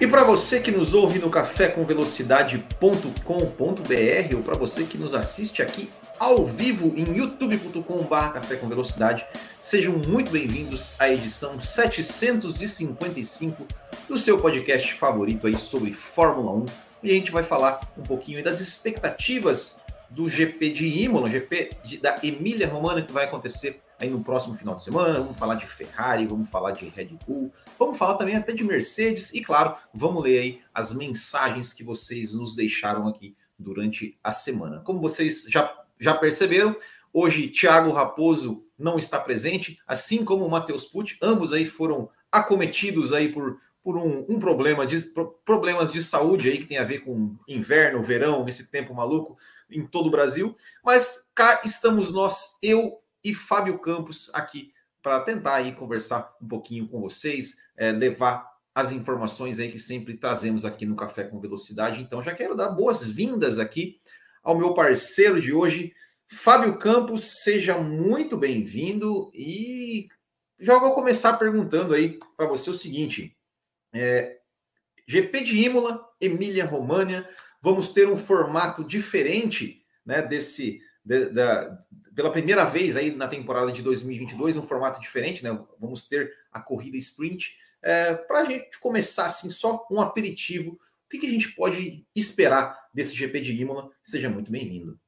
E para você que nos ouve no cafécomvelocidade.com.br ou para você que nos assiste aqui ao vivo em youtube.com.br Café com Velocidade, sejam muito bem-vindos à edição 755 do seu podcast favorito aí sobre Fórmula 1. E a gente vai falar um pouquinho das expectativas do GP de Imola, GP de, da Emília Romana que vai acontecer aí no próximo final de semana. Vamos falar de Ferrari, vamos falar de Red Bull, vamos falar também até de Mercedes e, claro, vamos ler aí as mensagens que vocês nos deixaram aqui durante a semana. Como vocês já, já perceberam, hoje Thiago Raposo não está presente, assim como o Matheus Pucci, ambos aí foram acometidos aí por, por um, um, problema de problemas de saúde aí que tem a ver com inverno, verão, nesse tempo maluco em todo o Brasil. Mas cá estamos nós, eu e Fábio Campos aqui para tentar aí conversar um pouquinho com vocês, é, levar as informações aí que sempre trazemos aqui no Café com Velocidade. Então já quero dar boas-vindas aqui ao meu parceiro de hoje, Fábio Campos. Seja muito bem-vindo e já vou começar perguntando aí para você o seguinte: é, GP de Imola, Emília România, vamos ter um formato diferente, né, desse da, pela primeira vez aí na temporada de 2022, um formato diferente, né? Vamos ter a corrida sprint. É, Para a gente começar assim, só um aperitivo, o que, que a gente pode esperar desse GP de Imola? Seja muito bem-vindo.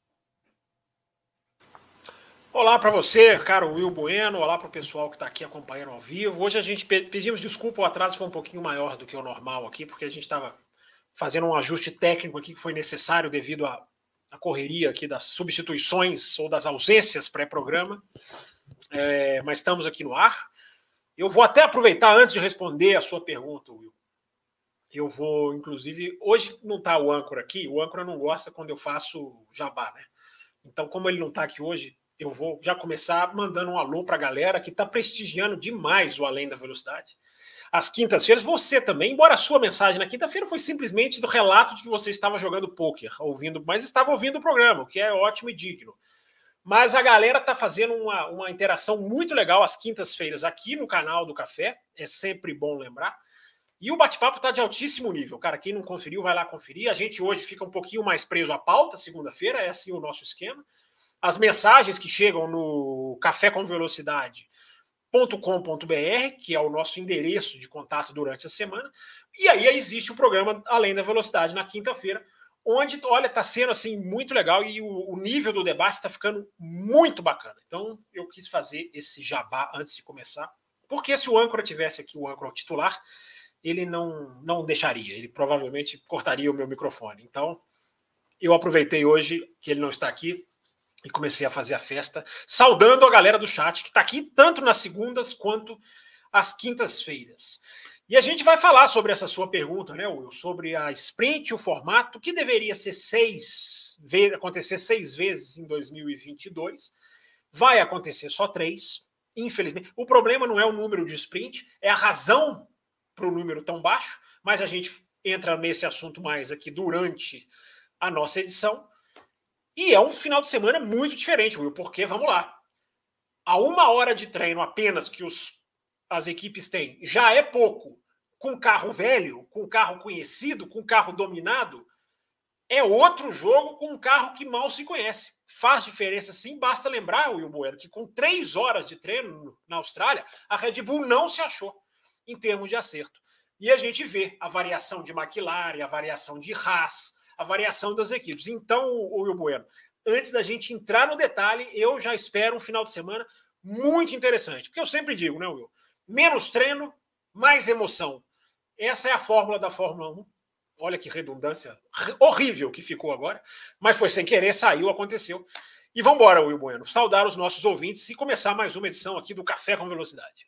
Olá para você, caro Will Bueno, olá para o pessoal que está aqui acompanhando ao vivo. Hoje a gente pedimos desculpa, o atraso foi um pouquinho maior do que o normal aqui, porque a gente estava fazendo um ajuste técnico aqui que foi necessário devido a a correria aqui das substituições ou das ausências pré-programa, é, mas estamos aqui no ar. Eu vou até aproveitar antes de responder a sua pergunta, Will. Eu vou, inclusive, hoje não está o âncora aqui, o âncora não gosta quando eu faço jabá, né? Então, como ele não está aqui hoje, eu vou já começar mandando um alô para a galera que está prestigiando demais o Além da Velocidade às quintas-feiras, você também, embora a sua mensagem na quinta-feira foi simplesmente do relato de que você estava jogando pôquer, ouvindo, mas estava ouvindo o programa, o que é ótimo e digno. Mas a galera está fazendo uma, uma interação muito legal às quintas-feiras aqui no canal do Café, é sempre bom lembrar. E o bate-papo está de altíssimo nível. Cara, quem não conferiu, vai lá conferir. A gente hoje fica um pouquinho mais preso à pauta, segunda-feira, é assim o nosso esquema. As mensagens que chegam no Café com Velocidade com.br, que é o nosso endereço de contato durante a semana. E aí existe o programa Além da Velocidade na quinta-feira, onde, olha, está sendo assim muito legal e o, o nível do debate está ficando muito bacana. Então, eu quis fazer esse jabá antes de começar, porque se o âncora tivesse aqui, o âncora titular, ele não, não deixaria, ele provavelmente cortaria o meu microfone. Então, eu aproveitei hoje que ele não está aqui e comecei a fazer a festa, saudando a galera do chat que está aqui tanto nas segundas quanto às quintas-feiras. E a gente vai falar sobre essa sua pergunta, né, Will? Sobre a sprint, o formato, que deveria ser seis, acontecer seis vezes em 2022. Vai acontecer só três, infelizmente. O problema não é o número de sprint, é a razão para o número tão baixo, mas a gente entra nesse assunto mais aqui durante a nossa edição. E é um final de semana muito diferente, Will, porque, vamos lá, a uma hora de treino apenas que os, as equipes têm já é pouco. Com carro velho, com carro conhecido, com carro dominado, é outro jogo com um carro que mal se conhece. Faz diferença sim, basta lembrar, Will Bueno, que com três horas de treino na Austrália, a Red Bull não se achou em termos de acerto. E a gente vê a variação de McLaren, a variação de Haas, a variação das equipes. Então, o Will Bueno, antes da gente entrar no detalhe, eu já espero um final de semana muito interessante. Porque eu sempre digo, né, Will? Menos treino, mais emoção. Essa é a fórmula da Fórmula 1. Olha que redundância horrível que ficou agora, mas foi sem querer, saiu, aconteceu. E vamos embora, Will Bueno. Saudar os nossos ouvintes e começar mais uma edição aqui do Café com Velocidade.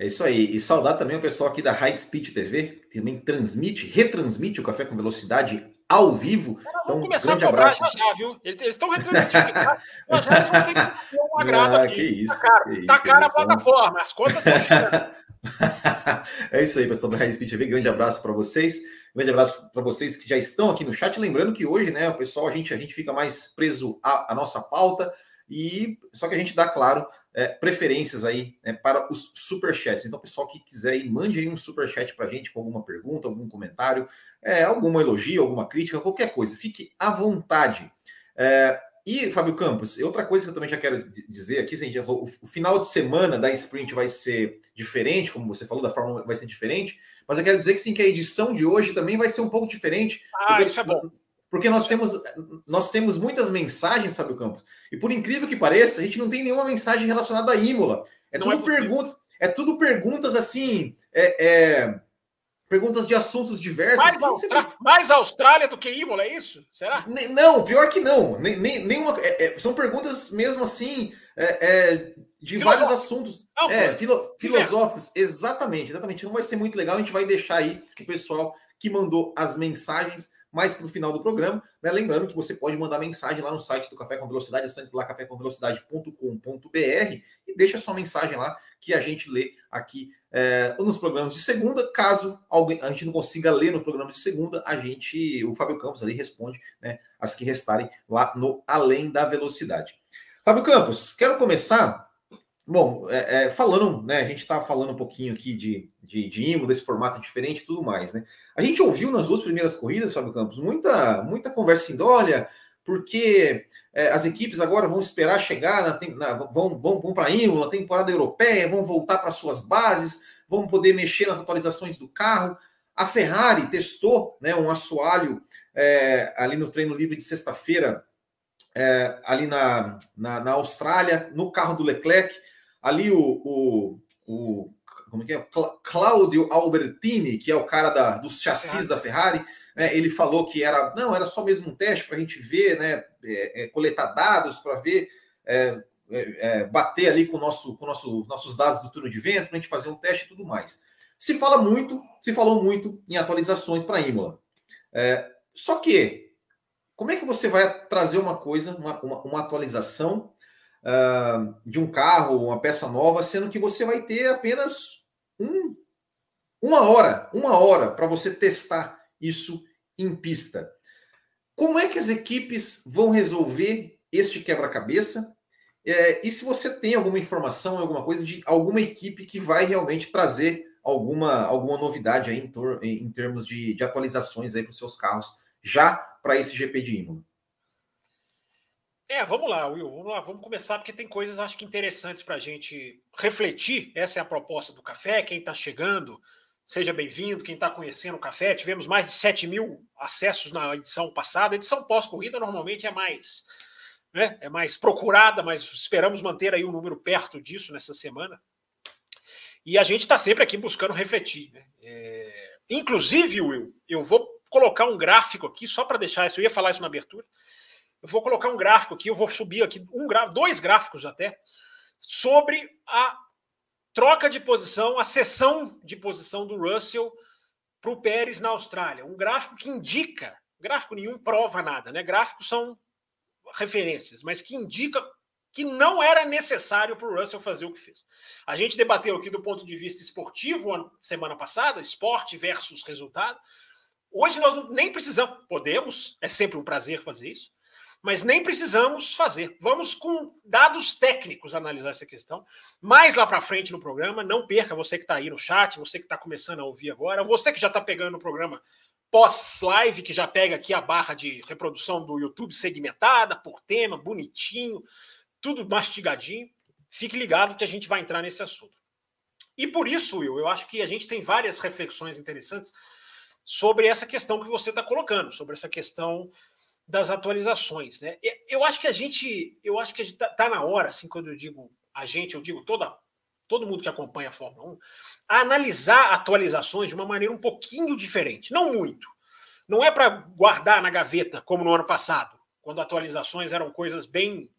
É isso aí. E saudar também o pessoal aqui da High Speed TV, que também transmite, retransmite o Café com Velocidade ao vivo. Então, vamos começar a cobrar abraço. já já, viu? Eles estão retransmitindo. já já eles vão ter que ter um agrado ah, aqui. Que isso, tá cara, que tá cara a plataforma, as contas estão chegando. é isso aí, pessoal do Red Speed TV. Grande abraço para vocês. Grande abraço para vocês que já estão aqui no chat. Lembrando que hoje, né, o pessoal, a gente, a gente fica mais preso à, à nossa pauta. E só que a gente dá, claro, é, preferências aí né, para os superchats. Então, pessoal que quiser ir, mande aí um superchat para a gente com alguma pergunta, algum comentário, é, algum elogio, alguma crítica, qualquer coisa. Fique à vontade. É, e, Fábio Campos, outra coisa que eu também já quero dizer aqui, gente, o, o final de semana da sprint vai ser diferente, como você falou, da forma vai ser diferente, mas eu quero dizer que sim, que a edição de hoje também vai ser um pouco diferente. Ah, porque, isso é bom. Porque nós temos, nós temos muitas mensagens, Fábio Campos, e por incrível que pareça, a gente não tem nenhuma mensagem relacionada a Imola. É não tudo é perguntas, é tudo perguntas assim, é, é perguntas de assuntos diversos. Mais, Austra... sempre... mais Austrália do que Imola, é isso? Será? Não, pior que não. Nem, nem, nenhuma, é, é, são perguntas mesmo assim é, é de vários assuntos não, é, filo, filosóficos. Exatamente, exatamente. Não vai ser muito legal. A gente vai deixar aí o pessoal que mandou as mensagens mais para o final do programa. Né? Lembrando que você pode mandar mensagem lá no site do Café com Velocidade, é só lá cafécomvelocidade.com.br e deixa sua mensagem lá que a gente lê aqui é, nos programas de segunda. Caso alguém, a gente não consiga ler no programa de segunda, a gente, o Fábio Campos ali responde né, as que restarem lá no Além da Velocidade. Fábio Campos, quero começar. Bom, é, é, falando, né? A gente está falando um pouquinho aqui de, de, de IMO, desse formato diferente e tudo mais, né? A gente ouviu nas duas primeiras corridas, Fábio Campos, muita, muita conversa indo, olha, porque é, as equipes agora vão esperar chegar, na, na, vão, vão, vão para IMO, na temporada europeia, vão voltar para suas bases, vão poder mexer nas atualizações do carro. A Ferrari testou né, um assoalho é, ali no treino livre de sexta-feira, é, ali na, na, na, Austrália, no carro do Leclerc. Ali o, o, o como que é? Claudio Albertini, que é o cara da, dos chassis da Ferrari, né, ele falou que era não, era só mesmo um teste para a gente ver, né, é, é, coletar dados para ver, é, é, é, bater ali com, nosso, com nosso, nossos dados do turno de vento, para a gente fazer um teste e tudo mais. Se fala muito, se falou muito em atualizações para a Imola. É, só que, como é que você vai trazer uma coisa, uma, uma, uma atualização uh, de um carro, uma peça nova, sendo que você vai ter apenas um, uma hora, uma hora para você testar isso em pista. Como é que as equipes vão resolver este quebra-cabeça? É, e se você tem alguma informação, alguma coisa de alguma equipe que vai realmente trazer alguma, alguma novidade aí em, em termos de, de atualizações aí para os seus carros já para esse GP de Imola? É, vamos lá, Will, vamos lá, vamos começar, porque tem coisas, acho que interessantes para a gente refletir. Essa é a proposta do café. Quem está chegando, seja bem-vindo. Quem está conhecendo o café, tivemos mais de 7 mil acessos na edição passada. Edição pós-corrida normalmente é mais, né, é mais procurada, mas esperamos manter aí um número perto disso nessa semana. E a gente está sempre aqui buscando refletir. Né? É... Inclusive, Will, eu vou colocar um gráfico aqui, só para deixar isso, eu ia falar isso na abertura eu vou colocar um gráfico aqui, eu vou subir aqui um dois gráficos até, sobre a troca de posição, a sessão de posição do Russell para o Pérez na Austrália. Um gráfico que indica, gráfico nenhum prova nada, né? Gráficos são referências, mas que indica que não era necessário para o Russell fazer o que fez. A gente debateu aqui do ponto de vista esportivo semana passada, esporte versus resultado. Hoje nós nem precisamos, podemos, é sempre um prazer fazer isso, mas nem precisamos fazer. Vamos com dados técnicos analisar essa questão. Mais lá para frente no programa, não perca você que está aí no chat, você que está começando a ouvir agora, você que já está pegando o programa pós-live, que já pega aqui a barra de reprodução do YouTube segmentada por tema, bonitinho, tudo mastigadinho. Fique ligado que a gente vai entrar nesse assunto. E por isso, Will, eu acho que a gente tem várias reflexões interessantes sobre essa questão que você está colocando, sobre essa questão das atualizações, né? Eu acho que a gente, eu acho que a gente tá, tá, na hora, assim, quando eu digo a gente, eu digo toda, todo mundo que acompanha a Fórmula 1, a analisar atualizações de uma maneira um pouquinho diferente, não muito. Não é para guardar na gaveta como no ano passado, quando atualizações eram coisas bem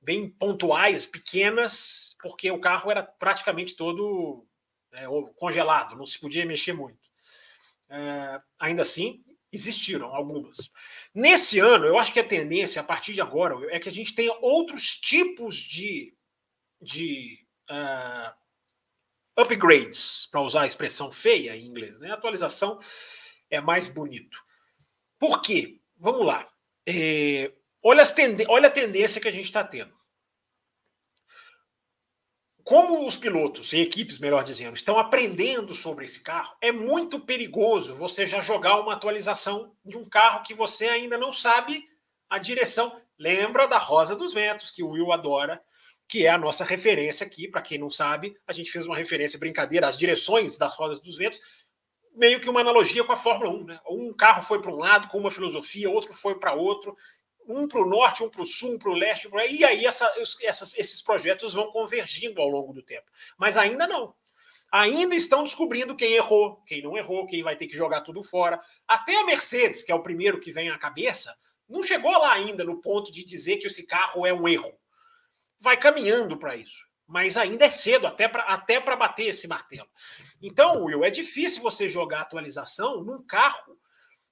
bem pontuais, pequenas, porque o carro era praticamente todo é, congelado, não se podia mexer muito. É, ainda assim, Existiram algumas. Nesse ano, eu acho que a tendência, a partir de agora, é que a gente tenha outros tipos de, de uh, upgrades, para usar a expressão feia em inglês. Né? atualização é mais bonito. Por quê? Vamos lá. É, olha, olha a tendência que a gente está tendo como os pilotos e equipes, melhor dizendo, estão aprendendo sobre esse carro, é muito perigoso você já jogar uma atualização de um carro que você ainda não sabe a direção. Lembra da Rosa dos Ventos, que o Will adora, que é a nossa referência aqui. Para quem não sabe, a gente fez uma referência, brincadeira, às direções das Rosas dos Ventos, meio que uma analogia com a Fórmula 1. Né? Um carro foi para um lado com uma filosofia, outro foi para outro, um para o norte, um para o sul, um para o leste, e aí essa, essas, esses projetos vão convergindo ao longo do tempo. Mas ainda não. Ainda estão descobrindo quem errou, quem não errou, quem vai ter que jogar tudo fora. Até a Mercedes, que é o primeiro que vem à cabeça, não chegou lá ainda no ponto de dizer que esse carro é um erro. Vai caminhando para isso. Mas ainda é cedo até para até bater esse martelo. Então, Will, é difícil você jogar atualização num carro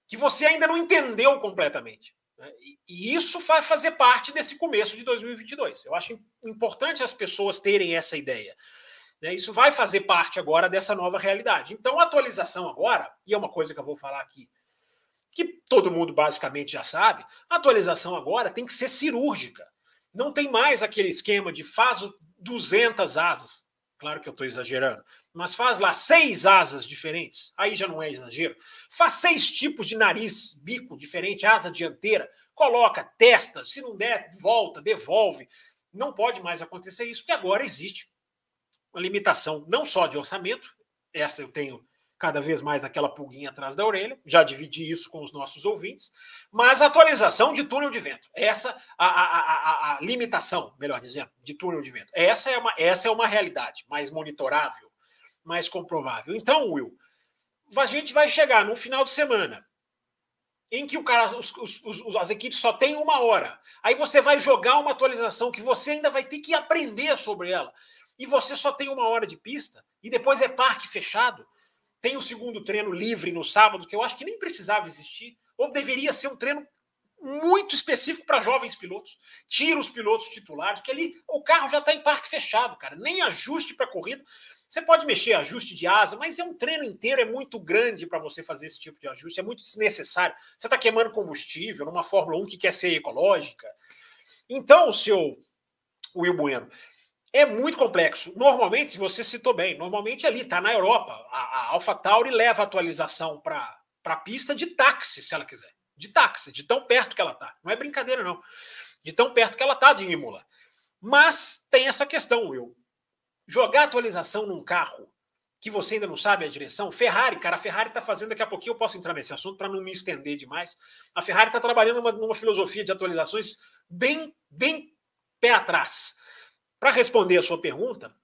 que você ainda não entendeu completamente. Né? E isso vai fazer parte desse começo de 2022. Eu acho importante as pessoas terem essa ideia. Né? Isso vai fazer parte agora dessa nova realidade. Então, a atualização agora, e é uma coisa que eu vou falar aqui, que todo mundo basicamente já sabe, a atualização agora tem que ser cirúrgica. Não tem mais aquele esquema de faz 200 asas. Claro que eu estou exagerando, mas faz lá seis asas diferentes, aí já não é exagero. Faz seis tipos de nariz, bico diferente, asa dianteira, coloca, testa, se não der, volta, devolve. Não pode mais acontecer isso, porque agora existe uma limitação não só de orçamento, essa eu tenho cada vez mais aquela pulguinha atrás da orelha, já dividi isso com os nossos ouvintes, mas atualização de túnel de vento, essa a, a, a, a, limitação, melhor dizendo, de túnel de vento, essa é uma, essa é uma realidade mais monitorável, mais comprovável. Então, Will, a gente vai chegar no final de semana em que o cara, os, os, os, as equipes só têm uma hora, aí você vai jogar uma atualização que você ainda vai ter que aprender sobre ela, e você só tem uma hora de pista, e depois é parque fechado, tem o segundo treino livre no sábado, que eu acho que nem precisava existir, ou deveria ser um treino muito específico para jovens pilotos. Tira os pilotos titulares, porque ali o carro já está em parque fechado, cara. Nem ajuste para corrida. Você pode mexer ajuste de asa, mas é um treino inteiro, é muito grande para você fazer esse tipo de ajuste, é muito desnecessário. Você está queimando combustível numa Fórmula 1 que quer ser ecológica. Então, seu Will Bueno, é muito complexo. Normalmente, você citou bem, normalmente ali, está na Europa. A, a AlphaTauri leva a atualização para a pista de táxi, se ela quiser. De táxi, de tão perto que ela está. Não é brincadeira, não. De tão perto que ela está de Imola. Mas tem essa questão, Will. Jogar atualização num carro que você ainda não sabe a direção. Ferrari, cara, a Ferrari está fazendo, daqui a pouquinho eu posso entrar nesse assunto para não me estender demais. A Ferrari está trabalhando numa, numa filosofia de atualizações bem, bem pé atrás. Para responder a sua pergunta,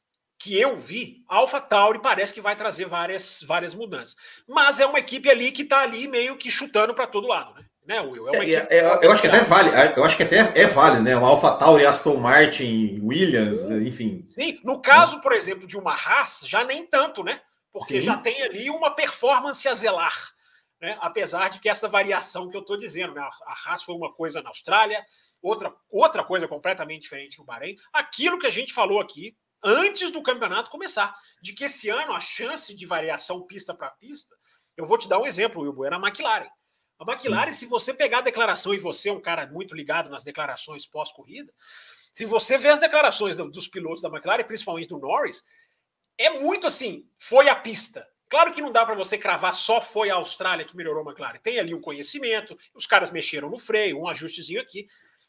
que eu vi, a AlphaTauri parece que vai trazer várias, várias mudanças. Mas é uma equipe ali que está ali meio que chutando para todo lado, né? né Will? É é, é, eu acho que até vale, eu acho que até é válido, né? Uma AlphaTauri, Aston Martin, Williams, sim, enfim. Sim, no caso, por exemplo, de uma Haas, já nem tanto, né? Porque sim. já tem ali uma performance a zelar. Né? Apesar de que essa variação que eu estou dizendo, né? a Haas foi uma coisa na Austrália, outra, outra coisa completamente diferente no Bahrein. Aquilo que a gente falou aqui antes do campeonato começar, de que esse ano a chance de variação pista para pista, eu vou te dar um exemplo, Wilbo, era a McLaren. A McLaren, se você pegar a declaração, e você é um cara muito ligado nas declarações pós-corrida, se você vê as declarações dos pilotos da McLaren, principalmente do Norris, é muito assim, foi a pista. Claro que não dá para você cravar só foi a Austrália que melhorou a McLaren. Tem ali um conhecimento, os caras mexeram no freio, um ajustezinho aqui.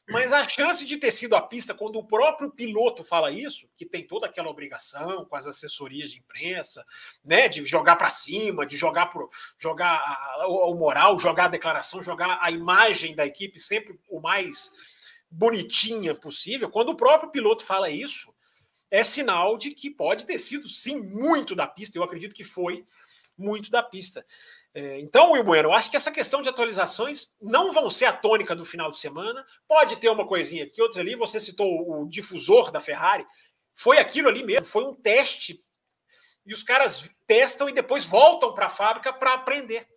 Mas a chance de ter sido a pista, quando o próprio piloto fala isso, que tem toda aquela obrigação com as assessorias de imprensa, né, de jogar para cima, de jogar pro, jogar a, o moral, jogar a declaração, jogar a imagem da equipe sempre o mais bonitinha possível. Quando o próprio piloto fala isso, é sinal de que pode ter sido sim muito da pista. Eu acredito que foi muito da pista. É, então, Will Bueno, eu acho que essa questão de atualizações não vão ser a tônica do final de semana. Pode ter uma coisinha aqui, outra ali. Você citou o difusor da Ferrari. Foi aquilo ali mesmo, foi um teste. E os caras testam e depois voltam para a fábrica para aprender.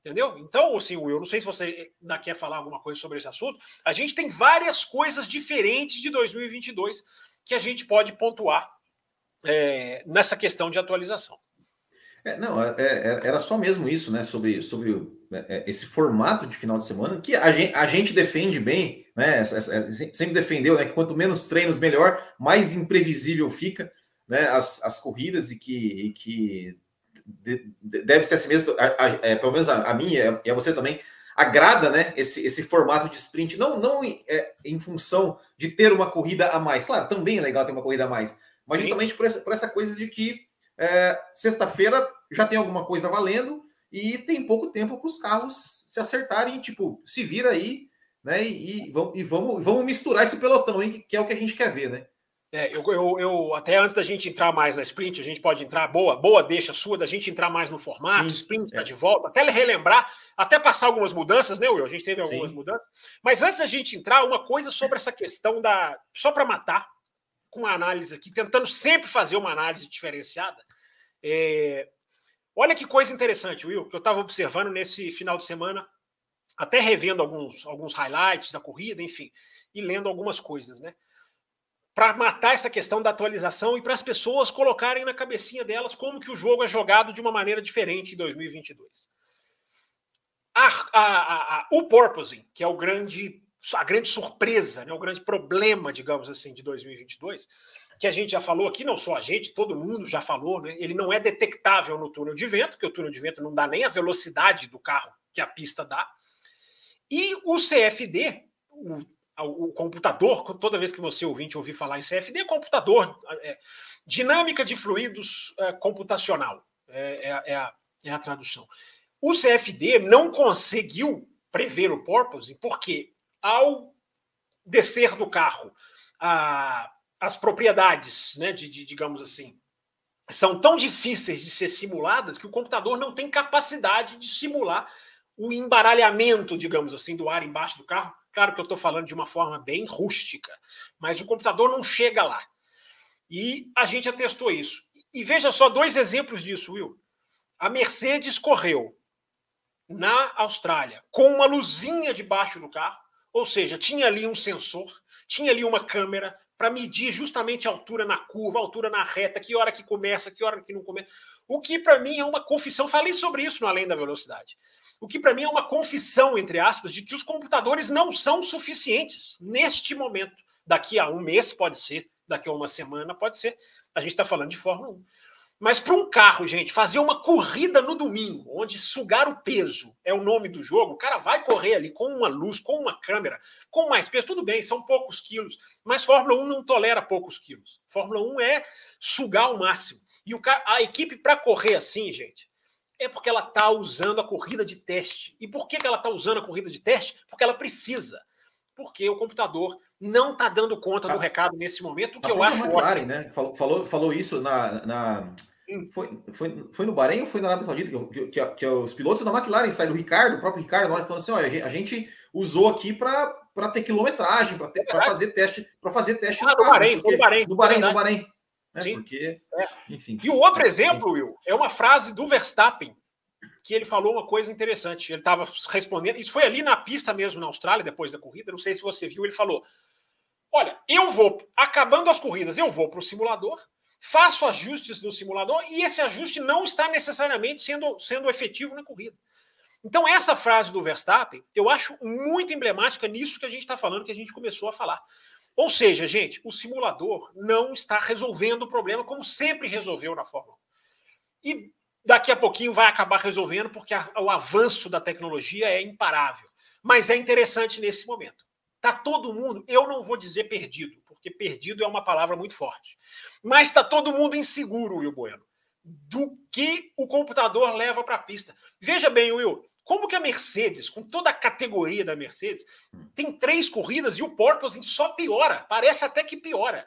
Entendeu? Então, assim, Will, não sei se você ainda quer falar alguma coisa sobre esse assunto. A gente tem várias coisas diferentes de 2022 que a gente pode pontuar é, nessa questão de atualização. É, não, é, é, era só mesmo isso, né? Sobre, sobre é, esse formato de final de semana que a gente, a gente defende bem, né? Sempre defendeu, né? Que quanto menos treinos, melhor, mais imprevisível fica, né? As, as corridas e que, e que deve ser assim mesmo, a, a, é, pelo menos a, a minha e a você também, agrada né, esse, esse formato de sprint, não, não em, é, em função de ter uma corrida a mais. Claro, também é legal ter uma corrida a mais, mas justamente por essa, por essa coisa de que é, sexta-feira já tem alguma coisa valendo e tem pouco tempo para os carros se acertarem, tipo, se vira aí, né? E, e, vamos, e vamos, vamos misturar esse pelotão, hein, que é o que a gente quer ver, né? É, eu, eu, eu, até antes da gente entrar mais na sprint, a gente pode entrar, boa, boa deixa sua, da gente entrar mais no formato, Sim, sprint tá é. de volta, até relembrar, até passar algumas mudanças, né, Will? A gente teve algumas Sim. mudanças. Mas antes da gente entrar, uma coisa sobre essa questão da. Só para matar, com uma análise aqui, tentando sempre fazer uma análise diferenciada. É, olha que coisa interessante, Will, que eu estava observando nesse final de semana, até revendo alguns, alguns highlights da corrida, enfim, e lendo algumas coisas, né? para matar essa questão da atualização e para as pessoas colocarem na cabecinha delas como que o jogo é jogado de uma maneira diferente em 2022. A, a, a, o porpoising, que é o grande, a grande surpresa, né, o grande problema, digamos assim, de 2022, que a gente já falou aqui, não só a gente, todo mundo já falou, né, ele não é detectável no túnel de vento, porque o túnel de vento não dá nem a velocidade do carro que a pista dá. E o CFD, o o computador, toda vez que você ouvinte ouvir falar em CFD, é computador, é, dinâmica de fluidos é, computacional, é, é, é, a, é a tradução. O CFD não conseguiu prever o porpoise porque, ao descer do carro, a, as propriedades, né, de, de, digamos assim, são tão difíceis de ser simuladas que o computador não tem capacidade de simular o embaralhamento, digamos assim, do ar embaixo do carro Claro que eu estou falando de uma forma bem rústica, mas o computador não chega lá. E a gente atestou isso. E veja só dois exemplos disso, Will. A Mercedes correu na Austrália com uma luzinha debaixo do carro, ou seja, tinha ali um sensor, tinha ali uma câmera para medir justamente a altura na curva, a altura na reta, que hora que começa, que hora que não começa. O que para mim é uma confissão. Falei sobre isso no Além da Velocidade. O que para mim é uma confissão, entre aspas, de que os computadores não são suficientes neste momento. Daqui a um mês pode ser, daqui a uma semana pode ser. A gente está falando de Fórmula 1. Mas para um carro, gente, fazer uma corrida no domingo, onde sugar o peso é o nome do jogo, o cara vai correr ali com uma luz, com uma câmera, com mais peso, tudo bem, são poucos quilos, mas Fórmula 1 não tolera poucos quilos. Fórmula 1 é sugar o máximo. E o a equipe para correr assim, gente, é porque ela está usando a corrida de teste. E por que, que ela está usando a corrida de teste? Porque ela precisa. Porque o computador não está dando conta do ah. recado nesse momento, o que eu acho McLaren, ótimo. né? Falou, falou, falou isso na. na... Foi, foi, foi no Bahrein ou foi na Arábia Saudita que, que, que, os pilotos da McLaren saíram, o Ricardo, o próprio Ricardo, falando assim: olha, a gente usou aqui para ter quilometragem, para é fazer teste, para fazer teste ah, no, carro, Bahrein, porque, no Bahrein, no Bahrein, no Bahrein. Né? Sim. Porque, é. enfim. E o outro exemplo, Will, é uma frase do Verstappen, que ele falou uma coisa interessante. Ele estava respondendo, isso foi ali na pista mesmo, na Austrália, depois da corrida, não sei se você viu, ele falou: Olha, eu vou, acabando as corridas, eu vou para o simulador, faço ajustes no simulador e esse ajuste não está necessariamente sendo, sendo efetivo na corrida. Então, essa frase do Verstappen, eu acho muito emblemática nisso que a gente está falando, que a gente começou a falar. Ou seja, gente, o simulador não está resolvendo o problema como sempre resolveu na Fórmula 1. E daqui a pouquinho vai acabar resolvendo, porque a, o avanço da tecnologia é imparável. Mas é interessante nesse momento. Está todo mundo, eu não vou dizer perdido, porque perdido é uma palavra muito forte. Mas está todo mundo inseguro, Will Bueno, do que o computador leva para a pista. Veja bem, Will, como que a Mercedes, com toda a categoria da Mercedes, tem três corridas e o porpoising só piora? Parece até que piora.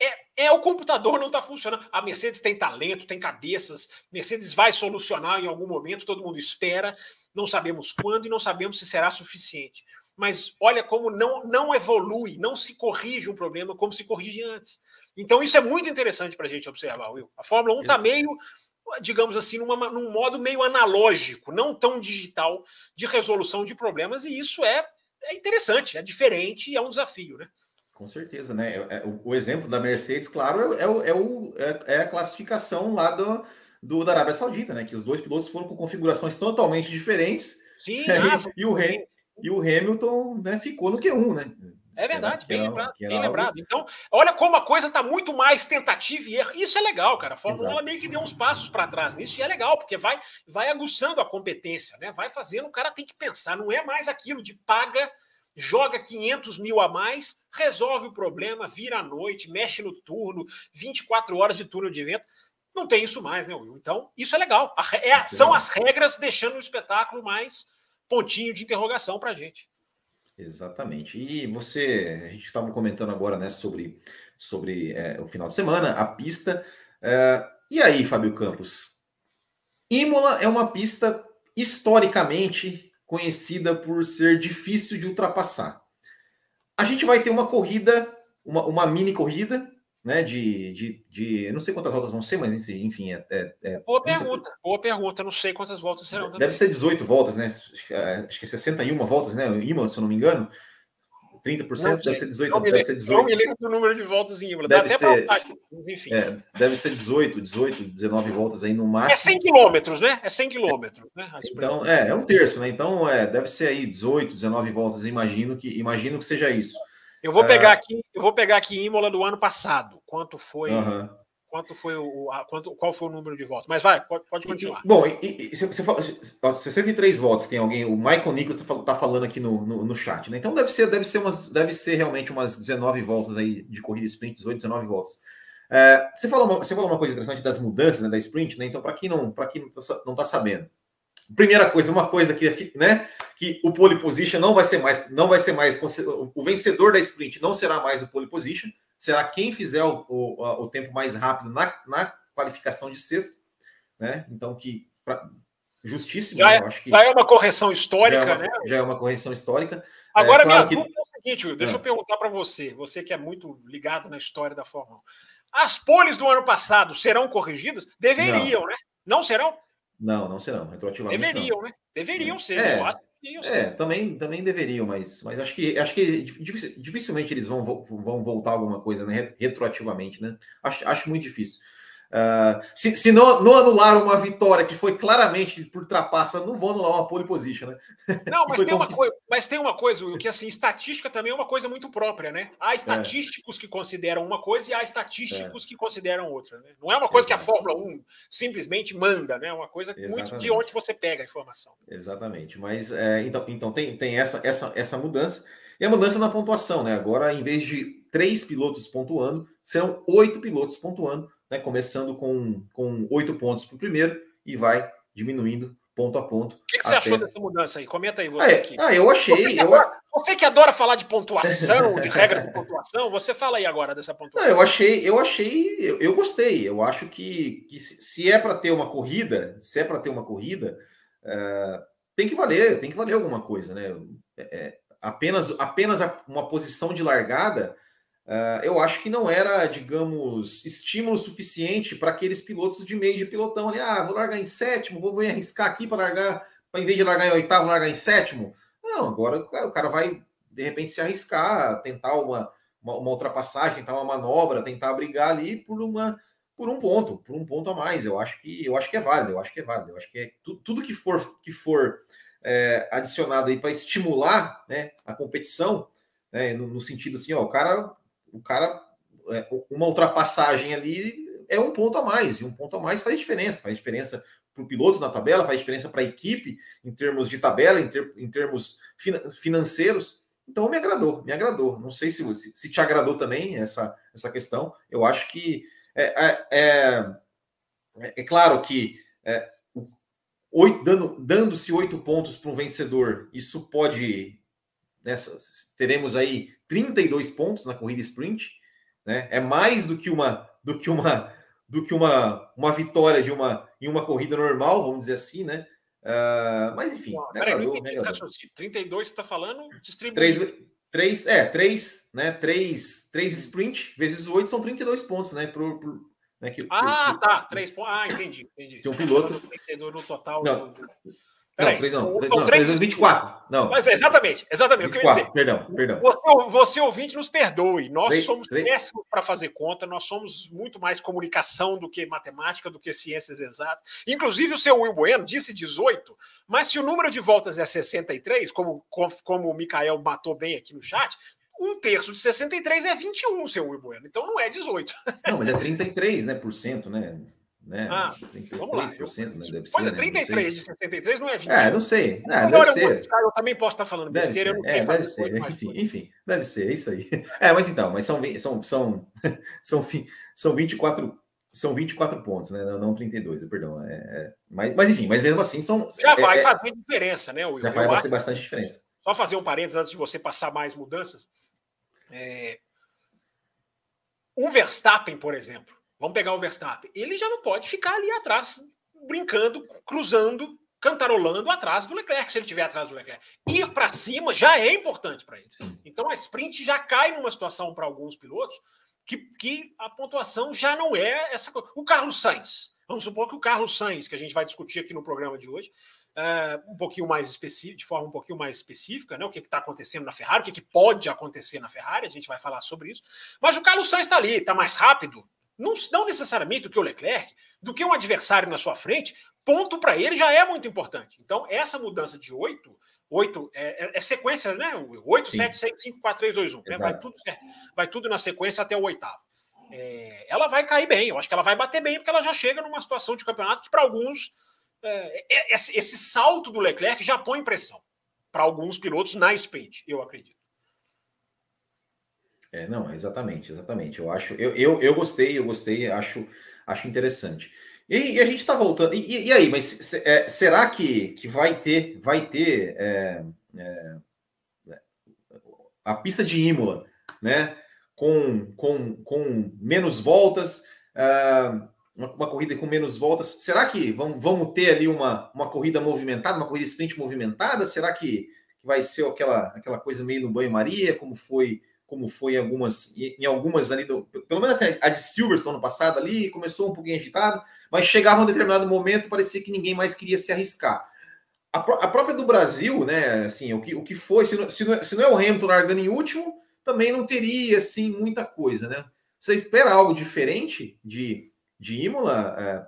É, é o computador não está funcionando. A Mercedes tem talento, tem cabeças. Mercedes vai solucionar em algum momento, todo mundo espera. Não sabemos quando e não sabemos se será suficiente. Mas olha como não, não evolui, não se corrige um problema como se corrige antes. Então, isso é muito interessante para a gente observar, Will. A Fórmula 1 está meio digamos assim, numa, num modo meio analógico, não tão digital, de resolução de problemas, e isso é, é interessante, é diferente e é um desafio, né? Com certeza, né? É, é, o, exemplo da Mercedes, claro, é, o, é, o, é, é a classificação lá do, do, da Arábia Saudita, né? Que os dois pilotos foram com configurações totalmente diferentes. Sim, ah, e, o, e o Hamilton né, ficou no Q1, né? É verdade, bem lembrado. Bem lembrado. Então, olha como a coisa está muito mais tentativa e erro. Isso é legal, cara. A Fórmula 1 meio que deu uns passos para trás nisso e é legal, porque vai, vai aguçando a competência, né? Vai fazendo, o cara tem que pensar. Não é mais aquilo de paga, joga 500 mil a mais, resolve o problema, vira à noite, mexe no turno, 24 horas de turno de vento. Não tem isso mais, né, Will? Então, isso é legal. É, são as regras deixando o espetáculo mais pontinho de interrogação para a gente. Exatamente. E você, a gente estava comentando agora, né, sobre, sobre é, o final de semana, a pista. É, e aí, Fábio Campos? Imola é uma pista historicamente conhecida por ser difícil de ultrapassar. A gente vai ter uma corrida, uma, uma mini corrida, né? De, de, de, não sei quantas voltas vão ser, mas enfim, é. é, é boa 30... pergunta, boa pergunta. Não sei quantas voltas serão. Deve também. ser 18 voltas, né? Acho que é 61 voltas, né? O Imola, se eu não me engano. 30% não, deve ser 18. Deve ser 18. Não me lembro do número de voltas em Imola. Deve ser, enfim. É, deve ser 18, 18, 19 voltas aí no é máximo. É 100 quilômetros, né? É 100 quilômetros, né? Então, é, é um terço, né? Então, é, deve ser aí 18, 19 voltas. Imagino que, imagino que seja isso. Eu vou pegar é. aqui, eu vou pegar aqui Imola do ano passado. Quanto foi? Uhum. Quanto foi o, a, quanto, qual foi o número de votos? Mas vai, pode, pode continuar. E, bom, e, e, você fala, 63 votos. Tem alguém? O Michael Nicholas está tá falando aqui no, no, no, chat, né? Então deve ser, deve ser umas, deve ser realmente umas 19 voltas aí de corrida sprint, 18, 19 voltas. É, você falou uma, você falou uma coisa interessante das mudanças né, da sprint, né? Então para quem não, para quem não está não tá sabendo, primeira coisa, uma coisa que, né, que o pole position não vai ser mais, não vai ser mais o vencedor da sprint não será mais o pole position, será quem fizer o, o, o tempo mais rápido na, na qualificação de sexta, né? Então que pra, justíssimo, já, é, acho que já é uma correção histórica, já é uma, né? Já é uma correção histórica. Agora é, claro minha que... dúvida é o seguinte, Will, deixa é. eu perguntar para você, você que é muito ligado na história da Fórmula 1. As poles do ano passado serão corrigidas? Deveriam, não. né? Não serão? Não, não serão, retroativamente. Deveriam, não. né? Deveriam ser, é, eu acho. É, também, também deveriam, mas, mas acho que acho que dificilmente eles vão, vão voltar alguma coisa né, retroativamente, né? Acho, acho muito difícil. Uh, se, se não, não anular uma vitória que foi claramente por trapaça, não vão anular uma pole position, né? Não, mas, tem uma, coisa, mas tem uma coisa, o que assim, estatística também é uma coisa muito própria, né? Há estatísticos é. que consideram uma coisa e há estatísticos é. que consideram outra, né? Não é uma coisa Exatamente. que a Fórmula 1 simplesmente manda, né? É uma coisa Exatamente. muito de onde você pega a informação. Exatamente, mas é, então, então tem, tem essa, essa, essa mudança. E a mudança na pontuação, né? Agora, em vez de três pilotos pontuando, serão oito pilotos pontuando né, começando com, com oito pontos para o primeiro e vai diminuindo ponto a ponto. O que, que você achou dessa mudança aí? Comenta aí você ah, aqui. Ah, eu achei. Você que, eu... Adora, você que adora falar de pontuação, de regras de pontuação, você fala aí agora dessa pontuação. Não, eu achei, eu achei, eu, eu gostei. Eu acho que, que se é para ter uma corrida, se é para ter uma corrida, uh, tem que valer, tem que valer alguma coisa, né? É, é apenas, apenas uma posição de largada Uh, eu acho que não era, digamos, estímulo suficiente para aqueles pilotos de meio de pilotão ali. Ah, vou largar em sétimo, vou me arriscar aqui para largar, para em vez de largar em oitavo, largar em sétimo. Não, agora o cara vai, de repente, se arriscar, tentar uma, uma, uma ultrapassagem, tentar uma manobra, tentar brigar ali por uma por um ponto, por um ponto a mais. Eu acho que eu acho que é válido, eu acho que é válido. Eu acho que é tu, tudo que for que for é, adicionado aí para estimular né, a competição, né, no, no, sentido assim, ó, o cara o cara, é, uma ultrapassagem ali é um ponto a mais, e um ponto a mais faz diferença, faz diferença para o piloto na tabela, faz diferença para a equipe em termos de tabela, em, ter, em termos financeiros. Então me agradou, me agradou. Não sei se, se, se te agradou também essa, essa questão. Eu acho que é, é, é, é claro que é, oito, dando, dando-se oito pontos para um vencedor, isso pode. Né, teremos aí 32 pontos na corrida sprint, né? É mais do que uma do que uma do que uma, uma vitória de uma em uma corrida normal, vamos dizer assim, né? Uh, mas enfim, Pô, peraí, agradou, me agradou. 32 você está falando distribuído. Três, três, é, três, né? Três, três sprint vezes oito são 32 pontos, né? Por, por, Né, que, ah, que, tá. Três pontos. Ah, entendi. entendi. Que um piloto. No total. Não, do, não, 3 não. São, não 324. Não. Mas, exatamente, exatamente. 24, o que eu ia dizer. Perdão, perdão. Você, você ouvinte, nos perdoe. Nós 3, somos péssimos para fazer conta, nós somos muito mais comunicação do que matemática, do que ciências exatas. Inclusive, o seu Will Bueno disse 18, mas se o número de voltas é 63, como, como o Mikael matou bem aqui no chat, um terço de 63 é 21, seu Will Bueno. Então não é 18. Não, mas é 33, né, por cento, né? Né? Ah, 33%, vamos lá. né? Deve ser, é, 33 né? de 63 não é 20. É, não sei. É, deve ser. Eu também posso estar falando deve besteira, ser. eu não é, deve ser. Enfim, enfim, deve ser, é isso aí. É, mas então, mas são, são, são, são, são 24 são 24 pontos, né? Não, não 32, perdão. É, é, mas, mas enfim, mas mesmo assim são. Já é, vai é, fazer diferença, né, Will? Já vai fazer bastante diferença. Só fazer um parênteses antes de você passar mais mudanças. É... O Verstappen, por exemplo, Vamos pegar o Verstappen. Ele já não pode ficar ali atrás, brincando, cruzando, cantarolando atrás do Leclerc, se ele estiver atrás do Leclerc. Ir para cima já é importante para ele. Então a sprint já cai numa situação para alguns pilotos que, que a pontuação já não é essa coisa. O Carlos Sainz. Vamos supor que o Carlos Sainz, que a gente vai discutir aqui no programa de hoje, uh, um pouquinho mais específico, de forma um pouquinho mais específica, né? O que está acontecendo na Ferrari, o que, que, pode acontecer na Ferrari, a gente vai falar sobre isso. Mas o Carlos Sainz está ali, está mais rápido, não, não necessariamente do que o Leclerc, do que um adversário na sua frente, ponto para ele já é muito importante. Então, essa mudança de 8, 8 é, é, é sequência, né? 8, Sim. 7, 6, 5, 4, 3, 2, 1. Né? Vai, tudo vai tudo na sequência até o oitavo. É, ela vai cair bem, eu acho que ela vai bater bem, porque ela já chega numa situação de campeonato que, para alguns, é, é, esse, esse salto do Leclerc já põe pressão para alguns pilotos na sprint, eu acredito. É, não, exatamente, exatamente. Eu acho, eu, eu, eu gostei, eu gostei, acho, acho interessante. E, e a gente está voltando. E, e, aí, mas é, será que, que vai ter, vai ter é, é, a pista de Imola, né? Com, com, com menos voltas, uh, uma, uma, corrida com menos voltas. Será que vamos, vamos ter ali uma, uma corrida movimentada, uma corrida sprint movimentada? Será que, que vai ser aquela, aquela coisa meio no banho-maria, como foi como foi em algumas, em algumas ali, do, pelo menos assim, a de Silverstone no passado ali, começou um pouquinho agitado, mas chegava um determinado momento, parecia que ninguém mais queria se arriscar. A, a própria do Brasil, né, assim, o que, o que foi, se não, se, não, se não é o Hamilton largando em último, também não teria, assim, muita coisa, né? Você espera algo diferente de, de Imola é,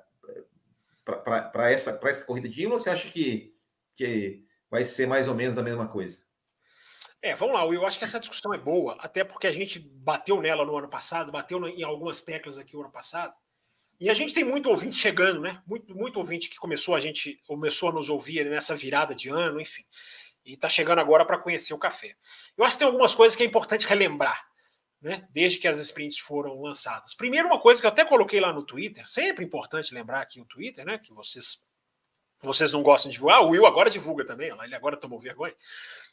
para essa, essa corrida de Imola, ou você acha que, que vai ser mais ou menos a mesma coisa? É, vamos lá, eu acho que essa discussão é boa, até porque a gente bateu nela no ano passado, bateu em algumas teclas aqui no ano passado. E a gente tem muito ouvinte chegando, né? Muito, muito ouvinte que começou a gente começou a nos ouvir nessa virada de ano, enfim. E está chegando agora para conhecer o café. Eu acho que tem algumas coisas que é importante relembrar, né? Desde que as sprints foram lançadas. Primeiro, uma coisa que eu até coloquei lá no Twitter, sempre importante lembrar aqui o Twitter, né? Que vocês vocês não gostam de divulgar. Ah, o Will agora divulga também, ele agora tomou vergonha.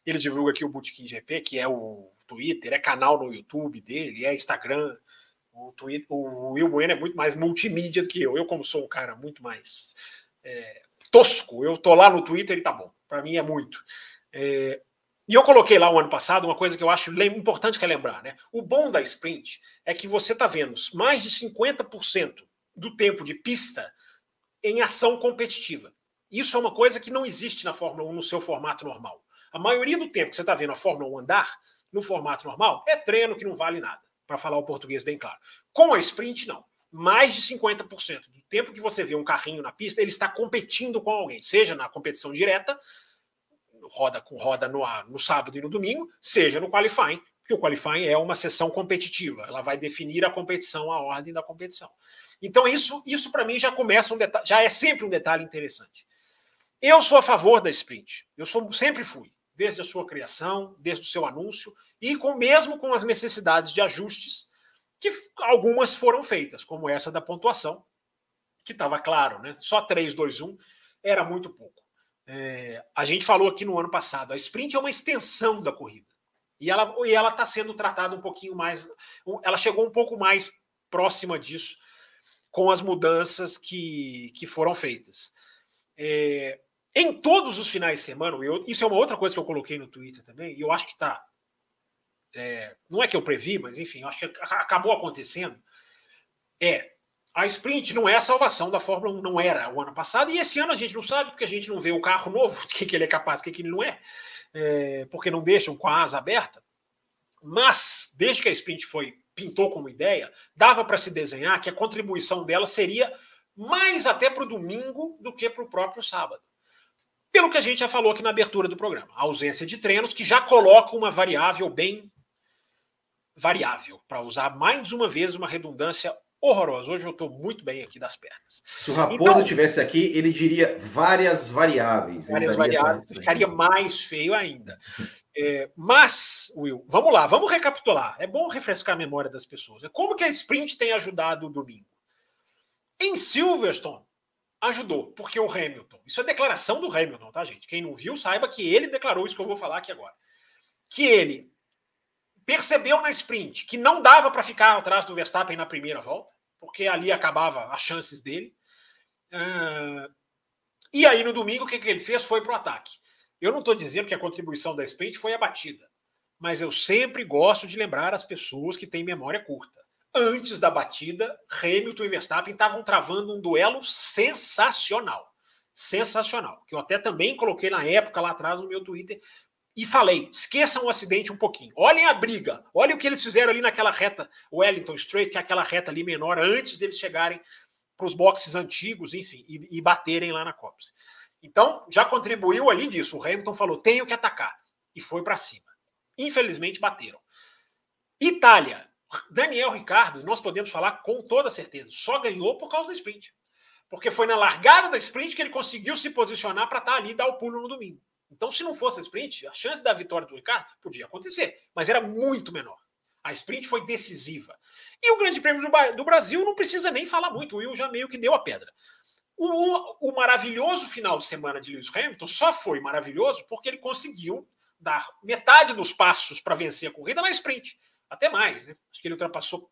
Ele divulga aqui o Bootkin GP, que é o Twitter, é canal no YouTube dele, é Instagram. O, Twitter, o Will Bueno é muito mais multimídia do que eu. Eu, como sou um cara muito mais é, tosco, eu tô lá no Twitter e tá bom. Para mim é muito. É, e eu coloquei lá o um ano passado uma coisa que eu acho importante relembrar, né? O bom da sprint é que você está vendo mais de 50% do tempo de pista em ação competitiva. Isso é uma coisa que não existe na Fórmula 1 no seu formato normal. A maioria do tempo que você está vendo a Fórmula 1 andar, no formato normal, é treino que não vale nada, para falar o português bem claro. Com a sprint, não. Mais de 50% do tempo que você vê um carrinho na pista, ele está competindo com alguém, seja na competição direta, roda com roda no, no sábado e no domingo, seja no qualifying, porque o qualifying é uma sessão competitiva, ela vai definir a competição, a ordem da competição. Então isso, isso para mim já começa um detalhe, já é sempre um detalhe interessante. Eu sou a favor da sprint. Eu sou, sempre fui, desde a sua criação, desde o seu anúncio, e com mesmo com as necessidades de ajustes, que algumas foram feitas, como essa da pontuação, que estava claro, né? Só 3, 2, 1 era muito pouco. É, a gente falou aqui no ano passado, a sprint é uma extensão da corrida. E ela ela está sendo tratada um pouquinho mais. Ela chegou um pouco mais próxima disso com as mudanças que, que foram feitas. É, em todos os finais de semana, eu, isso é uma outra coisa que eu coloquei no Twitter também, e eu acho que tá. É, não é que eu previ, mas enfim, acho que acabou acontecendo. É a sprint não é a salvação da Fórmula 1, não era o ano passado, e esse ano a gente não sabe, porque a gente não vê o carro novo, o que, que ele é capaz, o que, que ele não é, é, porque não deixam com a asa aberta. Mas, desde que a sprint foi pintou como ideia, dava para se desenhar que a contribuição dela seria mais até para o domingo do que para o próprio sábado. Pelo que a gente já falou aqui na abertura do programa, a ausência de treinos, que já coloca uma variável bem variável, para usar mais uma vez uma redundância horrorosa. Hoje eu estou muito bem aqui das pernas. Se o Raposo então, tivesse aqui, ele diria várias variáveis. Várias variáveis, ficaria mais feio ainda. É, mas, Will, vamos lá, vamos recapitular. É bom refrescar a memória das pessoas. Como que a sprint tem ajudado o domingo? Em Silverstone, ajudou, porque o Hamilton, isso é declaração do Hamilton, tá, gente? Quem não viu, saiba que ele declarou isso que eu vou falar aqui agora. Que ele percebeu na sprint que não dava para ficar atrás do Verstappen na primeira volta, porque ali acabava as chances dele. Uh, e aí no domingo o que, que ele fez? Foi para o ataque. Eu não estou dizendo que a contribuição da sprint foi abatida, mas eu sempre gosto de lembrar as pessoas que têm memória curta. Antes da batida, Hamilton e Verstappen estavam travando um duelo sensacional. Sensacional. Que eu até também coloquei na época lá atrás no meu Twitter e falei: esqueçam o acidente um pouquinho. Olhem a briga. Olhem o que eles fizeram ali naquela reta Wellington Straight, que é aquela reta ali menor, antes deles chegarem para os boxes antigos, enfim, e, e baterem lá na Copse. Então, já contribuiu ali disso. O Hamilton falou: tenho que atacar. E foi para cima. Infelizmente, bateram. Itália. Daniel Ricardo, nós podemos falar com toda certeza, só ganhou por causa da sprint. Porque foi na largada da sprint que ele conseguiu se posicionar para estar tá ali e dar o pulo no domingo. Então, se não fosse a sprint, a chance da vitória do Ricardo podia acontecer, mas era muito menor. A sprint foi decisiva. E o Grande Prêmio do Brasil não precisa nem falar muito, o Will já meio que deu a pedra. O, o, maravilhoso final de semana de Lewis Hamilton só foi maravilhoso porque ele conseguiu dar metade dos passos para vencer a corrida na sprint. Até mais, né? Acho que ele ultrapassou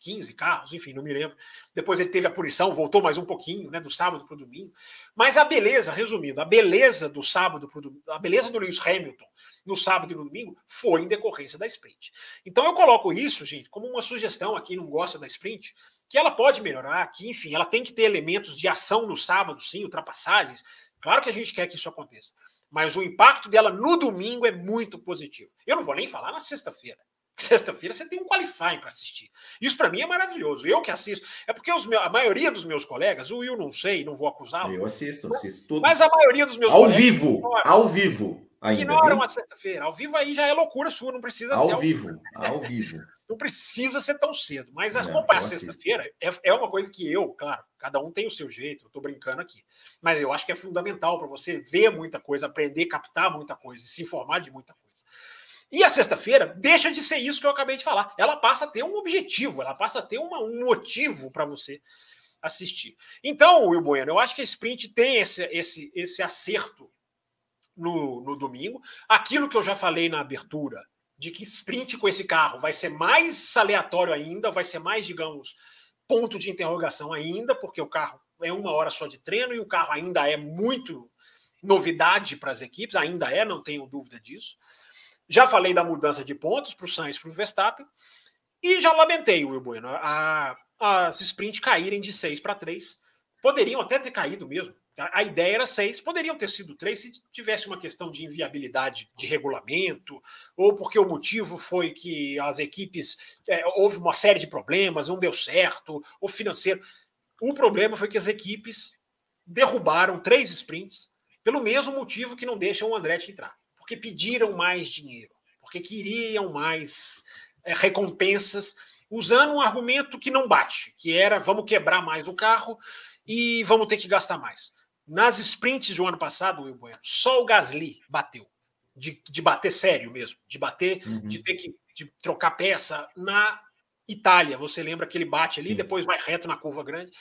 15 carros, enfim, não me lembro. Depois ele teve a punição, voltou mais um pouquinho, né, do sábado para o domingo. Mas a beleza, resumindo, a beleza do sábado para domingo, a beleza do Lewis Hamilton no sábado e no domingo foi em decorrência da sprint. Então eu coloco isso, gente, como uma sugestão a quem não gosta da sprint, que ela pode melhorar, que, enfim, ela tem que ter elementos de ação no sábado, sim, ultrapassagens. Claro que a gente quer que isso aconteça. Mas o impacto dela no domingo é muito positivo. Eu não vou nem falar na sexta-feira. Sexta-feira você tem um qualifying para assistir. Isso para mim é maravilhoso. Eu que assisto. É porque os meus, a maioria dos meus colegas, o Will não sei, não vou acusá-lo. Eu assisto, assisto tudo. Mas a maioria dos meus ao colegas. Vivo, ignoram, ao vivo. Ainda, ignoram viu? a sexta-feira. Ao vivo aí já é loucura sua, não precisa ao ser. Ao vivo, ao vivo. não precisa ser tão cedo. Mas as acompanhar sexta-feira é, é uma coisa que eu, claro, cada um tem o seu jeito, eu estou brincando aqui. Mas eu acho que é fundamental para você ver muita coisa, aprender, captar muita coisa, se informar de muita coisa. E a sexta-feira deixa de ser isso que eu acabei de falar. Ela passa a ter um objetivo, ela passa a ter uma, um motivo para você assistir. Então, Will Bueno, eu acho que a sprint tem esse, esse, esse acerto no, no domingo. Aquilo que eu já falei na abertura, de que sprint com esse carro vai ser mais aleatório ainda, vai ser mais, digamos, ponto de interrogação ainda, porque o carro é uma hora só de treino e o carro ainda é muito novidade para as equipes, ainda é, não tenho dúvida disso. Já falei da mudança de pontos para o Sainz para o Verstappen. E já lamentei, Will Bueno, a, as sprint caírem de 6 para 3. Poderiam até ter caído mesmo. A, a ideia era 6, poderiam ter sido 3 se tivesse uma questão de inviabilidade de regulamento, ou porque o motivo foi que as equipes. É, houve uma série de problemas, não deu certo, ou financeiro. O problema foi que as equipes derrubaram três sprints pelo mesmo motivo que não deixam o Andretti entrar porque pediram mais dinheiro, porque queriam mais é, recompensas, usando um argumento que não bate, que era vamos quebrar mais o carro e vamos ter que gastar mais. Nas sprints do ano passado, Will Bueno, só o Gasly bateu. De, de bater sério mesmo, de bater, uhum. de ter que de trocar peça na Itália. Você lembra que ele bate ali, Sim. depois vai reto na curva grande.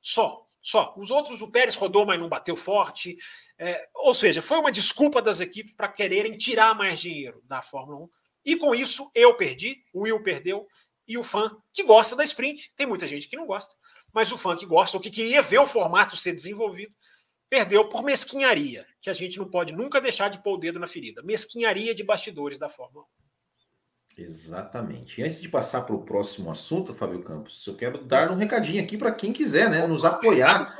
Só, só. Os outros, o Pérez rodou, mas não bateu forte. É, ou seja, foi uma desculpa das equipes para quererem tirar mais dinheiro da Fórmula 1. E com isso, eu perdi, o Will perdeu, e o fã que gosta da sprint, tem muita gente que não gosta, mas o fã que gosta, ou que queria ver o formato ser desenvolvido, perdeu por mesquinharia, que a gente não pode nunca deixar de pôr o dedo na ferida. Mesquinharia de bastidores da Fórmula 1. Exatamente. E antes de passar para o próximo assunto, Fábio Campos, eu quero dar um recadinho aqui para quem quiser, né, nos apoiar.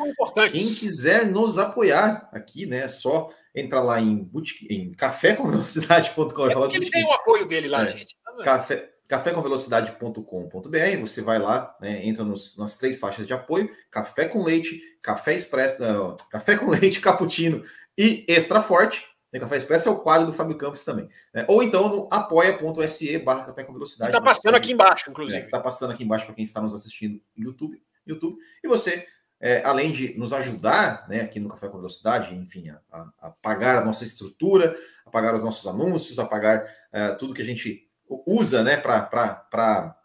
Quem quiser nos apoiar aqui, né, é só entrar lá em, boutique, em cafécomvelocidade.com. É porque ele tem o apoio dele lá, é, gente. Tá café, cafécomvelocidade.com.br, você vai lá, né, entra nos, nas três faixas de apoio, café com leite, café expresso, não, café com leite, cappuccino e extra forte. O Café Expresso é o quadro do Fábio Campos também. Né? Ou então no apoia.se barra café com velocidade. Está passando aqui embaixo, inclusive. Está é, passando aqui embaixo para quem está nos assistindo no YouTube. YouTube. E você, é, além de nos ajudar né, aqui no Café com Velocidade, enfim, a, a, a pagar a nossa estrutura, a pagar os nossos anúncios, a pagar uh, tudo que a gente usa né, para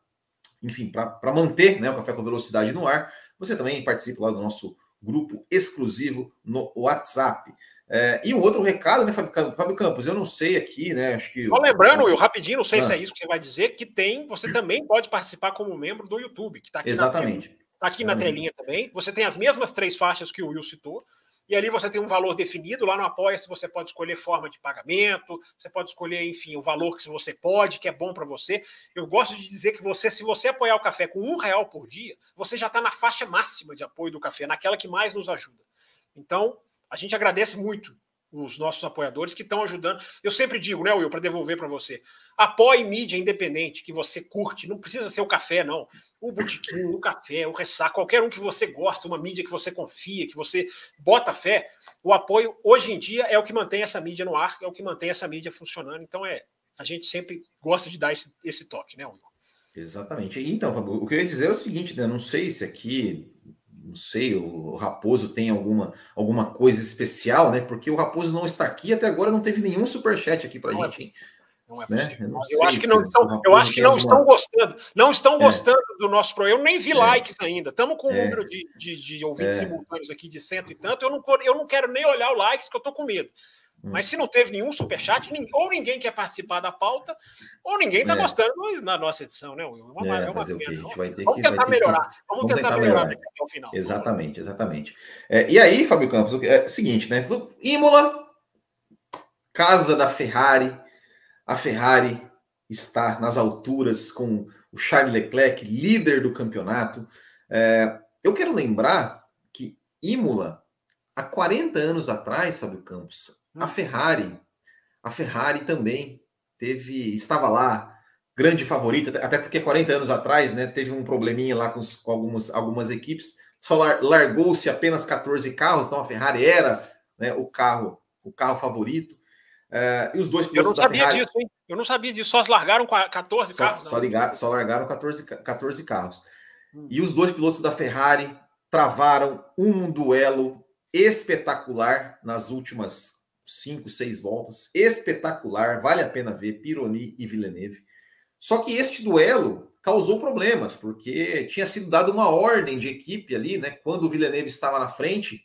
enfim, para manter né, o Café com Velocidade no ar, você também participa lá do nosso grupo exclusivo no WhatsApp. É, e um outro recado, né, Fábio Campos? Eu não sei aqui, né? Acho que. Só lembrando, eu rapidinho, não sei ah. se é isso que você vai dizer, que tem, você também pode participar como membro do YouTube, que está aqui Exatamente. na Está aqui na telinha também. Você tem as mesmas três faixas que o Will citou. E ali você tem um valor definido. Lá no Apoia-se você pode escolher forma de pagamento, você pode escolher, enfim, o valor que você pode, que é bom para você. Eu gosto de dizer que você, se você apoiar o café com um real por dia, você já está na faixa máxima de apoio do café, naquela que mais nos ajuda. Então, a gente agradece muito os nossos apoiadores que estão ajudando. Eu sempre digo, né, Will, para devolver para você. Apoie mídia independente que você curte. Não precisa ser o café, não. O botiquim, o café, o ressaca, qualquer um que você gosta, uma mídia que você confia, que você bota fé. O apoio, hoje em dia, é o que mantém essa mídia no ar, é o que mantém essa mídia funcionando. Então, é a gente sempre gosta de dar esse, esse toque, né, Will? Exatamente. Então, o que eu ia dizer é o seguinte, né? Não sei se aqui não sei, o Raposo tem alguma, alguma coisa especial, né? Porque o Raposo não está aqui, até agora não teve nenhum superchat aqui para a gente. Não é né? Eu, eu acho que não, estão, eu acho que não alguma... estão gostando. Não estão é. gostando é. do nosso programa. Eu nem vi é. likes ainda. Estamos com um é. número de, de, de ouvintes é. simultâneos aqui de cento e tanto. Eu não, eu não quero nem olhar o likes, que eu estou com medo. Hum. Mas se não teve nenhum superchat, ou ninguém quer participar da pauta, ou ninguém está é. gostando na nossa edição, né? É uma, é, uma pena, a gente vai ter vamos que, tentar melhorar. Que, vamos, vamos, tentar, tentar melhorar, melhorar até o final. Exatamente, exatamente. É, e aí, Fábio Campos, é o seguinte, né? Imola, casa da Ferrari. A Ferrari está nas alturas com o Charles Leclerc, líder do campeonato. É, eu quero lembrar que Imola, há 40 anos atrás, Fábio Campos, a Ferrari, a Ferrari também teve, estava lá, grande favorita, até porque 40 anos atrás, né, teve um probleminha lá com, com algumas, algumas equipes, só largou-se apenas 14 carros, então a Ferrari era né, o carro o carro favorito. Uh, e os dois pilotos Eu não sabia Ferrari, disso, hein? Eu não sabia disso, só largaram 14 só, carros. Só, ligar, só largaram 14, 14 carros. Hum. E os dois pilotos da Ferrari travaram um duelo espetacular nas últimas cinco, seis voltas, espetacular, vale a pena ver, Pironi e Villeneuve. Só que este duelo causou problemas, porque tinha sido dada uma ordem de equipe ali, né, quando o Villeneuve estava na frente,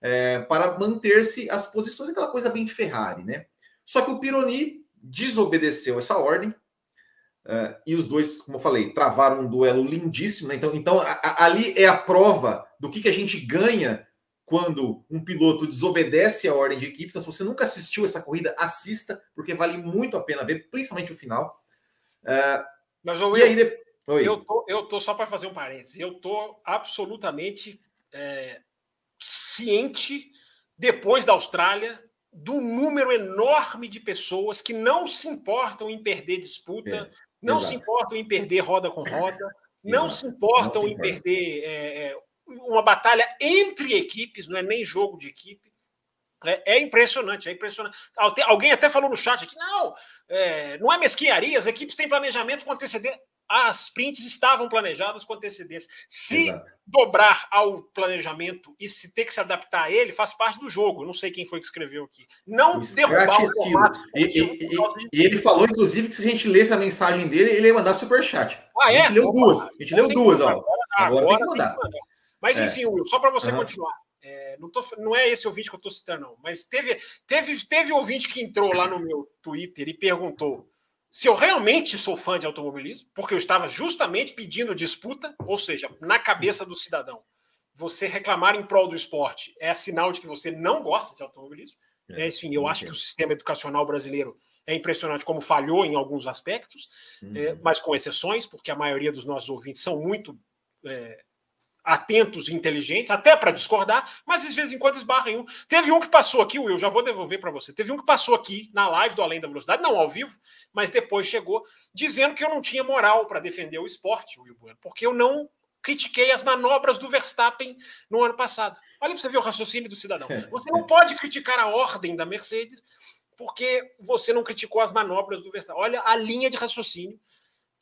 é, para manter-se as posições, aquela coisa bem de Ferrari, né? Só que o Pironi desobedeceu essa ordem, Uh, e os dois, como eu falei, travaram um duelo lindíssimo. Né? Então, então a, a, ali é a prova do que, que a gente ganha quando um piloto desobedece a ordem de equipe. Então, se você nunca assistiu essa corrida, assista, porque vale muito a pena ver, principalmente o final. Uh, Mas, Will, e aí, de... eu, tô, eu tô só para fazer um parênteses, eu tô absolutamente é, ciente, depois da Austrália, do número enorme de pessoas que não se importam em perder disputa, é, não exato. se importam em perder roda com roda, não se importam não se em perder é, é uma batalha entre equipes, não é nem jogo de equipe. É, é impressionante, é impressionante. Alguém até falou no chat aqui, não, é, não é mesquinharia, as equipes têm planejamento com antecedência. As prints estavam planejadas com antecedência. Se Exato. dobrar ao planejamento e se ter que se adaptar a ele, faz parte do jogo. Não sei quem foi que escreveu aqui. Não o derrubar o formato. E, e, e, e, ele falou, inclusive, que se a gente lesse a mensagem dele, ele ia mandar superchat. Ah, é? A gente leu duas. A gente leu duas, ó. Agora, agora, agora tem que mandar. Mas, é. enfim, Will, só para você uhum. continuar. É, não, tô, não é esse ouvinte que eu estou citando, não. Mas teve, teve, teve ouvinte que entrou lá no meu Twitter e perguntou se eu realmente sou fã de automobilismo, porque eu estava justamente pedindo disputa, ou seja, na cabeça do cidadão. Você reclamar em prol do esporte é sinal de que você não gosta de automobilismo. É, enfim, eu acho que o sistema educacional brasileiro É impressionante como falhou em alguns aspectos, uhum. é, mas com exceções, porque a maioria dos nossos ouvintes são muito é, atentos e inteligentes, até para discordar, mas de vez em quando esbarram em um. Teve um que passou aqui, Will, já vou devolver para você. Teve um que passou aqui na live do Além da Velocidade, não ao vivo, mas depois chegou, dizendo que eu não tinha moral para defender o esporte, Will Bueno, porque eu não critiquei as manobras do Verstappen no ano passado. Olha para você ver o raciocínio do cidadão. Você não pode criticar a ordem da Mercedes porque você não criticou as manobras do Verstappen. Olha a linha de raciocínio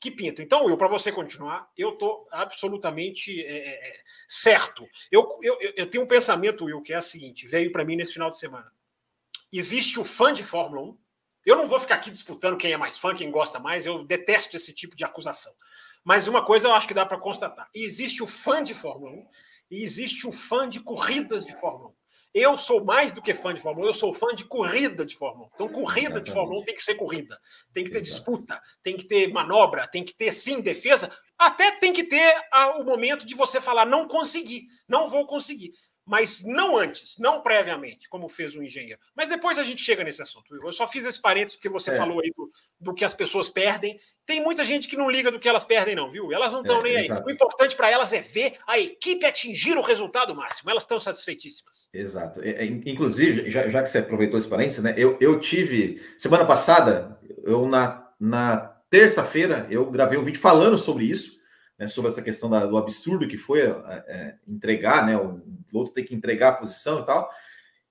que pinta. Então, eu, para você continuar, eu estou absolutamente é, é, é, certo. Eu, eu, eu tenho um pensamento, Will, que é o seguinte: veio para mim nesse final de semana. Existe o fã de Fórmula 1. Eu não vou ficar aqui disputando quem é mais fã, quem gosta mais, eu detesto esse tipo de acusação. Mas uma coisa eu acho que dá para constatar: existe o fã de Fórmula 1 e existe o fã de corridas de Fórmula 1. Eu sou mais do que fã de Fórmula 1, eu sou fã de corrida de Fórmula 1. Então, corrida Exatamente. de Fórmula 1 tem que ser corrida, tem que ter Exato. disputa, tem que ter manobra, tem que ter sim defesa, até tem que ter o momento de você falar: não consegui, não vou conseguir mas não antes, não previamente, como fez o engenheiro. Mas depois a gente chega nesse assunto. Eu só fiz esse parênteses porque você é. falou aí do, do, que as pessoas perdem. Tem muita gente que não liga do que elas perdem, não, viu? Elas não estão é, nem exato. aí. O importante para elas é ver a equipe atingir o resultado máximo. Elas estão satisfeitíssimas. Exato. É, é, inclusive, já, já, que você aproveitou esse parênteses, né? Eu, eu tive. Semana passada, eu na, na terça-feira, eu gravei um vídeo falando sobre isso né, sobre essa questão da, do absurdo que foi é, é, entregar, né, o piloto ter que entregar a posição e tal.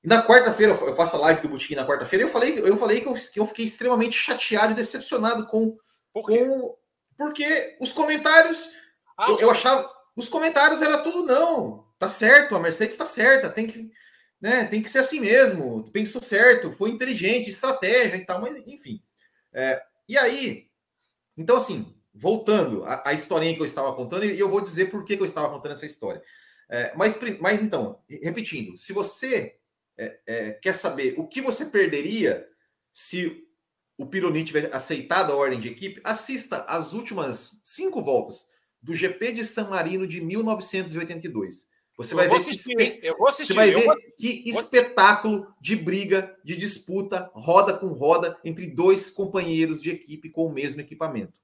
E na quarta-feira, eu faço a live do Boutique na quarta-feira, eu falei, eu falei que, eu, que eu fiquei extremamente chateado e decepcionado com. Por com porque os comentários. Ah, eu, eu, achava. Os comentários era tudo não. Tá certo, a Mercedes está certa, tem que. Né, tem que ser assim mesmo. Pensou certo, foi inteligente, estratégia e tal, mas enfim. É, e aí, então assim, voltando à, à historinha que eu estava contando, e eu vou dizer por que, que eu estava contando essa história. É, mas, mas então, repetindo, se você é, é, quer saber o que você perderia se o Pironi tiver aceitado a ordem de equipe, assista as últimas cinco voltas do GP de San Marino de 1982. Você vai ver assistir, que, assistir, você vai ver vou... que espetáculo de briga, de disputa, roda com roda entre dois companheiros de equipe com o mesmo equipamento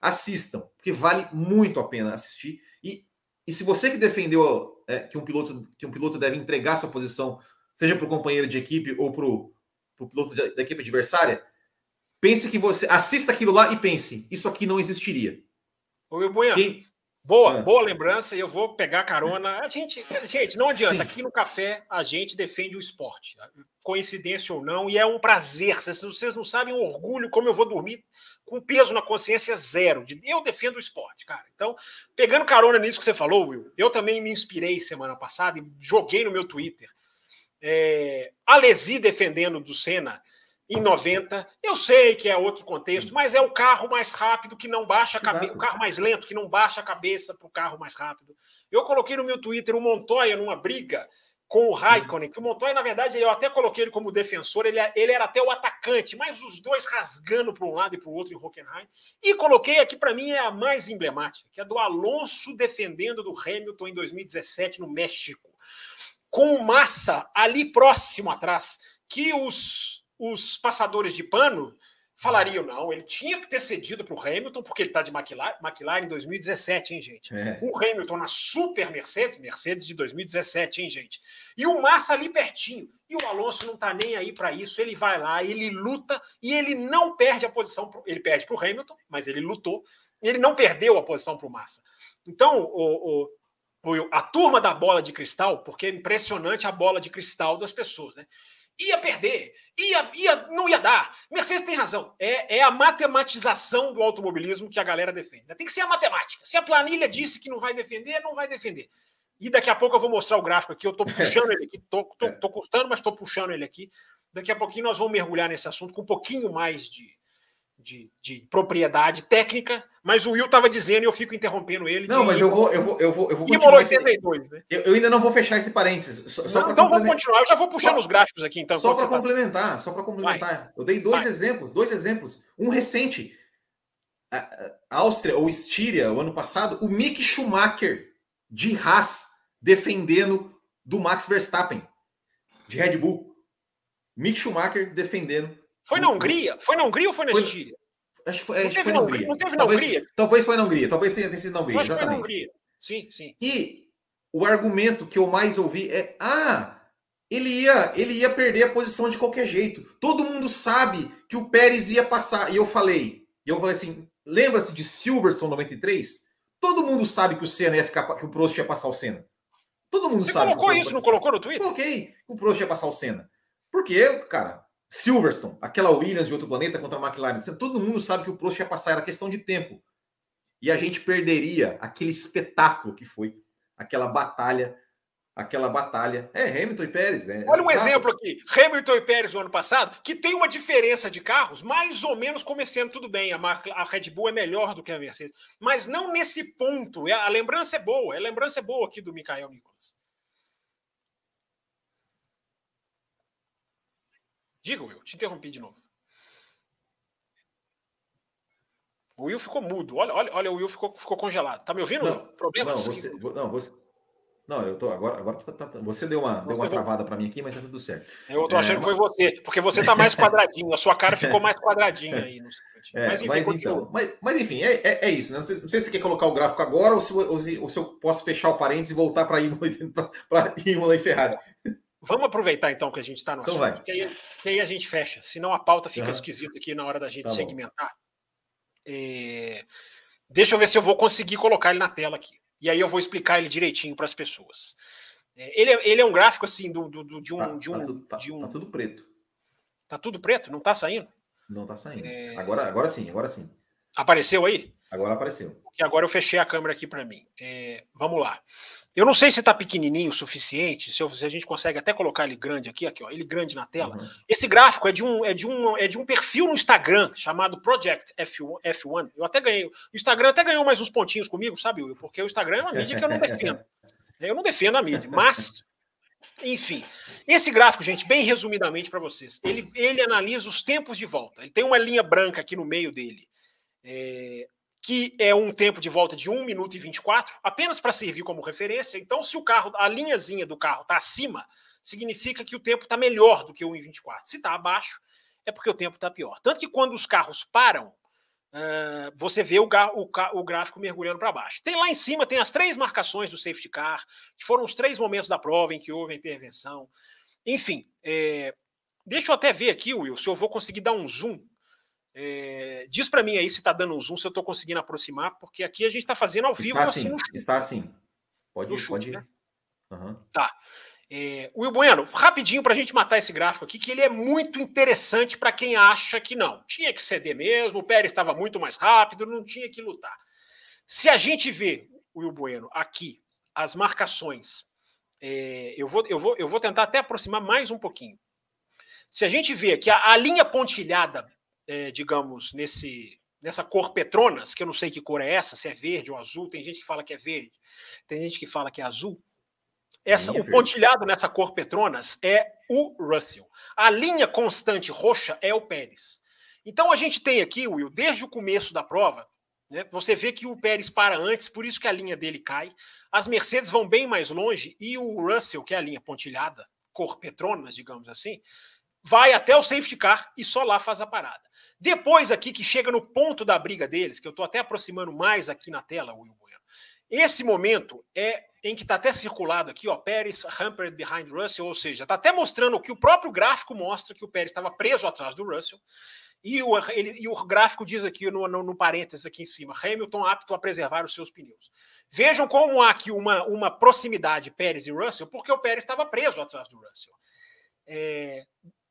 assistam, porque vale muito a pena assistir. E, e se você que defendeu é, que, um piloto, que um piloto deve entregar sua posição, seja para o companheiro de equipe ou para o piloto de, da equipe adversária, pense que você assista aquilo lá e pense: isso aqui não existiria. Ô, Bunha, Quem... Boa, é. boa lembrança. Eu vou pegar carona. A gente, gente, não adianta. Sim. Aqui no café a gente defende o esporte, coincidência ou não, e é um prazer. Vocês, vocês não sabem o orgulho como eu vou dormir com peso na consciência zero. De, eu defendo o esporte, cara. Então, pegando carona nisso que você falou, Will, eu também me inspirei semana passada e joguei no meu Twitter. É, Alesi defendendo do Senna em 90. Eu sei que é outro contexto, mas é o carro mais rápido que não baixa a cabeça, o carro mais lento que não baixa a cabeça para o carro mais rápido. Eu coloquei no meu Twitter o Montoya numa briga com o Raikkonen, que o Montoya, na verdade, eu até coloquei ele como defensor, ele, ele era até o atacante, mas os dois rasgando para um lado e para o outro em Hockenheim. E coloquei aqui, para mim, é a mais emblemática, que é do Alonso defendendo do Hamilton em 2017 no México, com Massa ali próximo atrás, que os os passadores de pano falariam, não, ele tinha que ter cedido para o Hamilton, porque ele está de McLaren, McLaren em 2017, hein, gente? É. O Hamilton na Super Mercedes, Mercedes de 2017, hein, gente? E o Massa ali pertinho. E o Alonso não está nem aí para isso, ele vai lá, ele luta e ele não perde a posição, pro, ele perde para o Hamilton, mas ele lutou, ele não perdeu a posição para o Massa. Então, o, o a turma da bola de cristal, porque é impressionante a bola de cristal das pessoas, né? Ia perder, ia, ia, não ia dar. Mercedes tem razão. É, é a matematização do automobilismo que a galera defende. Tem que ser a matemática. Se a planilha disse que não vai defender, não vai defender. E daqui a pouco eu vou mostrar o gráfico aqui. Eu estou puxando ele aqui, estou tô, tô, tô custando, mas estou puxando ele aqui. Daqui a pouquinho nós vamos mergulhar nesse assunto com um pouquinho mais de, de, de, propriedade técnica, mas o Will estava dizendo e eu fico interrompendo ele. Não, mas eu vou, eu vou, eu vou, eu vou continuar. 82, esse... né? eu, eu, ainda não vou fechar esse parênteses. Só, só não, então vamos continuar. Eu já vou puxando só, os gráficos aqui, então. Só para complementar, tá... só para complementar. Vai. Eu dei dois Vai. exemplos, dois exemplos. Um recente, a Áustria ou Estíria, o ano passado, o Mick Schumacher de Haas defendendo do Max Verstappen de Red Bull. Mick Schumacher defendendo Foi na Hungria? Foi na Hungria ou foi na Foi-? Acho que foi, acho que teve foi na na Hungria, Hungria. não teve na talvez, Hungria? Talvez foi na Hungria. Talvez tenha sido na Hungria. acho que foi na Exatamente. Hungria. Sim, sim. E o argumento que eu mais ouvi é: ah, ele ia, ele ia perder a posição de qualquer jeito. Todo mundo sabe que o Pérez ia passar. E eu falei, e eu falei assim: lembra-se de Silverstone 93? Todo mundo sabe que o Senna ia ficar, que o Prost ia passar o Senna. Todo mundo Você sabe. o colocou isso, não colocou no. Twitter? Coloquei que o Prost ia passar o Senna. Porque, cara, Silverstone, aquela Williams de outro planeta contra a McLaren, todo mundo sabe que o Prost ia passar, era questão de tempo. E a gente perderia aquele espetáculo que foi aquela batalha, aquela batalha. É, Hamilton e Pérez, né? Olha um exemplo aqui. Hamilton e Pérez no ano passado, que tem uma diferença de carros, mais ou menos começando tudo bem. A, marca, a Red Bull é melhor do que a Mercedes. Mas não nesse ponto. É- A lembrança é boa. A lembrança é boa aqui do Michael Nicolas. Diga, Will. Te interrompi de novo. O Will ficou mudo. Olha, olha, olha o Will ficou, ficou congelado. Tá me ouvindo? Não, Will? Problemas? Não, você, não, você, não, eu tô agora, agora tá- tá- você deu uma, deu uma Você travada para mim aqui, mas tá tudo certo. Eu tô É, achando que foi você, porque você tá mais quadradinho, a sua cara ficou mais quadradinha aí. No... É, mas mas, enfim, continua. então, mas, mas enfim, é, é, é isso, né? Não sei, não sei se você quer colocar o gráfico agora ou se, ou se, ou se eu posso fechar o parênteses e voltar para Imola, e- pra- pra Imola e Ferrari. Vamos aproveitar então que a gente está no Então assunto, vai. que aí, que aí a gente fecha, senão a pauta fica Aham. esquisita aqui na hora da gente Tá segmentar. É, Deixa eu ver se eu vou conseguir colocar ele na tela aqui. E aí eu vou explicar ele direitinho para as pessoas. É, Ele é, ele é um gráfico assim do, do- do- de um. Tá, de tá um, tudo, tá- de um- tá tudo preto. tá tudo preto? Não tá saindo? Não tá saindo. É. Agora, agora sim, agora sim. Apareceu aí? Agora apareceu. Porque agora eu fechei a câmera aqui para mim. É, vamos lá. Eu não sei se está pequenininho o suficiente, se, eu- se a gente consegue até colocar ele grande aqui, aqui ó, ele grande na tela. Uhum. Esse gráfico é de um, é de um, é de um perfil no Instagram chamado Project F1, F1. Eu até ganhei. O Instagram até ganhou mais uns pontinhos comigo, sabe, Will? Porque o Instagram é uma mídia que eu não defendo. Eu não defendo a mídia, mas, enfim. Esse gráfico, gente, bem resumidamente para vocês, ele, ele analisa os tempos de volta. Ele tem uma linha branca aqui no meio dele, é, que é um tempo de volta de 1 minuto e 24, apenas para servir como referência. Então, se o carro, a linhazinha do carro está acima, significa que o tempo está melhor do que 1 em 24. Se está abaixo, é porque o tempo está pior. Tanto que quando os carros param, ah, você vê o, o o gráfico mergulhando para baixo. Tem lá em cima, tem as três marcações do safety car, que foram os três momentos da prova em que houve a intervenção. Enfim, é, deixa eu até ver aqui, Will, se eu vou conseguir dar um zoom. É, diz para mim aí se está dando um zoom, se eu estou conseguindo aproximar, porque aqui a gente está fazendo ao vivo Está assim assim, no chute. está assim. Pode, No chute, pode. né? Aham. É, Will Bueno, rapidinho para a gente matar esse gráfico aqui, que ele é muito interessante para quem acha que não. Tinha que ceder mesmo, o Pérez estava muito mais rápido, não tinha que lutar. Se a gente vê, Will Bueno, aqui, as marcações, é, eu, vou, eu, vou, eu vou tentar até aproximar mais um pouquinho. Se a gente vê que a, a linha pontilhada, é, digamos, nesse, nessa cor Petronas, que eu não sei que cor é essa, se é verde ou azul, tem gente que fala que é verde, tem gente que fala que é azul. Essa, o pontilhado nessa cor Petronas é o Russell. A linha constante roxa é o Pérez. Então a gente tem aqui, Will, desde o começo da prova, né, você vê que o Pérez para antes, por isso que a linha dele cai. As Mercedes vão bem mais longe e o Russell, que é a linha pontilhada, cor Petronas, digamos assim, vai até o safety car e só lá faz a parada. Depois aqui que chega no ponto da briga deles, que eu estou até aproximando mais aqui na tela, Will Bueno. Esse momento é em que está até circulado aqui, ó, Pérez hampered behind Russell, ou seja, está até mostrando o que o próprio gráfico mostra que o Pérez estava preso atrás do Russell. E o, ele, e o gráfico diz aqui no, no, no parênteses aqui em cima, Hamilton apto a preservar os seus pneus. Vejam como há aqui uma, uma proximidade Pérez e Russell, porque o Pérez estava preso atrás do Russell. É,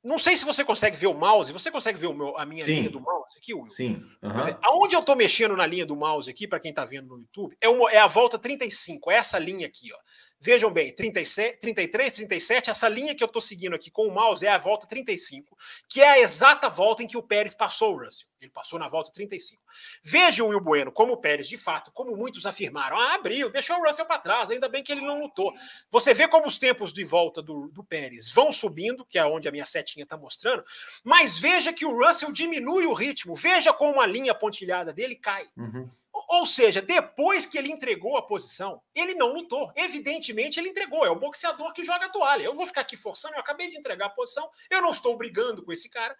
não sei se você consegue ver o mouse. Você consegue ver meu- a minha Sim. linha do mouse aqui, Will? Sim. Aham. dizer, aonde eu estou mexendo na linha do mouse aqui, para quem está vendo no YouTube, é, uma- é a volta 35, é essa linha aqui. Ó. Vejam bem, 37, 33, 37, essa linha que eu estou seguindo aqui com o mouse é a volta 35, que é a exata volta em que o Pérez passou o Russell. Ele passou na volta 35. Vejam o Will Bueno, como o Pérez, de fato, como muitos afirmaram, ah, abriu, deixou o Russell para trás, ainda bem que ele não lutou. Você vê como os tempos de volta do, do Pérez vão subindo, que é onde a minha setinha está mostrando, mas veja que o Russell diminui o ritmo, veja como a linha pontilhada dele cai. Uhum. Ou seja, depois que ele entregou a posição, ele não lutou. Evidentemente, ele entregou. É o boxeador que joga a toalha. Eu vou ficar aqui forçando, eu acabei de entregar a posição, eu não estou brigando com esse cara.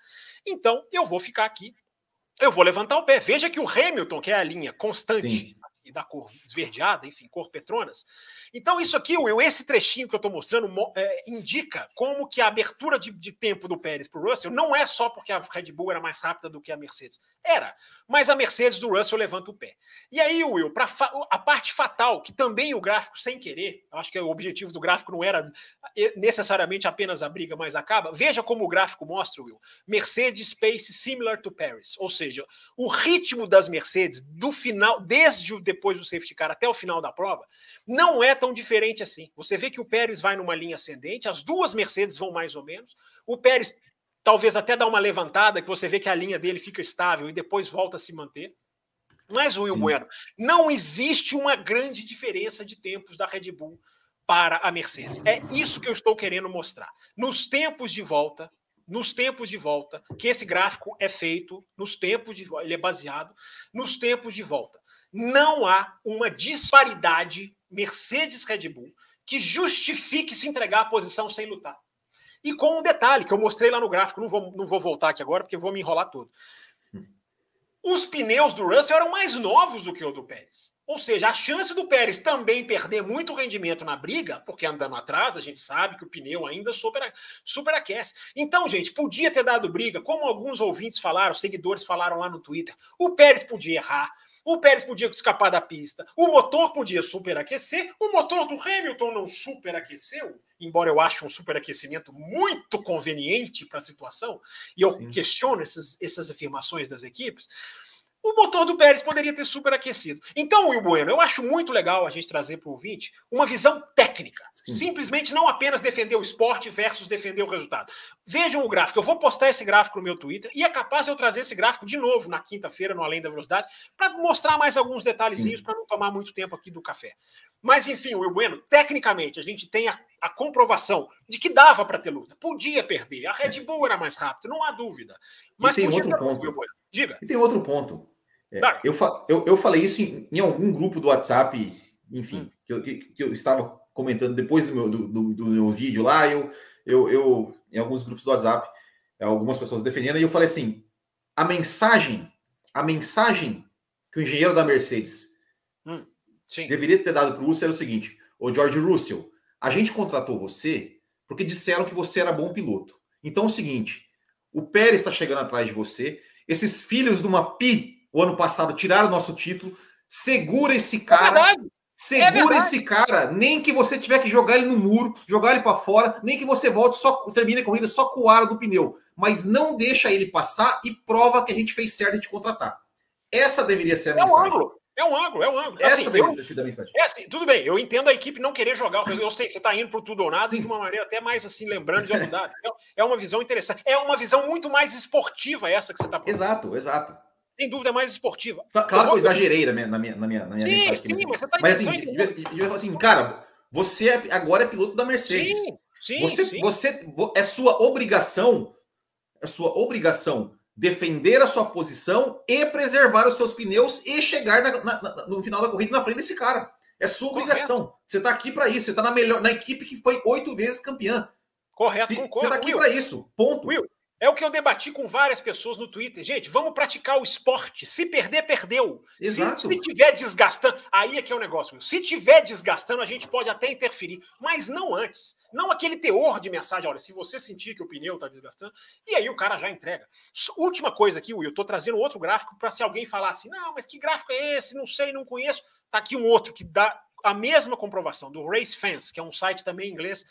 Então, eu vou ficar aqui. Eu vou levantar o pé. Veja que o Hamilton, que é a linha constante Sim e da cor esverdeada, enfim, cor Petronas. Então, isso aqui, Will, esse trechinho que eu estou mostrando é, indica como que a abertura de, de tempo do Pérez para o Russell não é só porque a Red Bull era mais rápida do que a Mercedes. Era, mas a Mercedes do Russell levanta o pé. E aí, Will, para a parte fatal, que também o gráfico sem querer, acho que o objetivo do gráfico não era necessariamente apenas a briga, mas acaba. Veja como o gráfico mostra, Will. Mercedes Pace similar to Paris, ou seja, o ritmo das Mercedes do final, desde o depois do safety car até o final da prova, não é tão diferente assim. Você vê que o Pérez vai numa linha ascendente, as duas Mercedes vão mais ou menos. O Pérez talvez até dá uma levantada, que você vê que a linha dele fica estável e depois volta a se manter. Mas, Will Sim. Bueno, não existe uma grande diferença de tempos da Red Bull para a Mercedes. É isso que eu estou querendo mostrar. Nos tempos de volta, nos tempos de volta, que esse gráfico é feito nos tempos de volta, ele é baseado nos tempos de volta não há uma disparidade Mercedes-Red Bull que justifique se entregar à posição sem lutar. E com um detalhe que eu mostrei lá no gráfico, não vou, não vou voltar aqui agora porque vou me enrolar todo. Os pneus do Russell eram mais novos do que o do Pérez. Ou seja, a chance do Pérez também perder muito rendimento na briga, porque andando atrás, a gente sabe que o pneu ainda super, superaquece. Então, gente, podia ter dado briga, como alguns ouvintes falaram, seguidores falaram lá no Twitter. O Pérez podia errar, o Pérez podia escapar da pista, o motor podia superaquecer, o motor do Hamilton não superaqueceu, embora eu ache um superaquecimento muito conveniente para a situação, e eu Sim. questiono essas, essas afirmações das equipes o motor do Pérez poderia ter superaquecido. Então, Will Bueno, eu acho muito legal a gente trazer para o ouvinte uma visão técnica. Sim. Simplesmente não apenas defender o esporte versus defender o resultado. Vejam o gráfico. Eu vou postar esse gráfico no meu Twitter e é capaz de eu trazer esse gráfico de novo na quinta-feira, no Além da Velocidade, para mostrar mais alguns detalhezinhos para não tomar muito tempo aqui do café. Mas, enfim, Will Bueno, tecnicamente, a gente tem a, a comprovação de que dava para ter luta. Podia perder. A Red Bull era mais rápida, não há dúvida. Mas e tem outro ponto. Bueno. Diga. E tem outro ponto. É, eu, eu, eu falei isso em, em, algum grupo do WhatsApp, enfim, hum. que, eu, que, que, eu estava comentando depois do meu, do, do, do, meu vídeo lá, eu, eu, eu, em alguns grupos do WhatsApp, algumas pessoas defendendo, e eu falei assim: a mensagem, a mensagem que o engenheiro da Mercedes hum, deveria ter dado para o Russell era o seguinte: o George Russell, a gente contratou você porque disseram que você era bom piloto. Então é o seguinte: o Pérez está chegando atrás de você, esses filhos de uma pi o ano passado tiraram o nosso título. Segura esse é cara. É segura é esse cara, nem que você tiver que jogar ele no muro, jogar ele para fora, nem que você volte só termine a corrida só com o aro do pneu, mas não deixa ele passar e prova que a gente fez certo de te contratar. Essa deveria ser a é mensagem. Um ângulo. É um ângulo, é um ângulo. Essa assim, deveria ter sido a mensagem. É assim, tudo bem, eu entendo a equipe não querer jogar. Eu sei, você está indo para tudo ou nada de uma maneira até mais assim, lembrando de mudar. É uma visão interessante. É uma visão muito mais esportiva essa que você está Exato, exato sem dúvida, mais esportiva. Claro que eu exagerei na minha, na minha, na minha, na minha sim, mensagem. Sim, mas você tá Mas assim, eu, assim, cara, você é, agora é piloto da Mercedes. Sim, sim, você, sim. você é sua obrigação, é sua obrigação defender a sua posição e preservar os seus pneus e chegar na, na, no final da corrida na frente desse cara. É sua obrigação. Correto. Você está aqui para isso. Você está na melhor na equipe que foi oito vezes campeã. Correto, Se, Você está aqui para isso. Ponto. Will, é o que eu debati com várias pessoas no Twitter. Gente, vamos praticar o esporte. Se perder, perdeu. Exato. Se, se tiver desgastando, aí é que é o negócio. Se tiver desgastando, a gente pode até interferir, mas não antes. Não aquele teor de mensagem. Olha, se você sentir que o pneu está desgastando, e aí o cara já entrega. Última coisa aqui, Will, eu estou trazendo outro gráfico para se alguém falar assim: não, mas que gráfico é esse? Não sei, não conheço. Tá aqui um outro que dá a mesma comprovação do Race Fans, que é um site também em inglês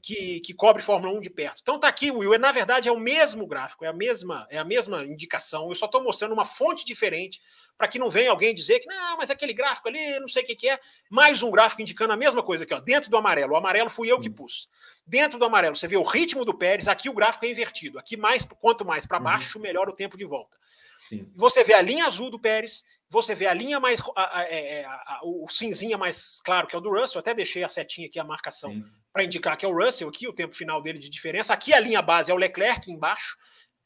que, que cobre Fórmula 1 de perto. Então tá aqui, Will, é, na verdade é o mesmo gráfico, é a mesma, é a mesma indicação. Eu só estou mostrando uma fonte diferente para que não venha alguém dizer que não, mas aquele gráfico ali, não sei o que, que é. Mais um gráfico indicando a mesma coisa aqui, ó, dentro do amarelo. O amarelo fui eu que pus. Dentro do amarelo, você vê o ritmo do Pérez, aqui o gráfico é invertido. Aqui mais quanto mais para uhum. baixo, melhor o tempo de volta. Sim. Você vê a linha azul do Pérez, você vê a linha mais. A, a, é, a, a, o cinzinha mais claro, que é o do Russell. até deixei a setinha aqui, a marcação, para indicar que é o Russell aqui, o tempo final dele de diferença. Aqui a linha base é o Leclerc embaixo.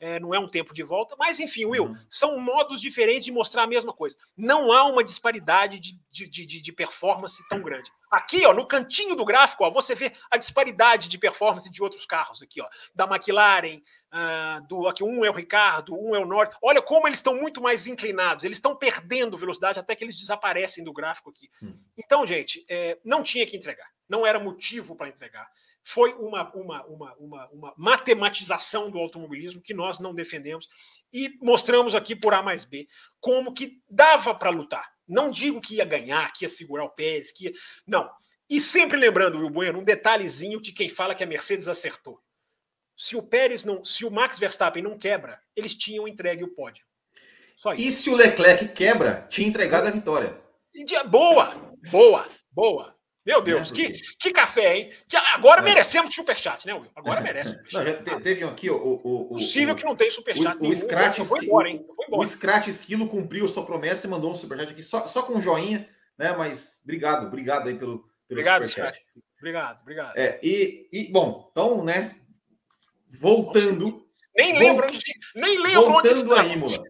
É, não é um tempo de volta, mas enfim, Will, uhum. são modos diferentes de mostrar a mesma coisa. Não há uma disparidade de, de, de, de, performance tão grande. Aqui, ó, no cantinho do gráfico, ó, você vê a disparidade de performance de outros carros aqui, ó, da McLaren, uh, do aqui um é o Ricardo, um é o Norte. Olha como eles estão muito mais inclinados, eles estão perdendo velocidade até que eles desaparecem do gráfico aqui. Uhum. Então, gente, é, não tinha que entregar, não era motivo para entregar foi uma, uma, uma, uma, uma matematização do automobilismo que nós não defendemos e mostramos aqui por A mais B como que dava para lutar. Não digo que ia ganhar, que ia segurar o Pérez, que ia... não. E sempre lembrando, Will Bueno, um detalhezinho de quem fala que a Mercedes acertou. Se o Pérez não, se o Max Verstappen não quebra, eles tinham entregue o pódio. E se o Leclerc quebra, tinha entregado a vitória. Boa, boa, boa. Meu Deus, que, que café, hein? Que agora é. merecemos superchat, né, Will? Agora merece. Não, já teve aqui o. o, o Possível o, que não tenha superchat. O, o Scratch foi embora, hein? Foi embora. O Scratch Esquilo cumpriu sua promessa e mandou um superchat aqui, só, só com um joinha, né? Mas obrigado, obrigado aí pelo, pelo obrigado, superchat. Scratch. Obrigado, obrigado. É, e, e, bom, então, né? Voltando. Nem lembro onde. Nem lembro voltando onde a Imola.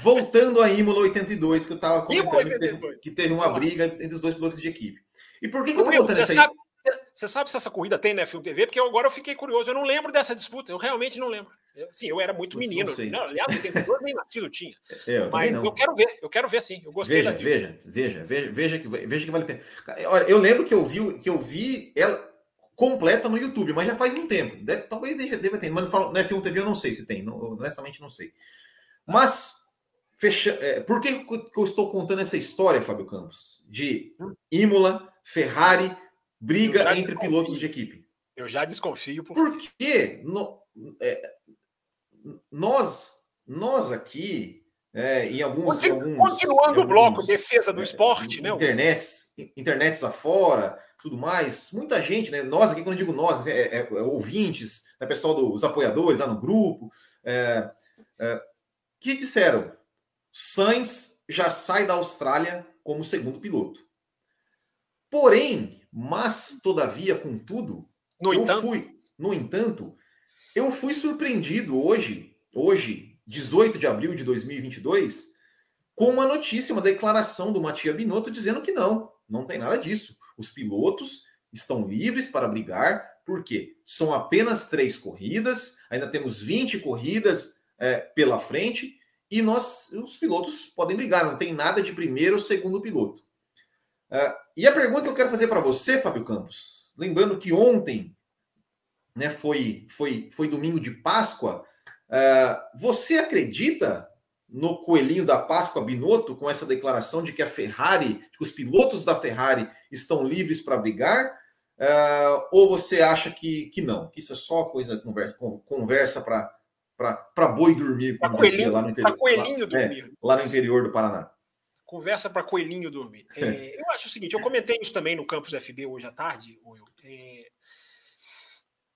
Voltando a Imola 82, que eu estava comentando que teve, que teve, uma briga entre os dois pilotos de equipe. E por que, que eu tô contando essa sabe, Você sabe se essa corrida tem na F1 TV? Porque eu, agora eu fiquei curioso. Eu não lembro dessa disputa. Eu realmente não lembro. sim, eu era muito menino. Não, aliás, 82 nem nascido tinha. É, eu Mas eu quero ver. Eu quero ver sim. Eu gostei veja, da veja, veja, veja, veja que, veja que vale a pena. Olha, eu lembro que eu vi, que eu vi ela completa no YouTube, mas já faz um tempo. Deve, talvez deva ter. Mas no F1 TV eu não sei se tem. Não, honestamente não sei. Mas Fecha... É, por que eu estou contando essa história, Fábio Campos? De hum. Imola, Ferrari, briga entre pilotos de equipe. Eu já desconfio. Por... Porque no, é, nós, nós aqui, é, em alguns. Continuando alguns, o bloco, defesa do é, esporte, né? Internets, internets afora, tudo mais. Muita gente, né? Nós aqui, quando eu digo nós, é, é, é ouvintes, né, pessoal dos apoiadores lá no grupo, que disseram Sainz já sai da Austrália como segundo piloto. Porém, mas todavia, contudo, no eu entanto... fui, no entanto, eu fui surpreendido hoje, hoje, 18 de abril de 2022, com uma notícia, uma declaração do Matia Binotto dizendo que não, não tem nada disso. Os pilotos estão livres para brigar, porque são apenas três corridas, ainda temos 20 corridas é, pela frente, e nós, os pilotos podem brigar, não tem nada de primeiro ou segundo piloto. Uh, e a pergunta que eu quero fazer para você, Fábio Campos, lembrando que ontem né, foi, foi, foi domingo de Páscoa, uh, você acredita no coelhinho da Páscoa Binotto com essa declaração de que a Ferrari, que os pilotos da Ferrari estão livres para brigar? Uh, ou você acha que, que não? Que isso é só coisa conversa, conversa para boi dormir, como coelhinho, lá no interior. lá. É, lá no interior do Paraná. Conversa para coelhinho dormir. É, eu acho o seguinte, eu comentei isso também no campus FB hoje à tarde, Will. É,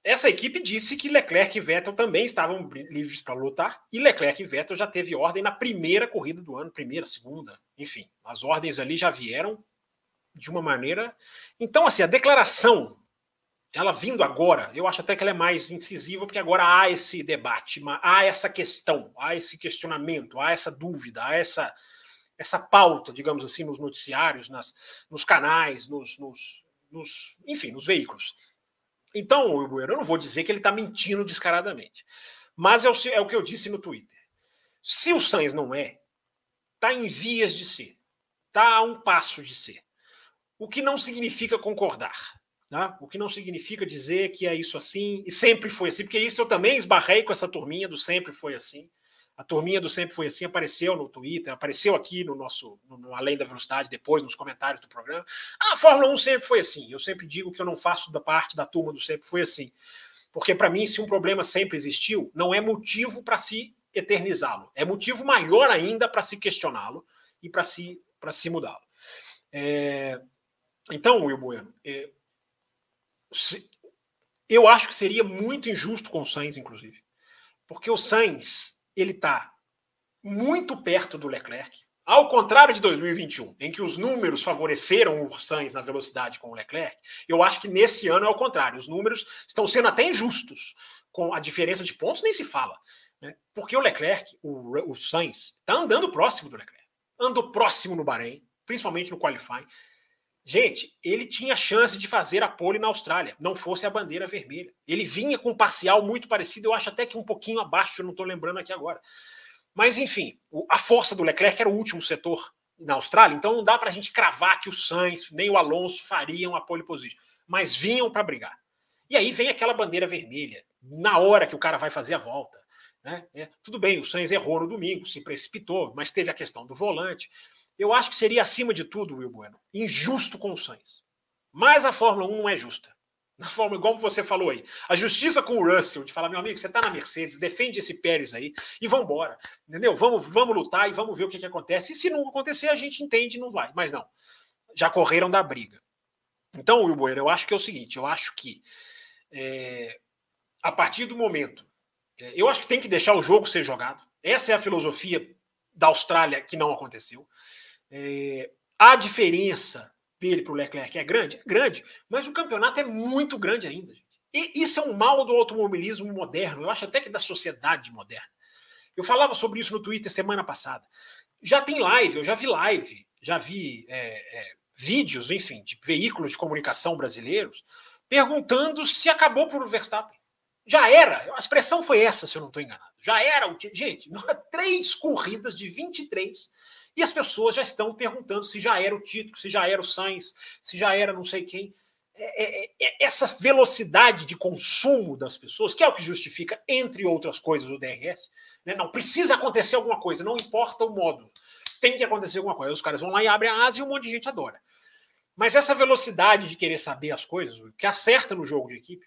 essa equipe disse que Leclerc e Vettel também estavam livres para lutar, e Leclerc e Vettel já teve ordem na primeira corrida do ano, primeira, segunda, enfim, as ordens ali já vieram de uma maneira. Então, assim, a declaração ela vindo agora, eu acho até que ela é mais incisiva, porque agora há esse debate, há essa questão, há esse questionamento, há essa dúvida, há essa, essa pauta, digamos assim, nos noticiários, nas, nos canais, nos, nos, nos enfim, nos veículos. Então, eu não vou dizer que ele está mentindo descaradamente, mas é o, é o que eu disse no Twitter. Se o Sainz não é, está em vias de ser, está a um passo de ser, o que não significa concordar. Tá? O que não significa dizer que é isso assim, e sempre foi assim, porque isso eu também esbarrei com essa turminha do sempre foi assim. A turminha do sempre foi assim apareceu no Twitter, apareceu aqui no nosso, no, no Além da Velocidade, depois nos comentários do programa. Ah, a Fórmula 1 sempre foi assim. Eu sempre digo que eu não faço da parte da turma do sempre foi assim. Porque, para mim, se um problema sempre existiu, não é motivo para se eternizá-lo. É motivo maior ainda para se questioná-lo e para se, se mudá-lo. É... Então, Will Bueno, é eu acho que seria muito injusto com o Sainz, inclusive. Porque o Sainz, ele está muito perto do Leclerc. Ao contrário de 2021, em que os números favoreceram o Sainz na velocidade com o Leclerc, eu acho que nesse ano é o contrário. Os números estão sendo até injustos. Com a diferença de pontos, nem se fala. Né? Porque o Leclerc, o, o Sainz, está andando próximo do Leclerc. Andou próximo no Bahrein, principalmente no qualifying. Gente, ele tinha chance de fazer a pole na Austrália, não fosse a bandeira vermelha. Ele vinha com um parcial muito parecido, eu acho até que um pouquinho abaixo, eu não estou lembrando aqui agora. Mas, enfim, a força do Leclerc era o último setor na Austrália, então não dá para a gente cravar que o Sainz nem o Alonso fariam a pole position, mas vinham para brigar. E aí vem aquela bandeira vermelha, na hora que o cara vai fazer a volta. Né? É, tudo bem, o Sainz errou no domingo, se precipitou, mas teve a questão do volante. Eu acho que seria, acima de tudo, Will Bueno, injusto com o Sainz. Mas a Fórmula 1 não é justa. Na Fórmula, igual você falou aí, a justiça com o Russell, de falar, meu amigo, você está na Mercedes, defende esse Pérez aí e vamos embora. Entendeu? Vamos, vamos lutar e vamos ver o que, que acontece. E se não acontecer, a gente entende não vai. Mas não. Já correram da briga. Então, Will Bueno, eu acho que é o seguinte: eu acho que é, a partir do momento. É, eu acho que tem que deixar o jogo ser jogado. Essa é a filosofia da Austrália que não aconteceu. É, a diferença dele para o Leclerc é grande? É grande, mas o campeonato é muito grande ainda. Gente. E isso é um mal do automobilismo moderno, eu acho até que da sociedade moderna. Eu falava sobre isso no Twitter semana passada. Já tem live, eu já vi live, já vi é, é, vídeos, enfim, de veículos de comunicação brasileiros perguntando se acabou para o Verstappen. Já era, a expressão foi essa, se eu não estou enganado. Já era Gente, três corridas de 23 e as pessoas já estão perguntando se já era o título, se já era o Sainz, se já era não sei quem. É, é, é, essa velocidade de consumo das pessoas, que é o que justifica, entre outras coisas, o DRS, né? não precisa acontecer alguma coisa, não importa o modo, tem que acontecer alguma coisa. Os caras vão lá e abrem a asa e um monte de gente adora. Mas essa velocidade de querer saber as coisas, que acerta no jogo de equipe,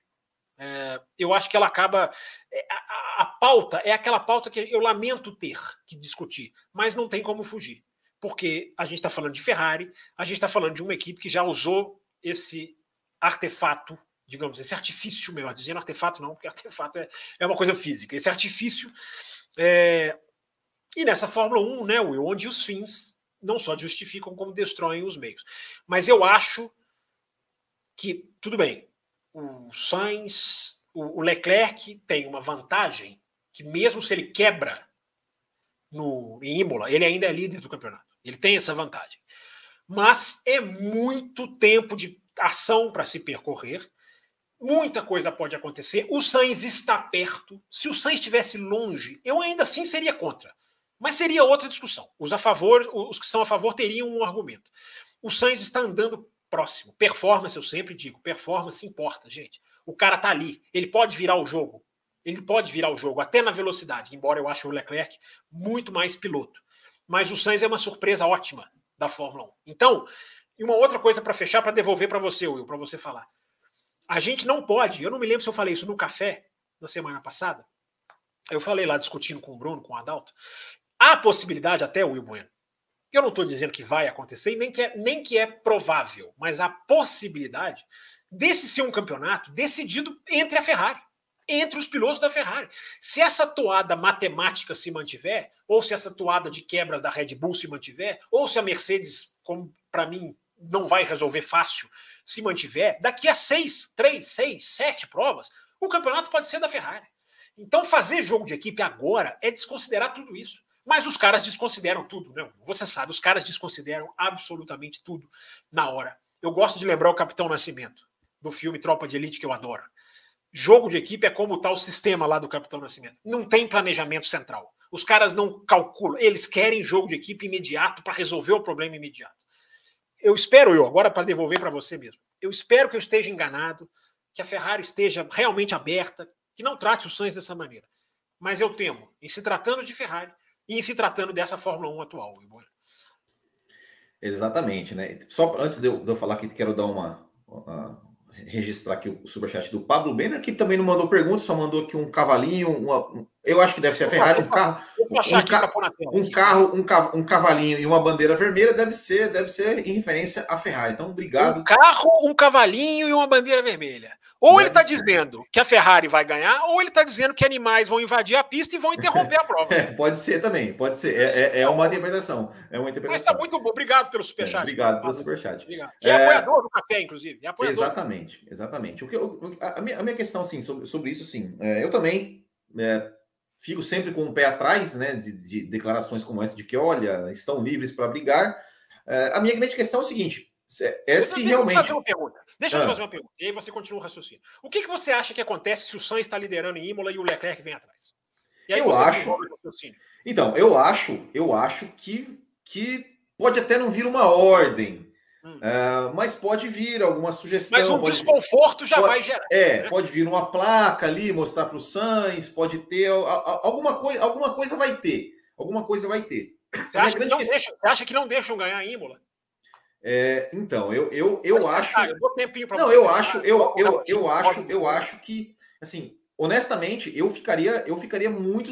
é, eu acho que ela acaba. É, a, a, pauta é aquela pauta que eu lamento ter que discutir, mas não tem como fugir. Porque a gente está falando de Ferrari, a gente está falando de uma equipe que já usou esse artefato, digamos, esse artifício, melhor dizendo, artefato não, porque artefato é, é uma coisa física, esse artifício. É, e nessa Fórmula 1, né, Will, onde os fins não só justificam, como destroem os meios. Mas eu acho que, tudo bem, o Sainz, o Leclerc tem uma vantagem que mesmo se ele quebra no, em Imola, ele ainda é líder do campeonato. Ele tem essa vantagem. Mas é muito tempo de ação para se percorrer. Muita coisa pode acontecer. O Sainz está perto. Se o Sainz estivesse longe, eu ainda assim seria contra. Mas seria outra discussão. Os a favor, os que são a favor teriam um argumento. O Sainz está andando próximo. Performance, eu sempre digo, performance importa, gente. O cara tá ali, ele pode virar o jogo. Ele pode virar o jogo, até na velocidade, embora eu ache o Leclerc muito mais piloto. Mas o Sainz é uma surpresa ótima da Fórmula 1. Então, e uma outra coisa para fechar, para devolver para você, Will, para você falar. A gente não pode, eu não me lembro se eu falei isso no café na semana passada. Eu falei lá discutindo com o Bruno, com o Adalto. Há possibilidade até, Will Bueno, eu não estou dizendo que vai acontecer, nem que, é, nem que é provável, mas a possibilidade desse ser um campeonato decidido entre a Ferrari, entre os pilotos da Ferrari. Se essa toada matemática se mantiver, ou se essa toada de quebras da Red Bull se mantiver, ou se a Mercedes, como para mim não vai resolver fácil, se mantiver, daqui a seis, três, seis, sete provas, o campeonato pode ser da Ferrari. Então, fazer jogo de equipe agora é desconsiderar tudo isso. Mas os caras desconsideram tudo, né? Você sabe, os caras desconsideram absolutamente tudo na hora. Eu gosto de lembrar o Capitão Nascimento, do filme Tropa de Elite, que eu adoro. Jogo de equipe é como tá o sistema lá do Capitão Nascimento. Não tem planejamento central. Os caras não calculam, eles querem jogo de equipe imediato para resolver o problema imediato. Eu espero eu, agora para devolver para você mesmo, eu espero que eu esteja enganado, que a Ferrari esteja realmente aberta, que não trate os Sainz dessa maneira. Mas eu temo, em se tratando de Ferrari, e se tratando dessa Fórmula 1 atual. Exatamente, né? Só antes de eu, de eu falar que quero dar uma, uma, registrar aqui o superchat do Pablo Benner, que também não mandou pergunta, só mandou aqui um cavalinho, uma, eu acho que deve ser a Ferrari, um carro, um, ca, um carro, um, um cavalinho e uma bandeira vermelha deve ser, deve ser em referência à Ferrari. Então, obrigado. Um carro, um cavalinho e uma bandeira vermelha. Ou ele está dizendo que a Ferrari vai ganhar, ou ele está dizendo que animais vão invadir a pista e vão interromper a prova. é, pode ser também, pode ser. É, é, é, uma interpretação. É uma interpretação. Mas está muito bom. Obrigado pelo superchat. É, obrigado pelo superchat. Obrigado. Que é, é, apoiador do café, inclusive. É exatamente, exatamente. O que, a, minha, a minha questão, assim, sobre, sobre isso, sim. É, eu também fico sempre com o um pé atrás, né, de, de, declarações como essa de que, olha, estão livres para brigar. Uh, a minha grande questão é o seguinte: é se realmente. Deixa eu fazer uma pergunta. Deixa eu ah. fazer uma pergunta. E aí você continua o raciocínio. O que, que você acha que acontece se o Sainz está liderando em Imola e o Leclerc vem atrás? eu acho. Então, eu acho, eu acho que, que pode até não vir uma ordem. Hum. Uh, mas pode vir alguma sugestão. Mas um desconforto já pode, vai gerar. É, né? pode vir uma placa ali, mostrar para o Sainz, pode ter alguma coisa, alguma coisa vai ter. Alguma coisa vai ter. Você acha, que não questão... deixa, você acha que não deixam ganhar a Imola? É, então, eu, eu, eu acho. Cara, eu dou tempinho não, eu acho, eu, eu, eu acho, eu acho que, assim, honestamente, eu ficaria, eu ficaria muito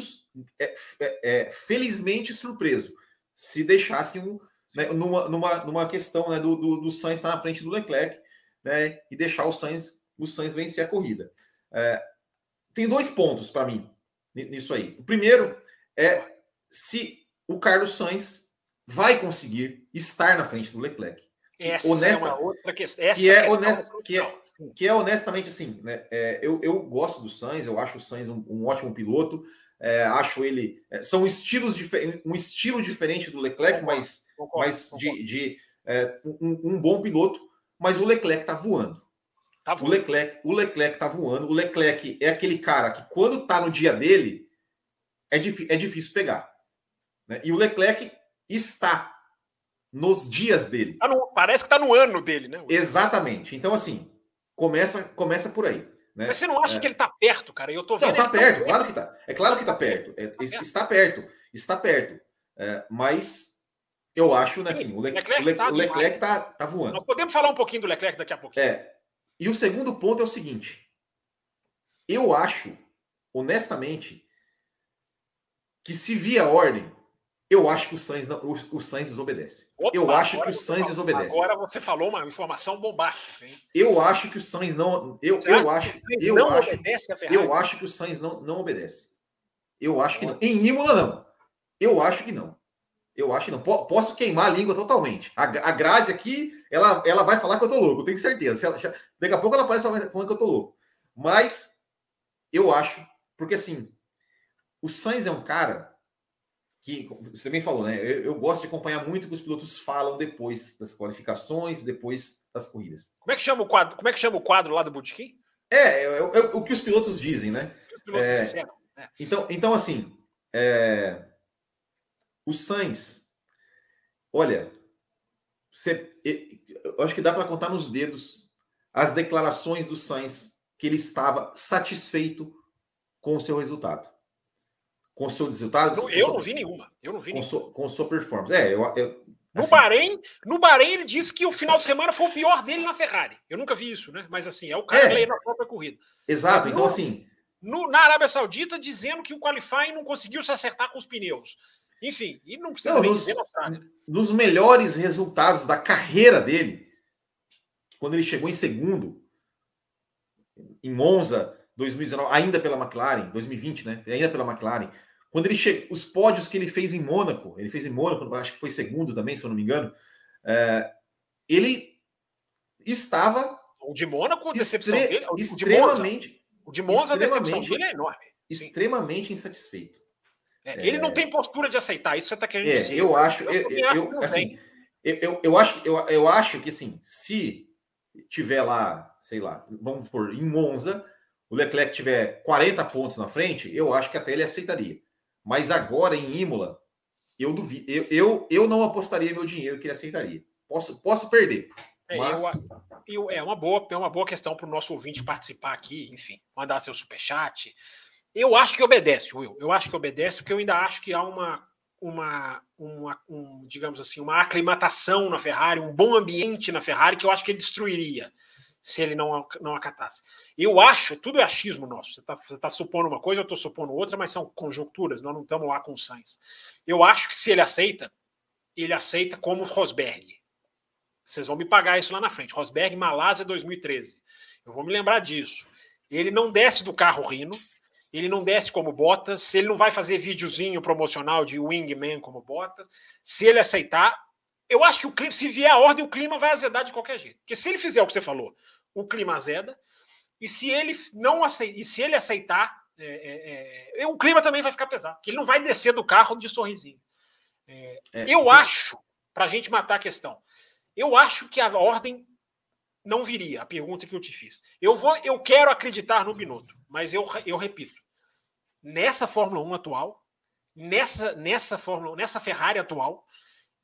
é, é, é, felizmente surpreso se deixassem um, né, numa, numa, numa questão né, do, do, do Sainz estar na frente do Leclerc né, e deixar o Sainz, o Sainz vencer a corrida. É, tem dois pontos para mim nisso aí. O primeiro é se o Carlos Sainz vai conseguir estar na frente do Leclerc. Essa Honesta, é uma outra questão. Essa que é, honest, que, é, que é honestamente assim, né? É, eu, eu gosto do Sainz, eu acho o Sainz um, um ótimo piloto. É, acho ele. É, são estilos um estilo diferente do Leclerc, mas, concordo, mas concordo. de, de é, um, um, bom piloto. Mas o Leclerc tá voando. Tá voando. O Leclerc, o Leclerc tá voando. O Leclerc é aquele cara que, quando tá no dia dele, é, é difícil pegar. Né? E o Leclerc está nos dias dele. Tá no, parece que está no ano dele, né? Exatamente. Então, assim, começa, começa por aí. Né? Mas você não acha é... que ele está perto, cara? Eu tô vendo. Não, tá perto, claro que tá. É claro que está perto. É, tá está perto. Está perto. É, mas eu acho, né, assim, o, Le... Leclerc, Le... tá, Leclerc tá, tá voando. Nós podemos falar um pouquinho do Leclerc daqui a pouquinho. É. E o segundo ponto é o seguinte: eu acho, honestamente, que se via ordem, eu acho que o Sainz, não, o, o Sainz desobedece. Opa, eu acho que o Sainz desobedece. Agora você falou uma informação bombástica. Hein? Eu acho que o Sainz não. Eu, eu acho. Eu não acho, obedece a Ferrari? Eu acho que o Sainz não, não obedece. Eu acho que não. Em Imola, não. Eu acho que não. Eu acho que não. Posso queimar a língua totalmente. A, a Grazi aqui, ela, ela vai falar que eu tô louco, eu tenho certeza. Ela, daqui a pouco ela aparece falando que eu tô louco. Mas eu acho, porque assim, o Sainz é um cara que você bem falou, né? Eu, eu, gosto de acompanhar muito o que os pilotos falam depois das qualificações, depois das corridas. Como é que chama o quadro? Como é que chama o quadro lá do Bootkin? É, é, é, é, o que os pilotos dizem, né? Pilotos é, disseram, né? Então, então assim, é, o Sainz, olha, você, eu acho que dá para contar nos dedos as declarações do Sainz que ele estava satisfeito com o seu resultado com seu resultado? Não, eu não vi nenhuma. Eu não vi com nenhuma. Sua, com sua performance. É, eu, eu no assim, Bahrein, no Bahrein ele disse que o final de semana foi o pior dele na Ferrari. Eu nunca vi isso, né? Mas assim, é o cara é, na própria corrida. Exato, então assim. No, na Arábia Saudita, dizendo que o qualifying não conseguiu se acertar com os pneus. Enfim, e não precisa não, nem nos. Nos melhores resultados da carreira dele, quando ele chegou em segundo, em Monza, 2019, ainda pela McLaren, 2020, né? Ainda pela McLaren. Quando ele chega, os pódios que ele fez em Mônaco, ele fez em Mônaco, acho que foi segundo também, se eu não me engano. É, ele estava. O de Mônaco, a decepção dele. O extremamente. De o de Monza, a decepção dele é enorme. Extremamente Sim. insatisfeito. É, ele não tem postura de aceitar, isso você está querendo é, dizer. Eu acho, eu, eu, eu assim, eu, eu, acho, eu, eu acho que assim, se tiver lá, sei lá, vamos por em Monza, o Leclerc tiver 40 pontos na frente, eu acho que até ele aceitaria. Mas agora em Imola, eu duvido, eu, eu, eu não apostaria meu dinheiro que ele aceitaria. Posso, posso perder. É, mas... eu, eu, é, uma boa, é uma boa questão para o nosso ouvinte participar aqui, enfim, mandar seu superchat. Eu acho que obedece, Will. Eu acho que obedece, porque eu ainda acho que há uma, uma, uma um, digamos assim, uma aclimatação na Ferrari, um bom ambiente na Ferrari que eu acho que ele destruiria se ele não, não acatasse. Eu acho, tudo é achismo nosso. Você está tá supondo uma coisa, eu estou supondo outra, mas são conjunturas, nós não estamos lá com o Sainz. Eu acho que se ele aceita, ele aceita como Rosberg. Vocês vão me pagar isso lá na frente. Rosberg, Malásia 2013. Eu vou me lembrar disso. Ele não desce do carro rindo, ele não desce como Bottas, ele não vai fazer videozinho promocional de wingman como Bottas. Se ele aceitar, eu acho que o clima, se vier a ordem, o clima vai azedar de qualquer jeito. Porque se ele fizer o que você falou, o clima azeda. E se ele não aceitar, e se ele aceitar, É, é, é, o clima também vai ficar pesado, que ele não vai descer do carro de sorrisinho. É, eu acho, para a gente matar a questão, eu acho que a ordem não viria, a pergunta que eu te fiz. Eu vou, eu quero acreditar no Binotto, mas eu, eu repito, nessa Fórmula 1 atual, nessa nessa Fórmula, nessa Ferrari atual,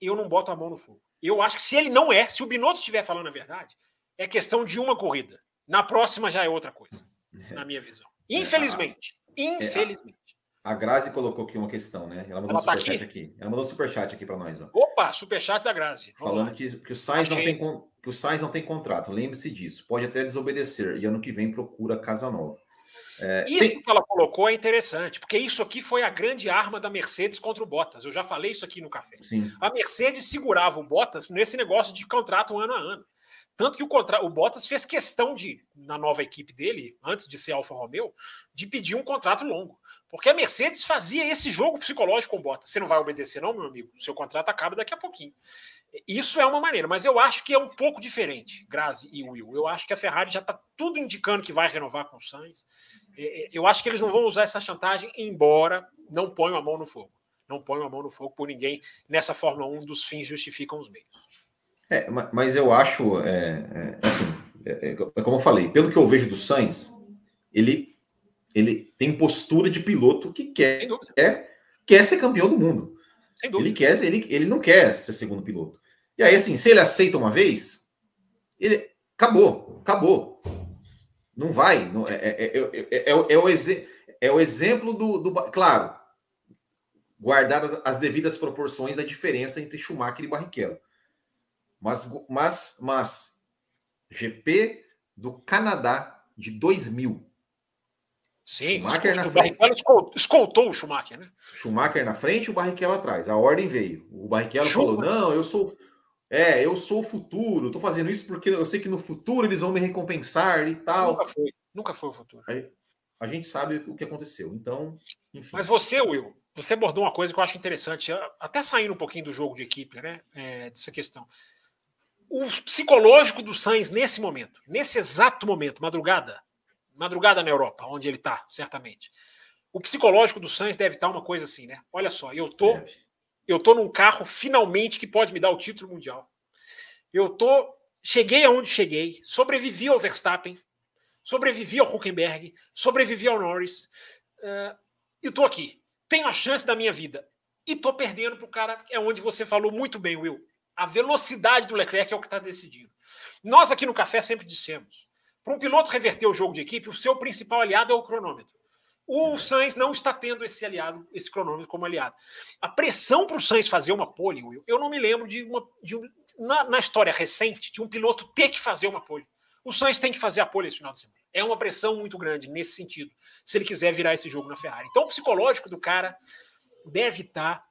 eu não boto a mão no fogo. Eu acho que se ele não é, se o Binotto estiver falando a verdade, é questão de uma corrida. Na próxima já é outra coisa, na minha visão. É, Infelizmente. É, infelizmente. A Grazi colocou aqui uma questão, né? Ela mandou Ela tá superchat aqui? aqui? Ela mandou superchat aqui para nós. Ó. Opa, superchat da Grazi. Vamos Falando que, que, o Sainz não tem, que o Sainz não tem contrato. Lembre-se disso. Pode até desobedecer. E ano que vem procura casa nova. É, isso tem... que ela colocou é interessante, porque isso aqui foi a grande arma da Mercedes contra o Bottas. Eu já falei isso aqui no café. Sim. A Mercedes segurava o Bottas nesse negócio de contrato ano a ano. Tanto que o, contra... o Bottas fez questão de, na nova equipe dele, antes de ser Alfa Romeo, de pedir um contrato longo. Porque a Mercedes fazia esse jogo psicológico com o Bottas. Você não vai obedecer, não, meu amigo? O seu contrato acaba daqui a pouquinho. Isso é uma maneira, mas eu acho que é um pouco diferente, Grazi e Will. Eu acho que a Ferrari já está tudo indicando que vai renovar com o Sainz. É, é, eu acho que eles não vão usar essa chantagem, embora não ponham a mão no fogo. Não ponham a mão no fogo por ninguém. Nessa Fórmula 1, dos fins justificam os meios. É, mas eu acho, é, é, assim, é, como eu falei, pelo que eu vejo do Sainz, ele, ele tem postura de piloto que quer, quer, quer ser campeão do mundo. Ele, quer, ele, ele não quer ser segundo piloto. E aí, assim, se ele aceita uma vez, ele acabou, acabou. Não vai. Não, é, é, é, é, o, é o exemplo do, do. Claro, guardar as, as devidas proporções da diferença entre Schumacher e Barrichello. Mas, mas, mas, GP do Canadá de 2000. Sim, Schumacher na o frente. Barrichello escoltou o Schumacher, né? Schumacher na frente e o Barrichello atrás. A ordem veio. O Barrichello falou: não, eu sou. É, eu sou o futuro, tô fazendo isso porque eu sei que no futuro eles vão me recompensar e tal. Nunca foi, nunca foi o futuro. Aí, a gente sabe o que aconteceu. Então, enfim. Mas você, Will, você abordou uma coisa que eu acho interessante, até saindo um pouquinho do jogo de equipe, né? É, dessa questão. O psicológico do Sainz nesse momento, nesse exato momento, madrugada, madrugada na Europa, onde ele está, certamente. O psicológico do Sainz deve estar uma coisa assim, né? Olha só, eu tô, eu tô num carro finalmente que pode me dar o título mundial. Eu tô, cheguei aonde cheguei, sobrevivi ao Verstappen, sobrevivi ao Huckenberg, sobrevivi ao Norris, uh, e tô aqui. Tenho a chance da minha vida. E tô perdendo pro cara, é onde você falou muito bem, Will. A velocidade do Leclerc é o que está decidindo. Nós aqui no Café sempre dissemos: para um piloto reverter o jogo de equipe, o seu principal aliado é o cronômetro. O Sainz não está tendo esse aliado, esse cronômetro como aliado. A pressão para o Sainz fazer uma pole, Will, eu não me lembro de uma. De um, na, na, história recente, de um piloto ter que fazer uma pole. O Sainz tem que fazer a pole esse final de semana. É uma pressão muito grande nesse sentido, se ele quiser virar esse jogo na Ferrari. Então, o psicológico do cara deve estar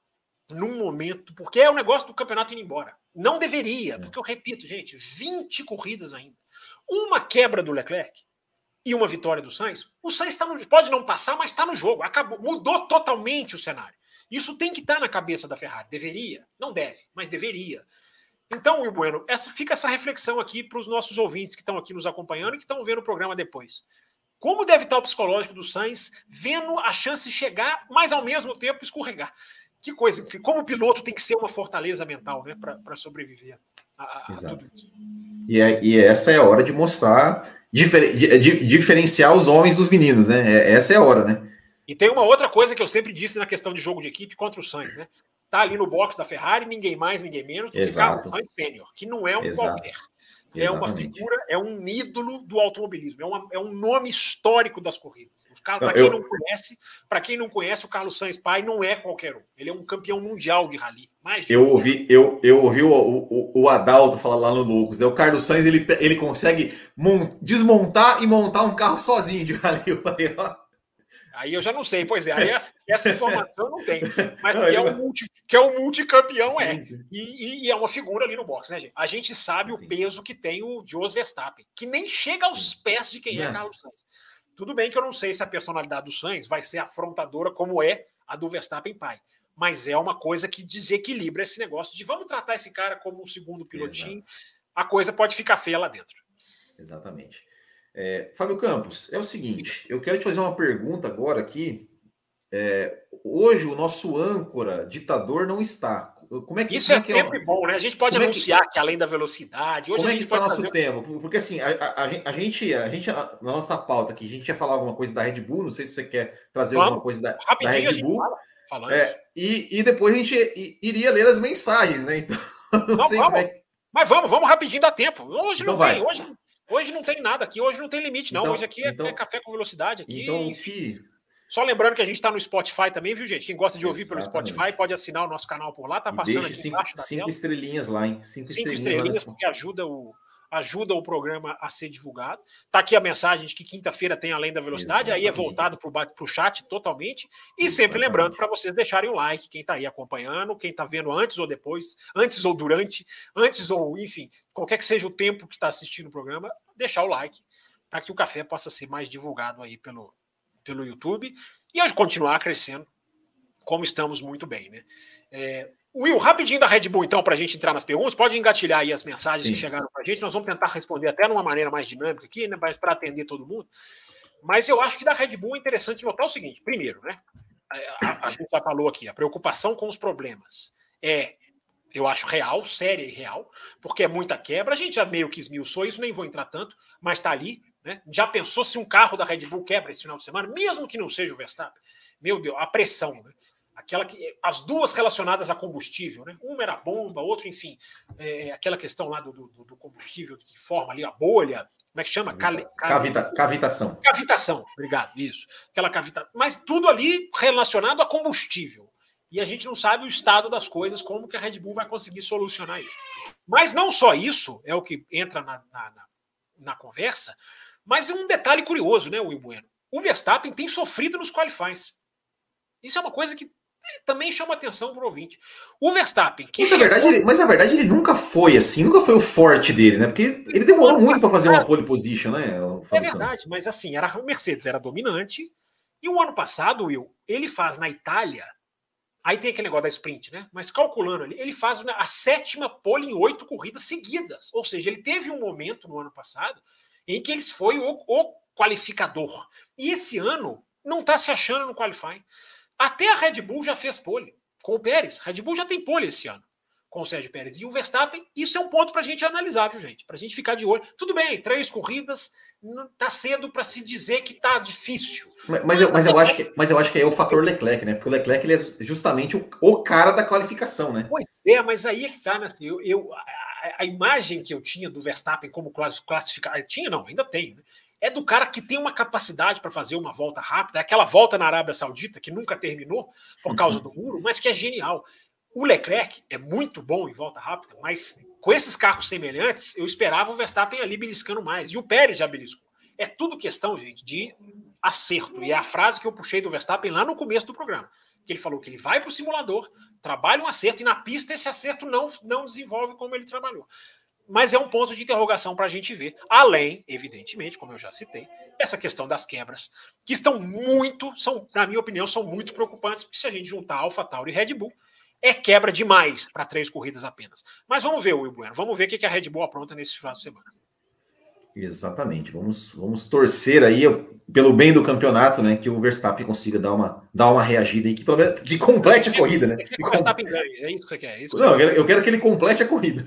num momento, porque é o negócio do campeonato indo embora. Não deveria, porque eu repito, gente, 20 corridas ainda. Uma quebra do Leclerc e uma vitória do Sainz, o Sainz tá no, pode não passar, mas está no jogo. Acabou, mudou totalmente o cenário. Isso tem que estar tá na cabeça da Ferrari. Deveria, não deve, mas deveria. Então, Will Bueno, essa, fica essa reflexão aqui para os nossos ouvintes que estão aqui nos acompanhando e que estão vendo o programa depois. Como deve estar o psicológico do Sainz vendo a chance chegar, mas ao mesmo tempo escorregar? Que coisa, como o piloto tem que ser uma fortaleza mental né, para sobreviver a, a, a tudo isso. E, é, e essa é a hora de mostrar, difer, de, diferenciar os homens dos meninos, né? É, essa é a hora, né? E tem uma outra coisa que eu sempre disse na questão de jogo de equipe contra o Sainz, né? Tá ali no box da Ferrari, ninguém mais, ninguém menos do Exato. que Carlos Sainz Sênior, que não é um Exato. qualquer. É uma figura, é um ídolo do automobilismo, é, uma, é um nome histórico das corridas. Para quem eu... não conhece, para quem não conhece, o Carlos Sainz pai não é qualquer um. Ele é um campeão mundial de rally. Mais eu ouvi, eu, eu ouvi o, o, o Adalto falar lá no Lucas. Né? O Carlos Sainz ele, ele consegue desmontar e montar um carro sozinho de rally. Eu falei, ó, Aí eu já não sei, pois é, aí essa, essa informação eu não tenho. Mas que, é um multi, que é um multicampeão, sim, é. Sim. E, e, é uma figura ali no box, né, gente? A gente sabe sim. o peso que tem o Jos Verstappen, que nem chega aos pés de quem é Carlos Sainz. Tudo bem que eu não sei se a personalidade do Sainz vai ser afrontadora como é a do Verstappen pai. Mas é uma coisa que desequilibra esse negócio de vamos tratar esse cara como um segundo pilotinho. Exato. A coisa pode ficar feia lá dentro. Exatamente. É, Fábio Campos, é o seguinte, eu quero te fazer uma pergunta agora aqui. É, hoje o nosso âncora ditador não está. Como é que isso é, é sempre é, bom, né? A gente pode anunciar é que, que, além da velocidade. Hoje como é que está nosso fazer... tempo? Porque assim, a, a, a, gente, a gente, na nossa pauta aqui, a gente ia falar alguma coisa da Red Bull. Não sei se você quer trazer Vamos, alguma coisa da, da Red Bull. Fala, é, e, e depois a gente iria ler as mensagens, né? Então, não, não sei vamos, como é. Mas vamos, vamos rapidinho, dá tempo. Hoje então não vai. tem, hoje, hoje não tem nada aqui, hoje não tem limite, não. Então, hoje aqui é, então, é café com velocidade. Aqui, então, enfim. Só lembrando que a gente está no Spotify também, viu, gente? Quem gosta de ouvir Exatamente. pelo Spotify pode assinar o nosso canal por lá, tá passando aqui cinco, embaixo da Cinco tela. estrelinhas lá, hein? Cinco, cinco estrelinhas, estrelinhas porque ajuda o, ajuda o programa a ser divulgado. Tá aqui a mensagem de que quinta-feira tem Além da Velocidade, Exatamente. aí é voltado para o chat totalmente. E Exatamente. sempre lembrando para vocês deixarem o like, quem está aí acompanhando, quem está vendo antes ou depois, antes ou durante, antes ou, enfim, qualquer que seja o tempo que está assistindo o programa, deixar o like para que o café possa ser mais divulgado aí pelo, pelo YouTube e hoje continuar crescendo, como estamos muito bem, né? É, Will, rapidinho da Red Bull, então, para a gente entrar nas perguntas, pode engatilhar aí as mensagens Sim. que chegaram para a gente, nós vamos tentar responder até de uma maneira mais dinâmica aqui, né, para atender todo mundo. Mas eu acho que da Red Bull é interessante notar o seguinte: primeiro, né? A, a gente já falou aqui, a preocupação com os problemas é, eu acho, real, séria e real, porque é muita quebra. A gente já meio que esmiuçou isso, nem vou entrar tanto, mas está ali. Né? Já pensou se um carro da Red Bull quebra esse final de semana, mesmo que não seja o Verstappen? Meu Deus, a pressão, né? Aquela que, as duas relacionadas a combustível, né? Uma era bomba, outro, enfim, é, aquela questão lá do, do, do, combustível que forma ali a bolha, como é que chama? Cavita, Cavita, cavitação. Cavitação, obrigado, isso. Aquela cavitação. Mas tudo ali relacionado a combustível. E a gente não sabe o estado das coisas, como que a Red Bull vai conseguir solucionar isso. Mas não só isso, é o que entra na, na, na, na conversa, mas é um detalhe curioso, né, Will Bueno? O Verstappen tem sofrido nos qualifies. Isso é uma coisa que também chama atenção para o ouvinte. O Verstappen. Que mas, chegou... verdade, ele, mas na verdade ele nunca foi assim, nunca foi o forte dele, né? Porque ele demorou muito para fazer uma pole position, né? É verdade, mas assim, era, o Mercedes era dominante. E o ano passado, Will, ele faz na Itália. Aí tem aquele negócio da sprint, né? Mas calculando ali, ele faz a sétima pole em oito corridas seguidas. Ou seja, ele teve um momento no ano passado em que ele foi o, o qualificador. E esse ano não está se achando no qualifying. Até a Red Bull já fez pole com o Pérez. Red Bull já tem pole esse ano com o Sérgio Pérez. E o Verstappen, isso é um ponto para a gente analisar, viu, gente? Para a gente ficar de olho. Tudo bem, três corridas, tá cedo para se dizer que tá difícil. Mas, mas, eu, mas, eu acho que, mas eu acho que é o fator Leclerc, né? Porque o Leclerc ele é justamente o, o cara da qualificação, né? Pois é, mas aí é que tá, né? Assim, eu, eu a, a, imagem que eu tinha do Verstappen como classificar, tinha não, ainda tenho, né? É do cara que tem uma capacidade para fazer uma volta rápida, é aquela volta na Arábia Saudita que nunca terminou por causa do muro, mas que é genial. O Leclerc é muito bom em volta rápida, mas com esses carros semelhantes, eu esperava o Verstappen ali beliscando mais. E o Pérez já beliscou. É tudo questão, gente, de acerto. E é a frase que eu puxei do Verstappen lá no começo do programa. Que ele falou que ele vai para o simulador, trabalha um acerto, e na pista esse acerto não, não desenvolve como ele trabalhou mas é um ponto de interrogação para a gente ver. Além, evidentemente, como eu já citei, essa questão das quebras, que estão muito, são, na minha opinião, são muito preocupantes, porque se a gente juntar Alpha Tauri e Red Bull, é quebra demais para três corridas apenas. Mas vamos ver, Will Bueno, vamos ver o que a Red Bull apronta nesse final de semana. Exatamente. Vamos, vamos torcer aí pelo bem do campeonato, né? Que o Verstappen consiga dar uma, dar uma reagida aí, que pelo menos que complete a corrida, né? Que o Verstappen ganhe, é isso que você quer. É que Não, quer. eu quero que ele complete a corrida.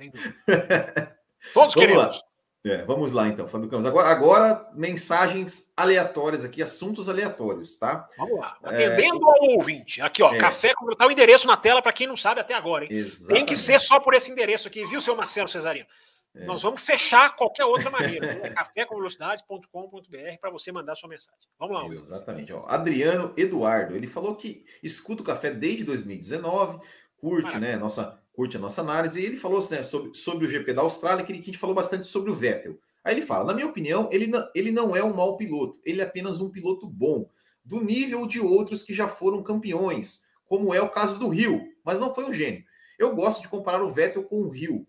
Sem dúvida. Todos vamos queremos. Lá. É, vamos lá então, Fábio Campos. Agora, agora, mensagens aleatórias aqui, assuntos aleatórios, tá? Vamos lá. É, Atendendo é... ao ouvinte. Aqui, ó, é. café com tá o endereço na tela para quem não sabe até agora, hein? Exatamente. Tem que ser só por esse endereço aqui, viu, seu Marcelo Cesarino? É. Nós vamos fechar qualquer outra maneira. É cafécomvelocidade.com.br para você mandar sua mensagem. Vamos lá, Will. Exatamente. Ó, Adriano Eduardo, ele falou que escuta o café desde 2019, curte, né, nossa, curte a nossa análise, e ele falou né, sobre, sobre o GP da Austrália, que, ele, que a gente falou bastante sobre o Vettel. Aí ele fala: na minha opinião, ele não, ele não é um mau piloto, ele é apenas um piloto bom, do nível de outros que já foram campeões, como é o caso do Rio, mas não foi um gênio. Eu gosto de comparar o Vettel com o Rio.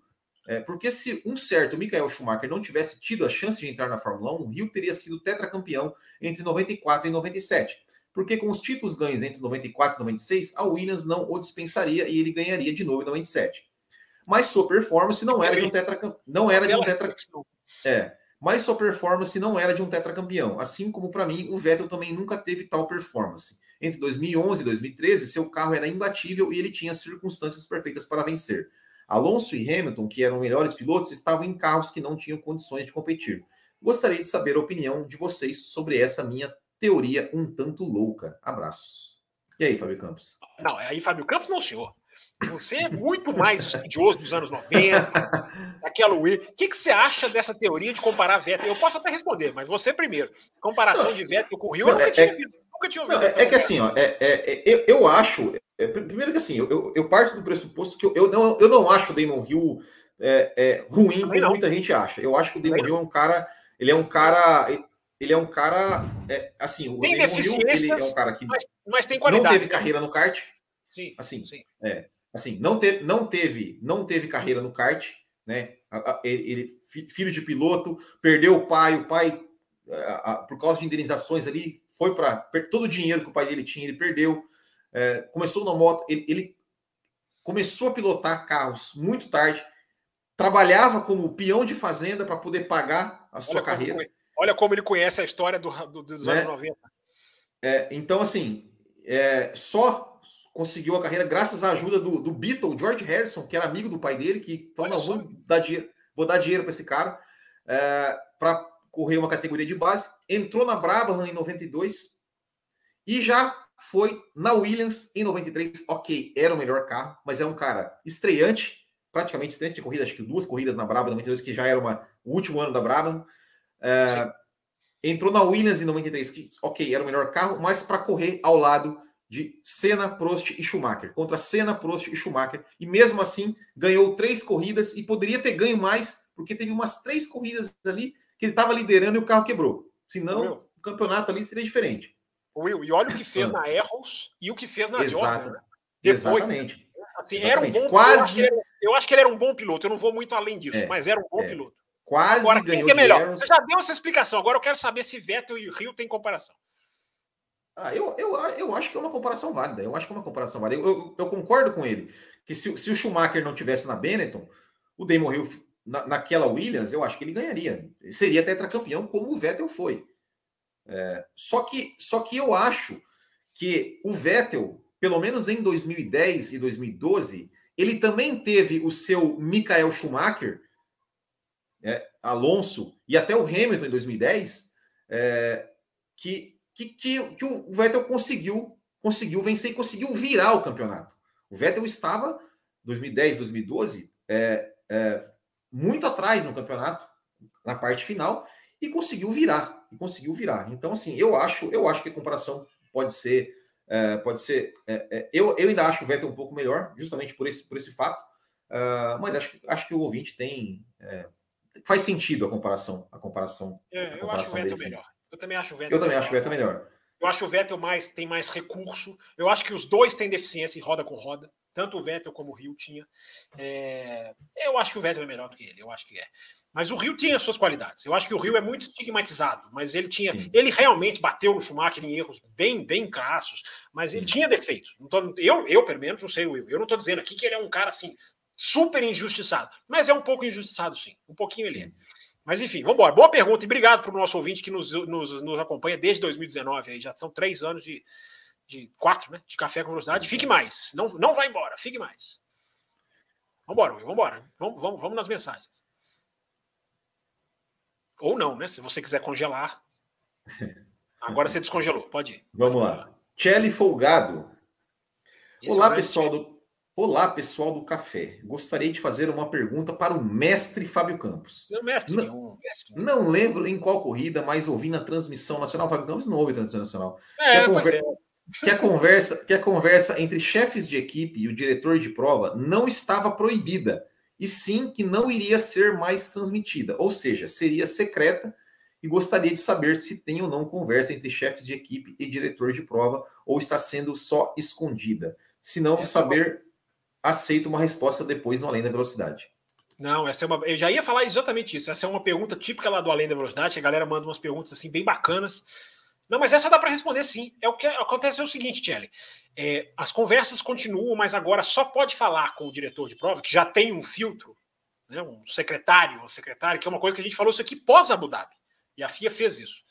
É, porque se um certo Michael Schumacher não tivesse tido a chance de entrar na Fórmula 1, o Rio teria sido tetracampeão entre 94 e 97. Porque com os títulos ganhos entre 94 e 96, a Williams não o dispensaria e ele ganharia de novo em 97. Mas sua performance não era de um tetracampeão. Não era de um tetracampeão. É, mas sua performance não era de um tetracampeão. Assim como para mim, o Vettel também nunca teve tal performance. Entre 2011 e 2013, seu carro era imbatível e ele tinha circunstâncias perfeitas para vencer. Alonso e Hamilton, que eram melhores pilotos, estavam em carros que não tinham condições de competir. Gostaria de saber a opinião de vocês sobre essa minha teoria um tanto louca. Abraços. E aí, Fábio Campos? Não, aí, Fábio Campos, não, senhor. Você é muito mais estudioso dos anos 90, aquela Wii. O que, que você acha dessa teoria de comparar Vettel? Eu posso até responder, mas você primeiro. Comparação de Vettel com o Rio, eu nunca é, tinha ouvido. Nunca tinha ouvido não, é, é que assim, ó, é, é, é, eu, eu acho. primeiro que assim, eu, eu, parto do pressuposto que eu, eu, não, eu não acho o Damon Hill ruim, como muita gente acha. Eu acho que o Damon Hill é um cara. Ele é um cara. Ele é um cara. assim, o tem ele é um cara que mas, mas tem qualidade, não teve carreira no kart. Sim, assim, sim. É, assim, não teve, não teve, não teve carreira no kart, né? Ele, ele filho de piloto, perdeu o pai, o pai por causa de indenizações ali foi para todo o dinheiro que o pai dele tinha, ele perdeu. É, começou na moto, ele, ele, começou a pilotar carros muito tarde, trabalhava como peão de fazenda para poder pagar a sua olha carreira. Olha como ele conhece a história do, do, dos né? anos 90. É, então, assim, é, só conseguiu a carreira graças à ajuda do, do Beatle, George Harrison, que era amigo do pai dele, que falou: não, vou dar dinheiro, vou dar dinheiro para esse cara é, para correr uma categoria de base. Entrou na Brabham em 92 e já foi na Williams em 93. Ok, era o melhor carro, mas é um cara estreante, praticamente estreante de corrida, acho que duas corridas na Brabham em 92, que já era uma, o último ano da Brabham. É, entrou na Williams em 93, que ok, era o melhor carro, mas para correr ao lado de Senna, Prost e Schumacher, contra Senna, Prost e Schumacher, e mesmo assim ganhou três corridas e poderia ter ganho mais, porque teve umas três corridas ali que ele estava liderando e o carro quebrou. Senão, Will. o campeonato ali seria diferente. Will, e olha o que fez ah. na Erros e o que fez na Exato. Jordan. Né? Depois, Exatamente. Assim, Exatamente. Era um bom, Quase... Eu acho, era, eu acho, que ele era um bom piloto, eu não vou muito além disso, é, mas era um bom é. piloto. Quase agora, ganhou quem é melhor? Você já deu essa explicação, agora eu quero saber se Vettel e Rio têm comparação. Ah, eu, eu, eu acho que é uma comparação válida. Eu acho que é uma comparação válida. Eu, eu, eu concordo com ele. Que se, se, o Schumacher não tivesse na Benetton, o Damon Hill na, naquela Williams, eu acho que ele ganharia. Ele seria tetracampeão, como o Vettel foi. É, só, que, só que eu acho que o Vettel, pelo menos em 2010 e 2012, ele também teve o seu Michael Schumacher, é, Alonso e até o Hamilton em 2010, é, que que, que, que o Vettel conseguiu, conseguiu vencer e conseguiu virar o campeonato. O Vettel estava, 2010, 2012, é, é, muito atrás no campeonato, na parte final, e conseguiu virar. E conseguiu virar. Então, assim, eu acho, eu acho que a comparação pode ser. É, pode ser. É, é, eu, eu ainda acho o Vettel um pouco melhor, justamente por esse, por esse fato. Uh, mas acho, acho que o ouvinte tem. É, faz sentido a comparação. A comparação, a comparação eu acho o Vettel melhor. Eu também acho o Vettel. Eu também acho o Vettel melhor. Eu acho o Vettel mais, tem mais recurso. Eu acho que os dois têm deficiência em roda com roda. Tanto o Vettel como o Rio tinha. É... Eu acho que o Vettel é melhor do que ele. Eu acho que é. Mas o Rio tinha suas qualidades. Eu acho que o Rio é muito estigmatizado, mas ele tinha. Sim. Ele realmente bateu no Schumacher em erros bem, bem crassos, mas ele Sim. tinha defeitos. Tô, eu, eu, pelo menos, não sei o Will. Eu não estou dizendo aqui que ele é um cara assim, super injustiçado. Mas é um pouco injustiçado, sim. Um pouquinho ele é. Mas enfim, vamos embora. Boa pergunta e obrigado para o nosso ouvinte que nos, nos, nos, acompanha desde 2019. Aí já são três anos de, de quatro, né? De café com velocidade. Fique mais. Não, não vai embora, fique mais. Vamos embora, Vamos embora. Vamos, vamos, vamos nas mensagens. Ou não, né? Se você quiser congelar. Agora você descongelou, pode ir. Vamos lá. Kelly Folgado. Esse Olá, pessoal do Olá, pessoal do café. Gostaria de fazer uma pergunta para o mestre Fábio Campos. Não, mestre, não, mestre. não lembro em qual corrida, mas ouvi na transmissão nacional. Fábio Campos não ouve transmissão nacional. É, que, a conver... é. que, a conversa, que a conversa entre chefes de equipe e o diretor de prova não estava proibida, e sim que não iria ser mais transmitida, ou seja, seria secreta. E gostaria de saber se tem ou não conversa entre chefes de equipe e diretor de prova, ou está sendo só escondida. Se não, é, saber aceito uma resposta depois no Além da Velocidade. Não, essa é uma. Eu já ia falar exatamente isso. Essa é uma pergunta típica lá do Além da Velocidade. A galera manda umas perguntas assim bem bacanas. Não, mas essa dá para responder sim. É o que acontece é o seguinte, Tchelle. É, as conversas continuam, mas agora só pode falar com o diretor de prova, que já tem um filtro, né, um secretário, uma secretária, que é uma coisa que a gente falou isso aqui pós Abu Dhabi. E a FIA fez isso.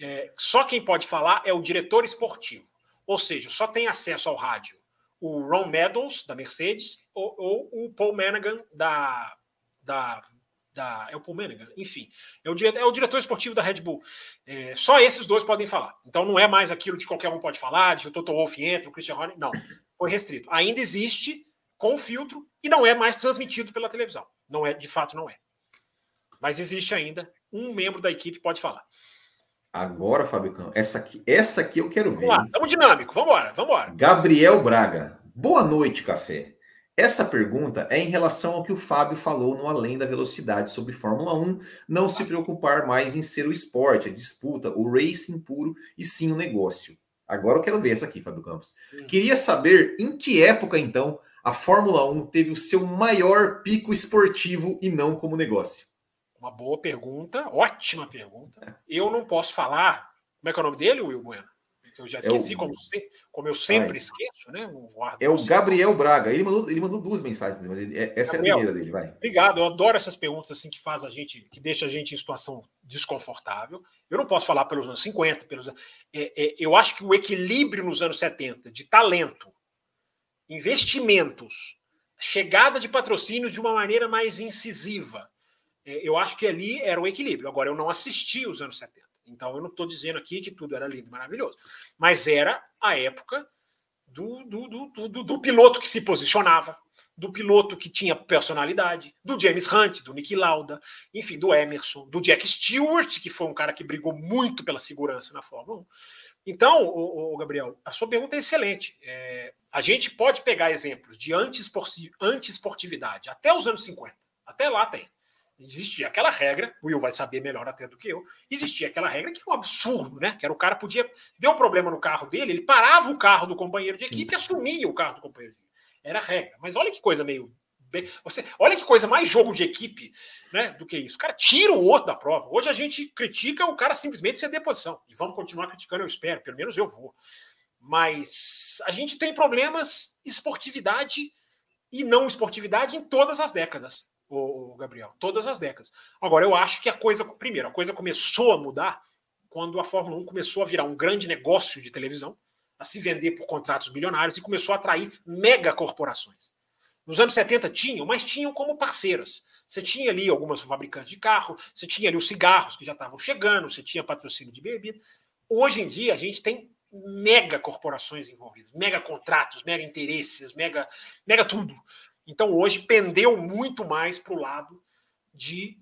É, só quem pode falar é o diretor esportivo. Ou seja, só tem acesso ao rádio o Ron Meadows, da Mercedes, ou, ou o Paul Managan, da, da da, é o Paul Managan, enfim, é o, é o diretor esportivo da Red Bull. É, só esses dois podem falar. Então não é mais aquilo de qualquer um pode falar, de que o Toto Wolff entra, o Christian Horner, não. Foi restrito. Ainda existe com filtro e não é mais transmitido pela televisão. Não é, de fato, não é. Mas existe ainda um membro da equipe pode falar. Agora, Fábio essa aqui, essa aqui eu quero ver. Vamos lá, estamos dinâmico, vamos embora, vamos embora. Gabriel Braga, boa noite, café. Essa pergunta é em relação ao que o Fábio falou no Além da Velocidade sobre Fórmula 1, não se preocupar mais em ser o esporte, a disputa, o racing puro e sim o negócio. Agora eu quero ver essa aqui, Fábio Campos. Hum. Queria saber em que época, então, a Fórmula 1 teve o seu maior pico esportivo e não como negócio. Uma boa pergunta, ótima pergunta. Eu não posso falar. Como é que é o nome dele, Will Bueno? Eu já esqueci, é o... como, como, eu sempre Ai. esqueço, né? é o Gabriel Braga. Ele mandou, ele mandou duas mensagens, mas ele, é, essa Gabriel, é a primeira dele, vai. Obrigado, eu adoro essas perguntas assim que faz a gente, que deixa a gente em situação desconfortável. Eu não posso falar pelos anos 50, pelos é, é, eu acho que o equilíbrio nos anos 70 de talento, investimentos, chegada de patrocínios de uma maneira mais incisiva é, eu acho que ali era o equilíbrio. Agora, eu não assisti os anos 70. Então, eu não estou dizendo aqui que tudo era lindo e maravilhoso. Mas era a época do, do, do, do, do piloto que se posicionava, do piloto que tinha personalidade, do James Hunt, do Nick Lauda, enfim, do Emerson, do Jack Stewart, que foi um cara que brigou muito pela segurança na Fórmula 1. Então, o, o Gabriel, a sua pergunta é excelente. É, a gente pode pegar exemplos de anti-esportividade até os anos 50. Até lá tem existia aquela regra, o Will vai saber melhor até do que eu, existia aquela regra que é um absurdo, né? Que era o cara podia, deu problema no carro dele, ele parava o carro do companheiro de equipe Sim. e assumia o carro do companheiro de equipe. Era a regra. Mas olha que coisa meio. Você, olha que coisa mais jogo de equipe né, do que isso. O cara tira o outro da prova. Hoje a gente critica o cara simplesmente ser deposição. E vamos continuar criticando, eu espero, pelo menos eu vou. Mas a gente tem problemas esportividade e não esportividade em todas as décadas o Gabriel, todas as décadas. Agora, eu acho que a coisa, primeiro, a coisa começou a mudar quando a Fórmula 1 começou a virar um grande negócio de televisão, a se vender por contratos bilionários e começou a atrair mega corporações. Nos anos 70 tinham, mas tinham como parceiras. Você tinha ali algumas fabricantes de carro, você tinha ali os cigarros que já estavam chegando, você tinha patrocínio de bebida. Hoje em dia a gente tem mega corporações envolvidas, mega contratos, mega interesses, mega, mega tudo. Então hoje pendeu muito mais para o lado de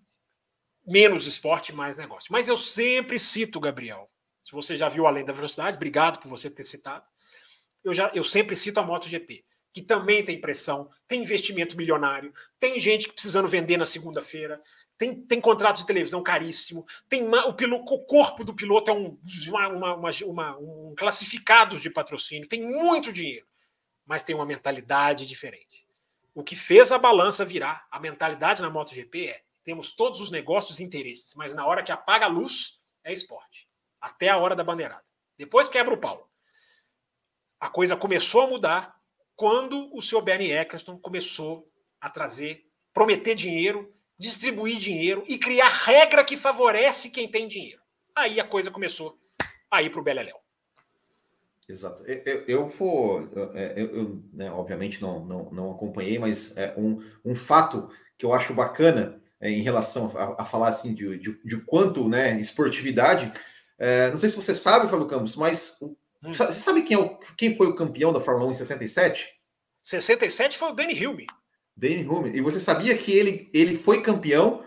menos esporte, mais negócio. Mas eu sempre cito, Gabriel. Se você já viu Além da Velocidade, obrigado por você ter citado. Eu, já, eu sempre cito a MotoGP, que também tem pressão, tem investimento milionário, tem gente precisando vender na segunda-feira, tem, tem contrato de televisão caríssimo, tem o, o corpo do piloto é um, uma, uma, uma, um classificados de patrocínio, tem muito dinheiro, mas tem uma mentalidade diferente. O que fez a balança virar, a mentalidade na MotoGP é: temos todos os negócios e interesses, mas na hora que apaga a luz, é esporte. Até a hora da bandeirada. Depois quebra o pau. A coisa começou a mudar quando o seu Bernie Eccleston começou a trazer, prometer dinheiro, distribuir dinheiro e criar regra que favorece quem tem dinheiro. Aí a coisa começou a ir para o Beleléu. Exato. Eu, eu vou, é, eu, eu né, obviamente não, não, não acompanhei, mas é um, um fato que eu acho bacana é, em relação a, a, falar assim de, de, de quanto né, esportividade. É, não sei se você sabe, Fábio Campos, mas hum. você sabe quem, é o, quem foi o campeão da Fórmula 1 em 67? 67 foi o Danny Hilme. Danny Hilme. E você sabia que ele, ele foi campeão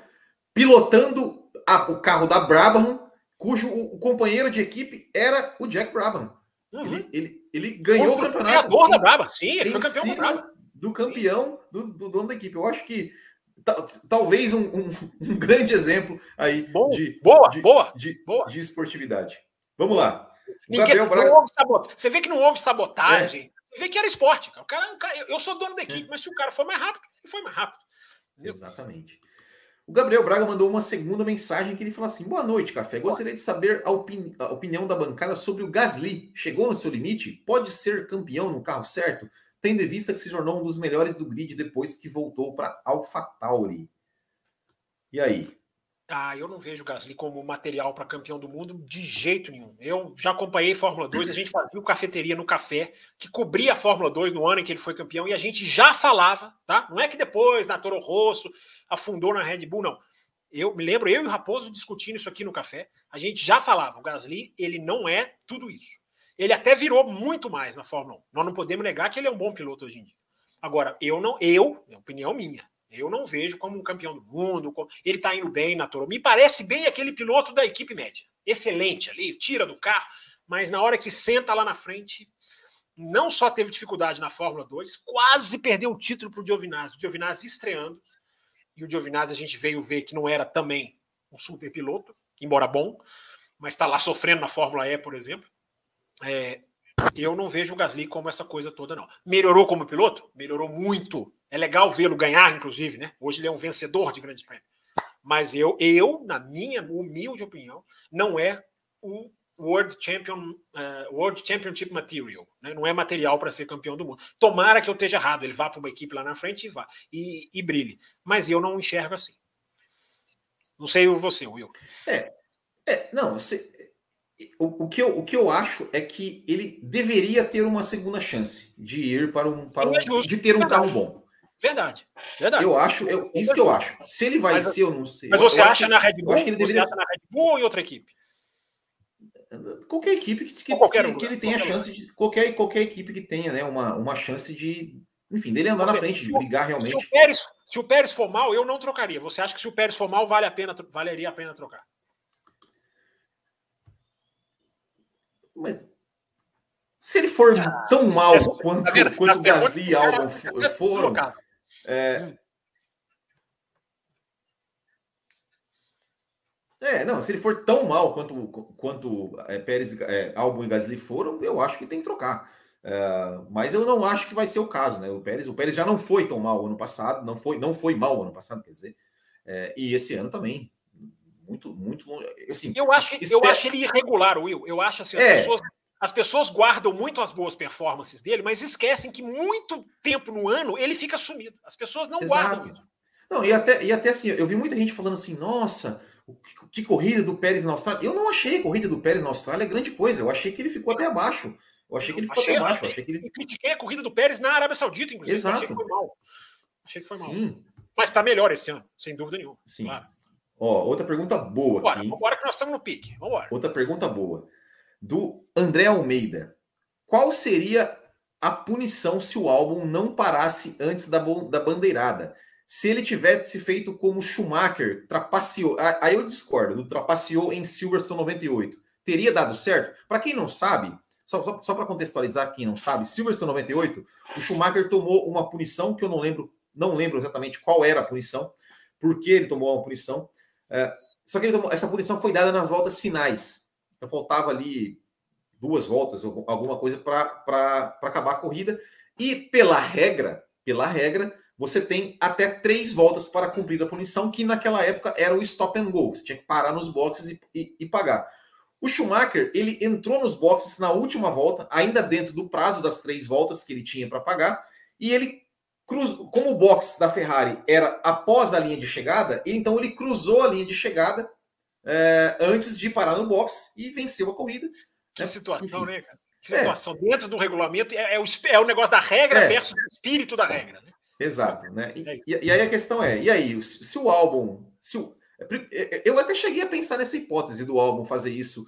pilotando a, o carro da Brabham, cujo o, o companheiro de equipe era o Jack Brabham. Uhum. Ele, ele, ele ganhou o campeonato. Ganhador da Braba, sim, ele foi campeão da Braba. Do campeão, do, do, dono da equipe. Eu acho que talvez um, um, um, grande exemplo aí Bom, de, boa, de, boa, de, boa. de esportividade. Vamos lá. Ninguém, Braga... Você vê que não houve sabotagem. É. Você vê que era esporte. O cara, o cara, eu sou dono da equipe, é. mas se o cara for mais rápido, ele foi mais rápido. Entendeu? Exatamente. O Gabriel Braga mandou uma segunda mensagem que ele falou assim: Boa noite, Café. Gostaria de saber a, opini a, opinião da bancada sobre o Gasly. Chegou no seu limite? Pode ser campeão no carro certo? Tendo em vista que se tornou um dos melhores do grid depois que voltou para AlphaTauri. E aí? Ah, eu não vejo o Gasly como material para campeão do mundo de jeito nenhum. Eu já acompanhei Fórmula 2, a gente fazia o cafeteria no café, que cobria a Fórmula 2 no ano em que ele foi campeão, e a gente já falava, tá? Não é que depois, na Toro Rosso, afundou na Red Bull, não. Eu me lembro, eu e o Raposo discutindo isso aqui no café, a gente já falava, o Gasly, ele não é tudo isso. Ele até virou muito mais na Fórmula 1. Nós não podemos negar que ele é um bom piloto hoje em dia. Agora, eu não, eu, é opinião minha, eu não vejo como um campeão do mundo. Ele está indo bem na Toro. Me parece bem aquele piloto da equipe média. Excelente ali, tira do carro, mas na hora que senta lá na frente, não só teve dificuldade na Fórmula 2, quase perdeu o título para o Giovinazzi. O Giovinazzi estreando. E o Giovinazzi a gente veio ver que não era também um super piloto, embora bom, mas está lá sofrendo na Fórmula E, por exemplo. É, eu não vejo o Gasly como essa coisa toda, não. Melhorou como piloto? Melhorou muito. É legal vê-lo ganhar, inclusive, né? Hoje ele é um vencedor de grandes prêmios. Mas eu, eu, na minha humilde opinião, não é o World, Champion, uh, World Championship Material. Né? Não é material para ser campeão do mundo. Tomara que eu esteja errado. Ele vá para uma equipe lá na frente e vá e, e brilhe. Mas eu não enxergo assim. Não sei você, Will. É, é não, você, o, o, que eu, o que eu acho é que ele deveria ter uma segunda chance de ir para um. Para um é de ter um carro bom. Verdade. Verdade. Eu acho, eu, isso é que eu acho. Se ele vai mas, ser, eu não sei. Mas você acha na Red Bull? Acho que ele deveria... Você acha na Red Bull ou em outra equipe? Qualquer equipe que, que, que, um, que ele tenha chance de. Qualquer, qualquer equipe que tenha, né? Uma, uma chance de. Enfim, dele andar na frente, de brigar realmente. Se o, Pérez, se o Pérez for mal, eu não trocaria. Você acha que se o Pérez for mal, vale a pena, valeria a pena trocar? Mas se ele for ah, tão mal quanto, tá quanto Gasly e Albon foram. É, hum. é, não, se ele for tão mal quanto, quanto é, Pérez, é, Albon e Gasly foram, eu acho que tem que trocar. É, mas eu não acho que vai ser o caso, né? O Pérez, o Pérez já não foi tão mal ano passado, não foi, não foi mal ano passado, quer dizer, é, e esse ano também muito, muito assim. Eu acho, eu acho ele irregular, Will. Eu acho assim, as, é. pessoas, as pessoas guardam muito as boas performances dele, mas esquecem que muito tempo no ano ele fica sumido. As pessoas não Exato. guardam isso. Não, e até, e até assim, eu vi muita gente falando assim, nossa, que, que corrida do Pérez na Austrália. Eu não achei a corrida do Pérez na Austrália grande coisa. Eu achei que ele ficou até abaixo. Eu achei que ele ficou achei, até abaixo. Achei, achei que ele... Eu critiquei a corrida do Pérez na Arábia Saudita, inclusive. Exato. Achei que foi mal. Achei que foi mal. Sim. Mas está melhor esse ano, sem dúvida nenhuma. Sim. Claro. Ó, outra pergunta boa Bora, aqui. Vambora que nós estamos no pique. Vambora. Outra pergunta boa. Do André Almeida. Qual seria a punição se o álbum não parasse antes da, da bandeirada? Se ele tivesse feito como Schumacher, trapaceou. Aí eu discordo, do trapaceou em Silverstone 98. Teria dado certo? Para quem não sabe, só, só, só para contextualizar quem não sabe, Silverstone 98, o Schumacher tomou uma punição que eu não lembro, não lembro exatamente qual era a punição, por que ele tomou uma punição, é, só que tomou, essa punição foi dada nas voltas finais. Então faltava ali duas voltas, alguma coisa para acabar a corrida. E pela regra, pela regra, você tem até três voltas para cumprir a punição, que naquela época era o stop and go. Você tinha que parar nos boxes e, e, e pagar. O Schumacher, ele entrou nos boxes na última volta, ainda dentro do prazo das três voltas que ele tinha para pagar, e ele cruz, como o box da Ferrari era após a linha de chegada, então ele cruzou a linha de chegada é, antes de parar no box e venceu a corrida. Que né? situação, Enfim. né, cara? Que situação. É. Dentro do regulamento, é, é, o, é o negócio da regra é. versus o espírito da regra. Né? Exato. Né? E, é e, aí a questão é: e aí, se, se o álbum. Se o, é, eu até cheguei a pensar nessa hipótese do álbum fazer isso.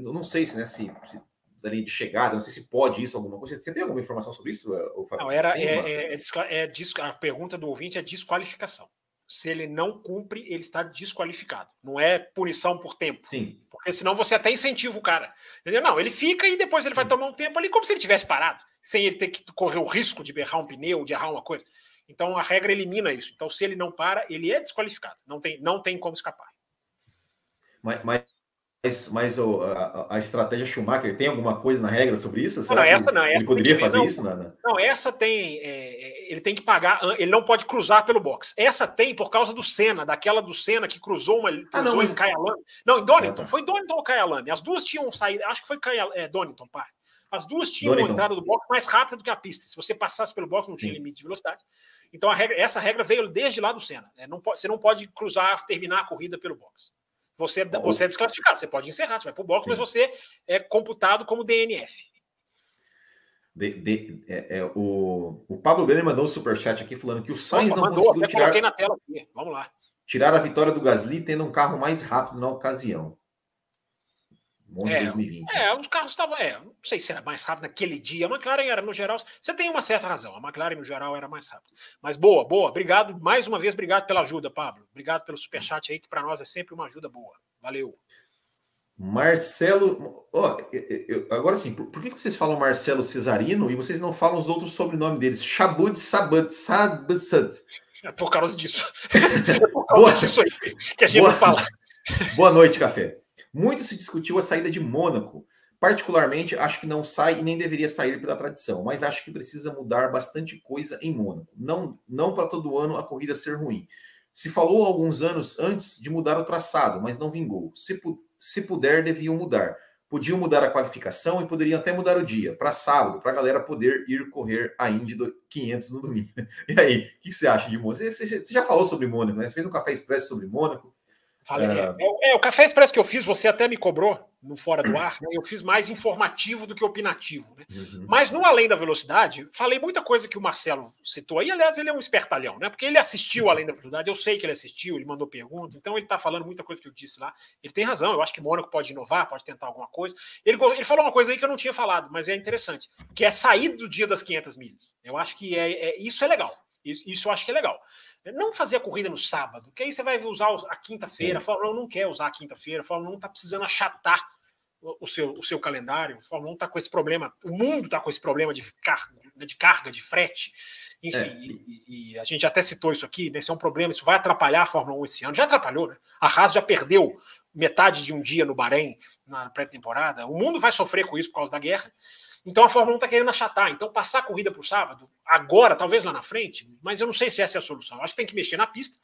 não sei se, né, se, se da linha de chegada. Não sei se pode isso, alguma coisa. Você tem alguma informação sobre isso? Não, era, é, é, é, é, a pergunta do ouvinte é desqualificação. Se ele não cumpre, ele está desqualificado. Não é punição por tempo. Sim. Porque senão você até incentiva o cara. Entendeu? Não, ele fica e depois ele vai tomar um tempo ali como se ele tivesse parado, sem ele ter que correr o risco de errar um pneu, de errar uma coisa. Então a regra elimina isso. Então, se ele não para, ele é desqualificado. Não tem, não tem como escapar. Mas, mas mas, mas o, a, a, estratégia Schumacher tem alguma coisa na regra sobre isso? Será não, essa não. Essa ele poderia fazer não, isso? Não, não, essa tem. É, é, ele tem que pagar. Ele não pode cruzar pelo box. Essa tem por causa do Senna, daquela do Senna que cruzou uma. Cruzou ah, não, mas... em Kyalami. Não, em Donington. Ah, tá. Foi Donington ou Kyalami. As duas tinham saído. Acho que foi Kyal, é, Donington, pá. As duas tinham Donington. uma entrada do box mais rápida do que a pista. Se você passasse pelo box, não Sim. tinha limite de velocidade. Então regra, essa regra veio desde lá do Senna. Né? Não você não pode cruzar, terminar a corrida pelo box. Você, você é desclassificado, você pode encerrar, você vai para o box, Sim. mas você é computado como DNF. De, de, é, é, o, o Pablo Brenner mandou um superchat aqui falando que o Sainz Opa, não mandou, conseguiu tirar, na tela aqui. Vamos lá. tirar a vitória do Gasly tendo um carro mais rápido na ocasião. Monza é, 2020. É, os carros estavam. É, não sei se era mais rápido naquele dia. A McLaren era, no geral. Você tem uma certa razão. A McLaren, no geral, era mais rápida. Mas boa, boa. Obrigado. Mais uma vez, obrigado pela ajuda, Pablo. Obrigado pelo superchat aí, que para nós é sempre uma ajuda boa. Valeu. Marcelo. Oh, eu, eu, agora sim, por, por, que vocês falam Marcelo Cesarino e vocês não falam os outros sobrenomes deles? Shabud Sabat Sabat. É por causa disso. É por causa Boa. disso aí que a gente Boa. fala. Boa noite, café. Muito se discutiu a saída de Mônaco. Particularmente, acho que não sai e nem deveria sair pela tradição, mas acho que precisa mudar bastante coisa em Mônaco. Não, não para todo ano a corrida ser ruim. Se falou alguns anos antes de mudar o traçado, mas não vingou. Se, se puder, deviam mudar. Podiam mudar a qualificação e poderiam até mudar o dia para sábado, para a galera poder ir correr a Indy 500 no domingo. E aí, o que você acha de Mônaco? Você, você, já falou sobre Mônaco, né? Você fez um café expresso sobre Mônaco. Falei, é. É, é, o café expresso que eu fiz, você até me cobrou no Fora do Ar, né? eu fiz mais informativo do que opinativo. Né? Uhum. Mas no Além da Velocidade, falei muita coisa que o Marcelo citou aí. Aliás, ele é um espertalhão, né? Porque ele assistiu Além da Velocidade, eu sei que ele assistiu, ele mandou pergunta, então ele está falando muita coisa que eu disse lá. Ele tem razão, eu acho que Mônaco pode inovar, pode tentar alguma coisa. Ele, ele falou uma coisa aí que eu não tinha falado, mas é interessante, que é sair do dia das 500 milhas. Eu acho que é, é isso é legal. Isso, isso eu acho que é legal. Não fazer a corrida no sábado, que aí você vai usar a quinta-feira. A Fórmula 1 não quer usar a quinta-feira, a Fórmula 1 está precisando achatar o seu, o seu calendário. A Fórmula 1 está com esse problema, o mundo está com esse problema de carga, né, de carga, de frete. Enfim, é. e, e, a gente até citou isso aqui, né? Isso é um problema, isso vai atrapalhar a Fórmula 1 esse ano. Já atrapalhou, né? A Haas já perdeu metade de um dia no Bahrein na pré-temporada. O mundo vai sofrer com isso por causa da guerra. Então a Fórmula 1 está querendo achatar. Então passar a corrida para o sábado, agora, talvez lá na frente, mas eu não sei se essa é a solução. Eu acho que tem que mexer na pista.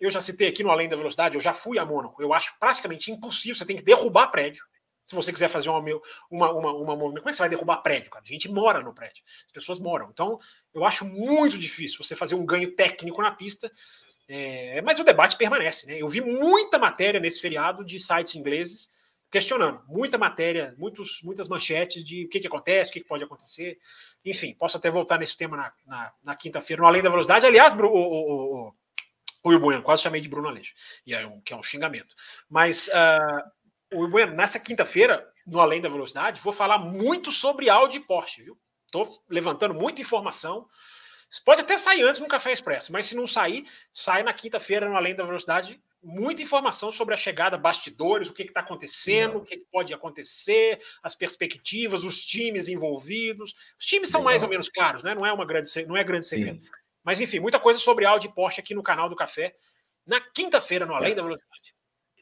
Eu já citei aqui no Além da Velocidade, eu já fui a Mônaco. Eu acho praticamente impossível. Você tem que derrubar prédio. Se você quiser fazer uma, uma, uma, uma movimento, como é que você vai derrubar prédio? Cara? A gente mora no prédio, as pessoas moram. Então, eu acho muito difícil você fazer um ganho técnico na pista. É, mas o debate permanece. Né? Eu vi muita matéria nesse feriado de sites ingleses questionando. Muita matéria, muitos, muitas manchetes de o que, que acontece, o que, que pode acontecer. Enfim, posso até voltar nesse tema na, na, na quinta-feira, no Além da Velocidade. Aliás, o, o, o, o quase chamei de Bruno Aleixo, e é um, que é um xingamento. Mas uh, o Will nessa quinta-feira, no Além da Velocidade, vou falar muito sobre Audi e Porsche, viu? Estou levantando muita informação. Pode até sair antes no Café Expresso, mas se não sair, sai na quinta-feira no Além da Velocidade muita informação sobre a chegada, bastidores, o que está acontecendo, Não. o que, que, pode acontecer, as perspectivas, os times envolvidos. Os times são Legal. mais ou menos claros, né? Não é uma grande, não é grande segredo. Sim. Mas enfim, muita coisa sobre Audi e Porsche aqui no canal do Café na quinta-feira no Além é. da Velocidade.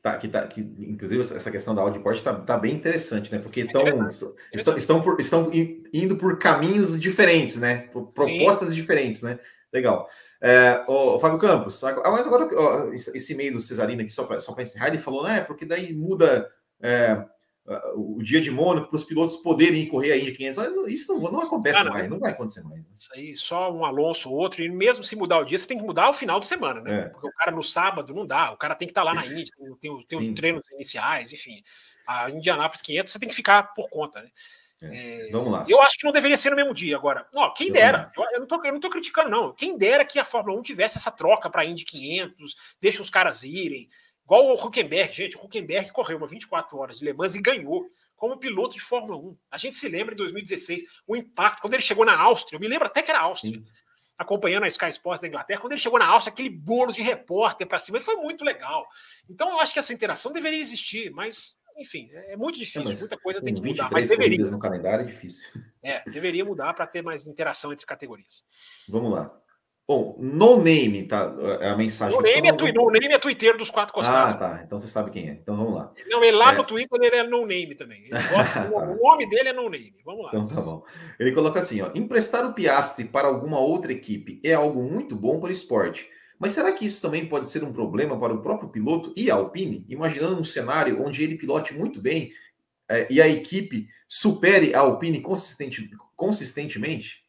Tá, que tá, que, inclusive essa questão da Audi Porsche está tá bem interessante, né? Porque é tão, estão, estão, por, estão indo por caminhos diferentes, né? Por propostas Sim. diferentes, né? Legal. É, o, Fábio Campos, mas agora ó, esse e-mail do Cesarino aqui, só para só encerrar, ele falou, né? Porque daí muda é, o dia de Mônaco para os pilotos poderem correr aí de 500. Isso não, não acontece Cara, mais, não vai acontecer mais. Né? Isso aí, só um Alonso, outro, e mesmo se mudar o dia, você tem que mudar o final de semana, né? É. Porque o cara no sábado não dá, o cara tem que estar tá lá na Indy, tem, tem os treinos iniciais, enfim. A Indianápolis 500 você tem que ficar por conta, né? É, vamos lá. Eu acho que não deveria ser no mesmo dia. Agora, ó, quem dera, eu, eu, não tô, eu não tô criticando, não. Quem dera que a Fórmula 1 tivesse essa troca para Indy 500, deixa os caras irem. Igual o Huckenberg, gente. O Huckenberg correu uma 24 horas de Le Mans e ganhou como piloto de Fórmula 1. A gente se lembra em 2016 o impacto, quando ele chegou na Áustria, eu me lembro até que era Áustria. Sim. Acompanhando a Sky Sports da Inglaterra, quando ele chegou na Áustria, aquele bolo de repórter para cima, foi muito legal. Então, eu acho que essa interação deveria existir, mas enfim, é, é muito difícil, é, muita coisa tem que mudar. Mas deveria. no calendário é difícil. É, deveria mudar para ter mais interação entre categorias. Vamos lá. Bom, no name, tá? É a mensagem. No name, é, tu, no name é Twitter dos quatro costados. Ah, tá. Então você sabe quem é. Então vamos lá. Não, ele lá é... no Twitter ele é no name também. Gosta, o nome dele é no name. Vamos lá. Então tá bom. Ele coloca assim: ó, emprestar o Piastre para alguma outra equipe é algo muito bom para o esporte mas será que isso também pode ser um problema para o próprio piloto e a Alpine? Imaginando um cenário onde ele pilote muito bem é, e a equipe supere a Alpine consistente, consistentemente?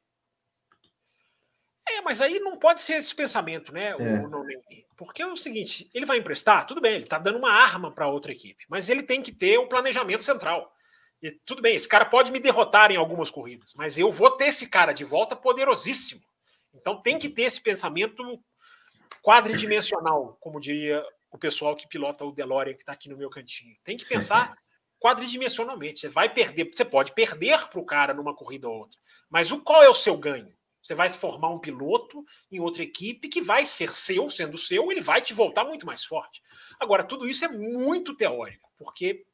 É, mas aí não pode ser esse pensamento, né? É. O, porque é o seguinte, ele vai emprestar, tudo bem, ele está dando uma arma para outra equipe, mas ele tem que ter um planejamento central. E tudo bem, esse cara pode me derrotar em algumas corridas, mas eu vou ter esse cara de volta poderosíssimo. Então tem que ter esse pensamento quadridimensional, como diria o pessoal que pilota o DeLorean que está aqui no meu cantinho. Tem que pensar quadridimensionalmente. Você vai perder, você pode perder para o cara numa corrida ou outra, mas o qual é o seu ganho? Você vai formar um piloto em outra equipe que vai ser seu, sendo seu, ele vai te voltar muito mais forte. Agora, tudo isso é muito teórico, porque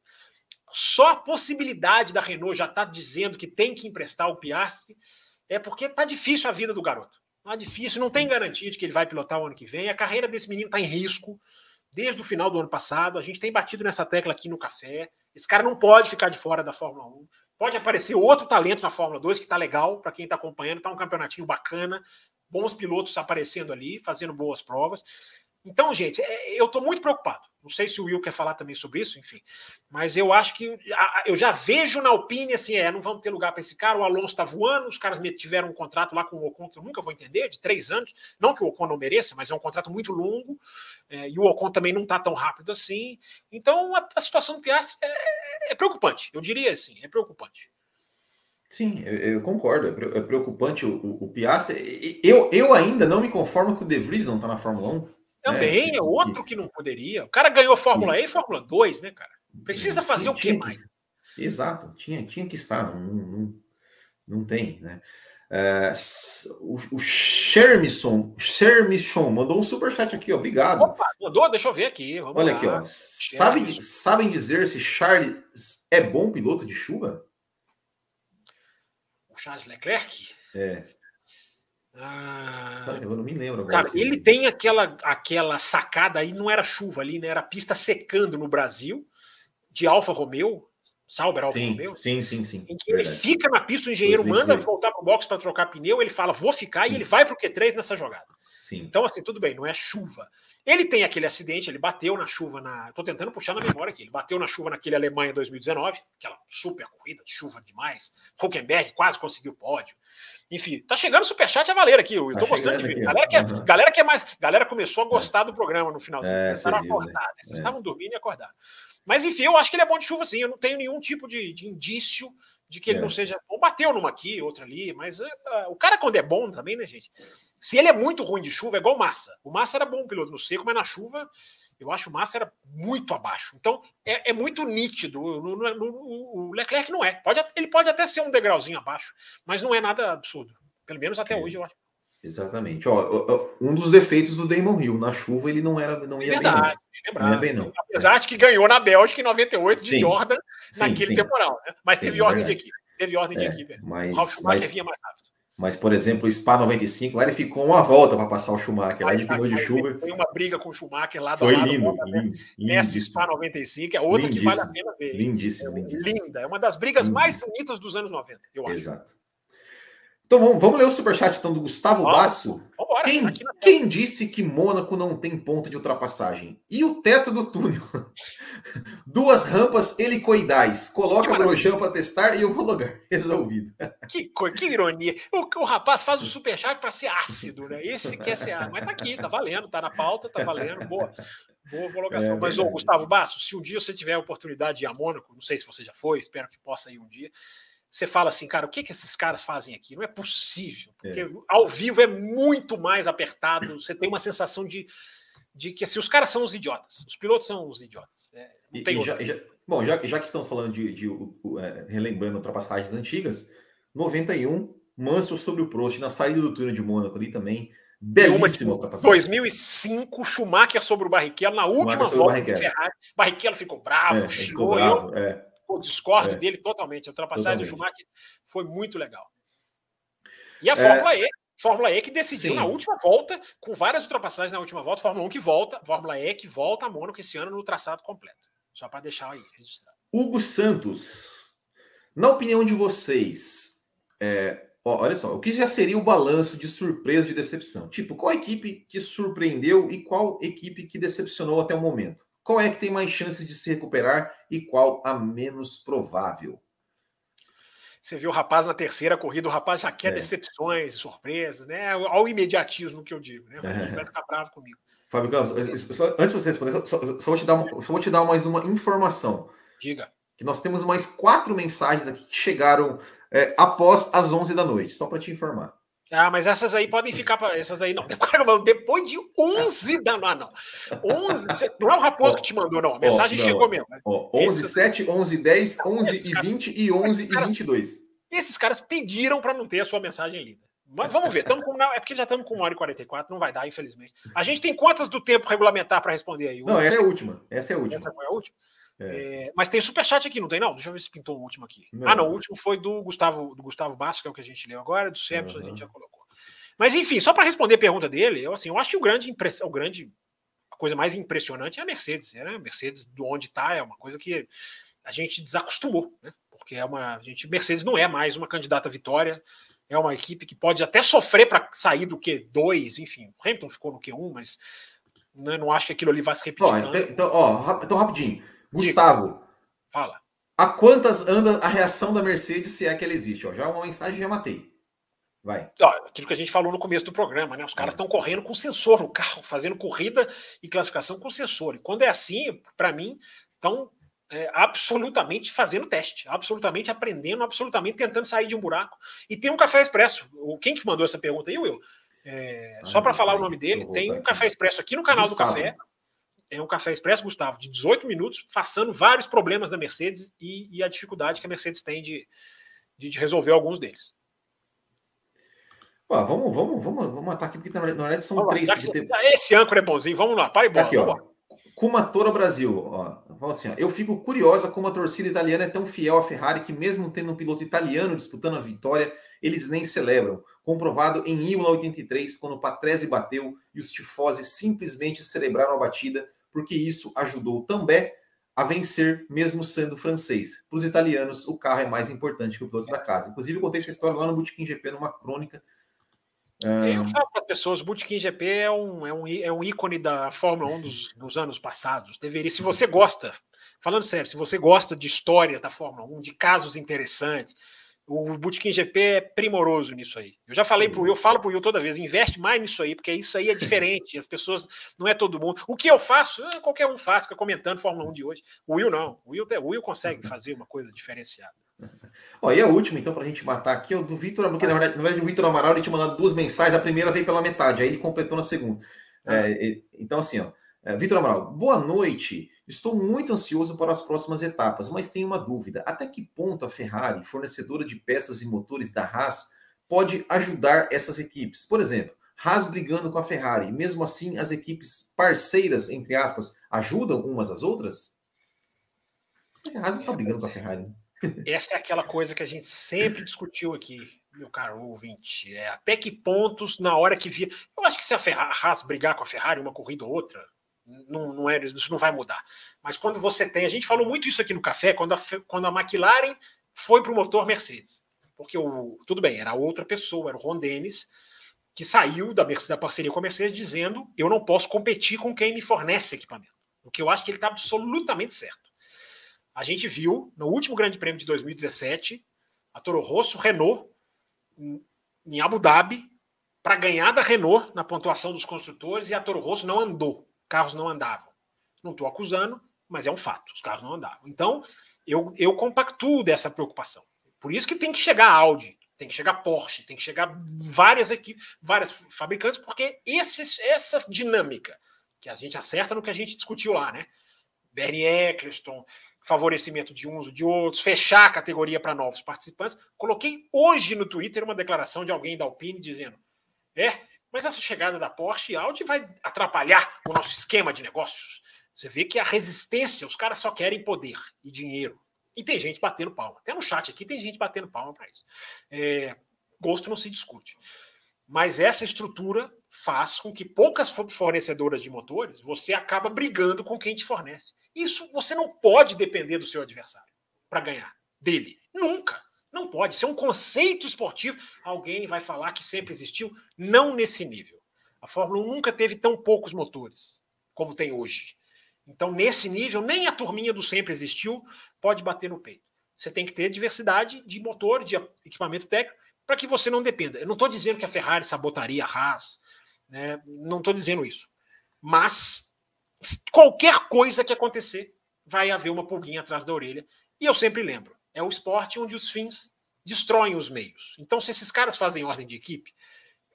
só a possibilidade da Renault já estar tá dizendo que tem que emprestar o Piastri é porque tá difícil a vida do garoto. Tá difícil, não tem garantia de que ele vai pilotar o ano que vem. A carreira desse menino está em risco desde o final do ano passado. A gente tem batido nessa tecla aqui no café. Esse cara não pode ficar de fora da Fórmula 1. Pode aparecer outro talento na Fórmula 2 que está legal para quem está acompanhando, está um campeonatinho bacana, bons pilotos aparecendo ali, fazendo boas provas. Então, gente, é, eu estou muito preocupado. Não sei se o Will quer falar também sobre isso, enfim. Mas eu acho que eu já vejo na Alpine assim: é, não vamos ter lugar para esse cara. O Alonso está voando, os caras tiveram um contrato lá com o Ocon que eu nunca vou entender, de três anos. Não que o Ocon não mereça, mas é um contrato muito longo. É, e o Ocon também não está tão rápido assim. Então a, a situação do Piastri é, é, preocupante. Eu diria assim: é preocupante. Sim, eu, eu concordo. É, é preocupante o, o, o Piastri. Eu, eu ainda não me conformo que o De Vries não está na Fórmula 1. Também é, é outro que não poderia. O cara ganhou Fórmula E e Fórmula 2, né, cara? Precisa fazer o que mais? Exato, tinha, tinha que estar, não, não, não tem, né? É, o, o Shermisson mandou um superchat aqui, obrigado. Opa, mandou, deixa eu ver aqui. Olha lá. aqui, ó. Sabe, sabem dizer se Charles é bom piloto de chuva? O Charles Leclerc? É. Ah, eu não me lembro. Cara, ele tem aquela, aquela sacada aí, não era chuva ali, né? Era pista secando no Brasil, de Alfa Romeo, Sauber Alfa sim, Romeo. Sim, sim, sim. Em que ele fica na pista, o engenheiro 2016. manda voltar para o box para trocar pneu, ele fala, vou ficar, sim. e ele vai para o Q3 nessa jogada. Sim. Então, assim, tudo bem, não é chuva. Ele tem aquele acidente, ele bateu na chuva na. Estou tentando puxar na memória aqui. Ele bateu na chuva naquele Alemanha 2019, aquela super corrida de chuva demais. Huckenberg quase conseguiu pódio. Enfim, tá chegando superchat a valer aqui. Eu tá tô gostando de ver. Galera que, é, uhum. galera que é mais. Galera começou a gostar é. do programa no finalzinho. É, começaram a acordar. Né? Vocês é. estavam dormindo e acordaram. Mas enfim, eu acho que ele é bom de chuva, sim. Eu não tenho nenhum tipo de, de indício de que ele não é. seja bom. Bateu numa aqui, outra ali, mas uh, o cara, quando é bom também, né, gente? Se ele é muito ruim de chuva, é igual Massa. O Massa era bom piloto no seco, mas na chuva eu acho o Massa era muito abaixo. Então é, é muito nítido. No, no, no, o Leclerc não é. Pode, ele pode até ser um degrauzinho abaixo, mas não é nada absurdo. Pelo menos até é. hoje, eu acho. Exatamente. Ó, um dos defeitos do Damon Hill, na chuva ele não era não ia Verdade, bem. Não. não ia bem, não. Apesar de que ganhou na Bélgica em 98 de sim. Jordan naquele sim, temporal, né? Mas teve ordem de equipe. Teve ordem de é, equipe. Mas, o Ralf Schumacher mas, vinha mais rápido. Mas, por exemplo, o Spa 95, lá ele ficou uma volta para passar o Schumacher, lá de pneu de chuva. Foi uma briga com o Schumacher lá do Foi lado. Lindo, volta, lindo? Nessa Spa 95, é outra que vale a pena ver. Lindíssimo, é, lindíssimo. Linda, é uma das brigas lindíssimo. mais bonitas dos anos 90, eu acho. Exato. Então vamos, vamos ler o superchat então, do Gustavo Basso. Vambora, quem, quem disse que Mônaco não tem ponto de ultrapassagem? E o teto do túnel? Duas rampas helicoidais. Coloca Grosjean para testar e homologar. Resolvido. Que, que ironia. O, o rapaz faz o superchat para ser ácido, né? Esse quer ser ácido. Mas tá aqui, tá valendo, tá na pauta, tá valendo. Boa. Boa homologação. É, Mas, ô, Gustavo Basso, se um dia você tiver a oportunidade de ir a Mônaco, não sei se você já foi, espero que possa ir um dia você fala assim, cara, o que, que esses caras fazem aqui? Não é possível, porque é. ao vivo é muito mais apertado, você tem uma sensação de, de que assim, os caras são os idiotas, os pilotos são os idiotas. É, e, e já, já, bom, já, já que estamos falando de, de, de é, relembrando ultrapassagens antigas, 91, Mansell sobre o Prost, na saída do túnel de Mônaco ali também, belíssima ultrapassagem. 2005, Schumacher sobre o Barrichello, na última volta do Ferrari, Barrichello ficou bravo, é, xingou, eu... É eu discordo é. dele totalmente. A ultrapassagem do Schumacher foi muito legal. E a Fórmula é. E, Fórmula E que decidiu Sim. na última volta, com várias ultrapassagens na última volta, Fórmula 1 que volta, Fórmula E que volta a Mônaco esse ano no traçado completo. Só para deixar aí registrado. Hugo Santos, na opinião de vocês, é, olha só, o que já seria o balanço de surpresa e decepção? Tipo, qual equipe que surpreendeu e qual equipe que decepcionou até o momento? Qual é que tem mais chances de se recuperar e qual a menos provável? você vê o rapaz na terceira corrida, o rapaz já quer é. decepções, surpresas, né? Olha o imediatismo que eu digo, né? Ele vai ficar bravo comigo. Fábio Campos, só, antes de você responder, só, só, vou te dar, só vou te dar mais uma informação. Diga. Que nós temos mais quatro mensagens aqui que chegaram é, após as 11 da noite, só para te informar. Ah, mas essas aí podem ficar para essas aí não. Depois de 11 da ah, não. 11, não é o Raposo oh, que te mandou não. A mensagem oh, chegou mesmo. Né? Oh, 11 Essas... 7, 11 10, 11 e 20 e 11 e 22. Esses caras pediram para não ter a sua mensagem lida. Mas vamos ver, com, é porque já estamos com 1 hora e 44, não vai dar, infelizmente. A gente tem quantas do tempo regulamentar para responder aí? Não, essa é a última. Essa é a última. Essa foi a última? É. É, mas tem superchat aqui, não tem não? Deixa eu ver se pintou o último aqui. Não. Ah, não, o último foi do Gustavo, do Gustavo Bastos, que é o que a gente leu agora, do Sepson uhum. a gente já colocou. Mas enfim, só para responder a pergunta dele, eu assim, eu acho que o grande impressão, o grande a coisa mais impressionante é a Mercedes, né? A Mercedes do onde está é uma coisa que a gente desacostumou, né? Porque é uma, a gente Mercedes não é mais uma candidata à vitória, é uma equipe que pode até sofrer para sair do Q2, enfim, o Hamilton ficou no Q1, mas né, não acho que aquilo ali vai se repetir. Ó, então, então, ó, então, rapidinho. Gustavo. Fala. A quantas anda a reação da Mercedes, se é que ela existe? Ó, já uma mensagem já matei. Vai. Ó, aquilo que a gente falou no começo do programa, né? Os caras estão é. correndo com sensor no carro, fazendo corrida e classificação com sensor. E quando é assim, para mim, estão é, absolutamente fazendo teste, absolutamente aprendendo, absolutamente tentando sair de um buraco. E tem um café expresso. Quem que mandou essa pergunta aí, Will? É, só para falar o nome dele, tem um café expresso aqui no canal Gustavo. do café. É um café expresso, Gustavo, de 18 minutos, passando vários problemas da Mercedes e, e a dificuldade que a Mercedes tem de, de, de resolver alguns deles. Vamos, vamos, vamos, vamos matar aqui, porque na verdade são três. Tem... Esse âncora é bonzinho, vamos lá, para e bola. Aqui, ó. Kumatora Brasil, ó, fala assim, ó, eu fico curiosa como a torcida italiana é tão fiel à Ferrari que mesmo tendo um piloto italiano disputando a vitória, eles nem celebram. Comprovado em Imola 83, quando o Patrese bateu e os tifosi simplesmente celebraram a batida, porque isso ajudou também a vencer, mesmo sendo francês. Para os italianos, o carro é mais importante que o piloto da casa. Inclusive, eu contei essa história lá no Bootkin GP, numa crônica é, eu falo para as pessoas, o Bootkin GP é um, é, um, é um ícone da Fórmula 1 dos, dos anos passados. Deveria, se você gosta, falando sério, se você gosta de história da Fórmula 1, de casos interessantes, o Bootkin GP é primoroso nisso aí. Eu já falei para o Will, eu falo para o Will toda vez, investe mais nisso aí, porque isso aí é diferente, as pessoas, não é todo mundo. O que eu faço, é, qualquer um faz, fica comentando Fórmula 1 de hoje. O Will não, o Will, o Will consegue fazer uma coisa diferenciada. Ó, e a última, então, para a gente matar aqui, é o do Vitor, porque na verdade, na verdade o Vitor Amaral ele tinha mandado duas mensagens, a primeira veio pela metade, aí ele completou na segunda. Ah. É, então, assim, ó, Vitor Amaral, boa noite. Estou muito ansioso para as próximas etapas, mas tenho uma dúvida. Até que ponto a Ferrari, fornecedora de peças e motores da Haas, pode ajudar essas equipes? Por exemplo, Haas brigando com a Ferrari, mesmo assim as equipes parceiras, entre aspas, ajudam umas às outras? A Haas não está brigando com a Ferrari. Né? Essa é aquela coisa que a gente sempre discutiu aqui, meu caro ouvinte. É, até que pontos, na hora que via. Eu acho que se a Haas brigar com a Ferrari uma corrida ou outra, não, não é, isso não vai mudar. Mas quando você tem. A gente falou muito isso aqui no café, quando a, quando a McLaren foi para o motor Mercedes. Porque o, tudo bem, era outra pessoa, era o Ron Dennis, que saiu da, da parceria com a Mercedes dizendo: eu não posso competir com quem me fornece equipamento. O que eu acho que ele está absolutamente certo. A gente viu no último Grande Prêmio de 2017 a Toro Rosso Renault em Abu Dhabi para ganhar da Renault na pontuação dos construtores e a Toro Rosso não andou, carros não andavam. Não estou acusando, mas é um fato, os carros não andavam. Então, eu, eu compactuo dessa preocupação. Por isso que tem que chegar Audi, tem que chegar Porsche, tem que chegar várias equipes, várias fabricantes, porque esse, essa dinâmica que a gente acerta no que a gente discutiu lá, né? Bernie Eccleston, favorecimento de uns ou de outros, fechar a categoria para novos participantes. Coloquei hoje no Twitter uma declaração de alguém da Alpine dizendo: é, mas essa chegada da Porsche e Audi vai atrapalhar o nosso esquema de negócios. Você vê que a resistência, os caras só querem poder e dinheiro. E tem gente batendo palma. Até no chat aqui tem gente batendo palma para isso. É, gosto não se discute. Mas essa estrutura faz com que poucas fornecedoras de motores você acaba brigando com quem te fornece. Isso você não pode depender do seu adversário para ganhar dele. Nunca. Não pode. Isso é um conceito esportivo. Alguém vai falar que sempre existiu. Não nesse nível. A Fórmula 1 nunca teve tão poucos motores como tem hoje. Então, nesse nível, nem a turminha do sempre existiu pode bater no peito. Você tem que ter diversidade de motor, de equipamento técnico, para que você não dependa. Eu não estou dizendo que a Ferrari sabotaria a Haas, né? não estou dizendo isso. Mas qualquer coisa que acontecer, vai haver uma pulguinha atrás da orelha. E eu sempre lembro: é o esporte onde os fins destroem os meios. Então, se esses caras fazem ordem de equipe,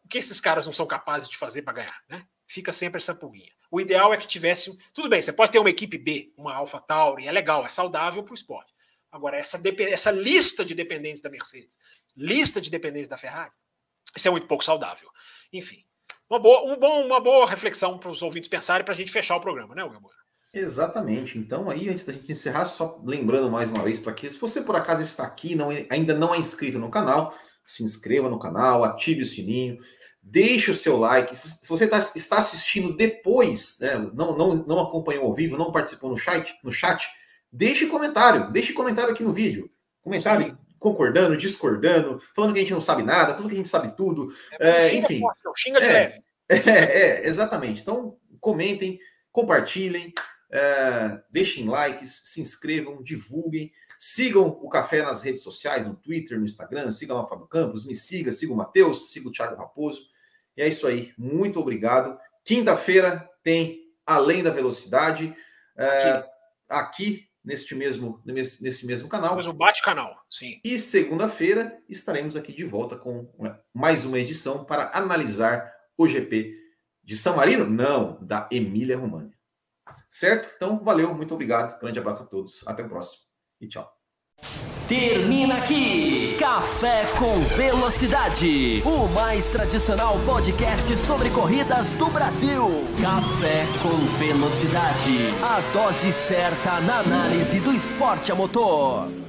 o que esses caras não são capazes de fazer para ganhar? Né? Fica sempre essa pulguinha. O ideal é que tivesse. Tudo bem, você pode ter uma equipe B, uma Alpha Tauri, é legal, é saudável para o esporte. Agora, essa, essa lista de dependentes da Mercedes, lista de dependentes da Ferrari, isso é muito pouco saudável. Enfim, uma boa, um bom, uma boa reflexão para os ouvintes pensarem para a gente fechar o programa, né, Wilbur? Exatamente. Então, aí, antes da gente encerrar, só lembrando mais uma vez para que, se você por acaso está aqui não é, ainda não é inscrito no canal, se inscreva no canal, ative o sininho, deixe o seu like. Se você tá, está assistindo depois, né, não, não, não acompanhou ao vivo, não participou no chat, no chat, deixe comentário, deixe comentário aqui no vídeo. Comentário Sim. concordando, discordando, falando que a gente não sabe nada, falando que a gente sabe tudo. É, é, enfim. Forte, xinga de é, leve. É, é, exatamente. Então, comentem, compartilhem, é, deixem likes, se inscrevam, divulguem. Sigam o Café nas redes sociais, no Twitter, no Instagram, sigam o Fábio Campos, me siga, siga o Matheus, siga o Thiago Raposo. E é isso aí. Muito obrigado. Quinta-feira tem Além da Velocidade. É, aqui. neste mesmo, neste mesmo canal. Mas o bate-canal, sim. E segunda-feira estaremos aqui de volta com mais uma edição para analisar o GP de São Marino? Não, da Emília România. Certo? Então, valeu, muito obrigado. Grande abraço a todos. Até o próximo. E tchau. Termina aqui Café com Velocidade, o mais tradicional podcast sobre corridas do Brasil. Café com Velocidade, a dose certa na análise do esporte a motor.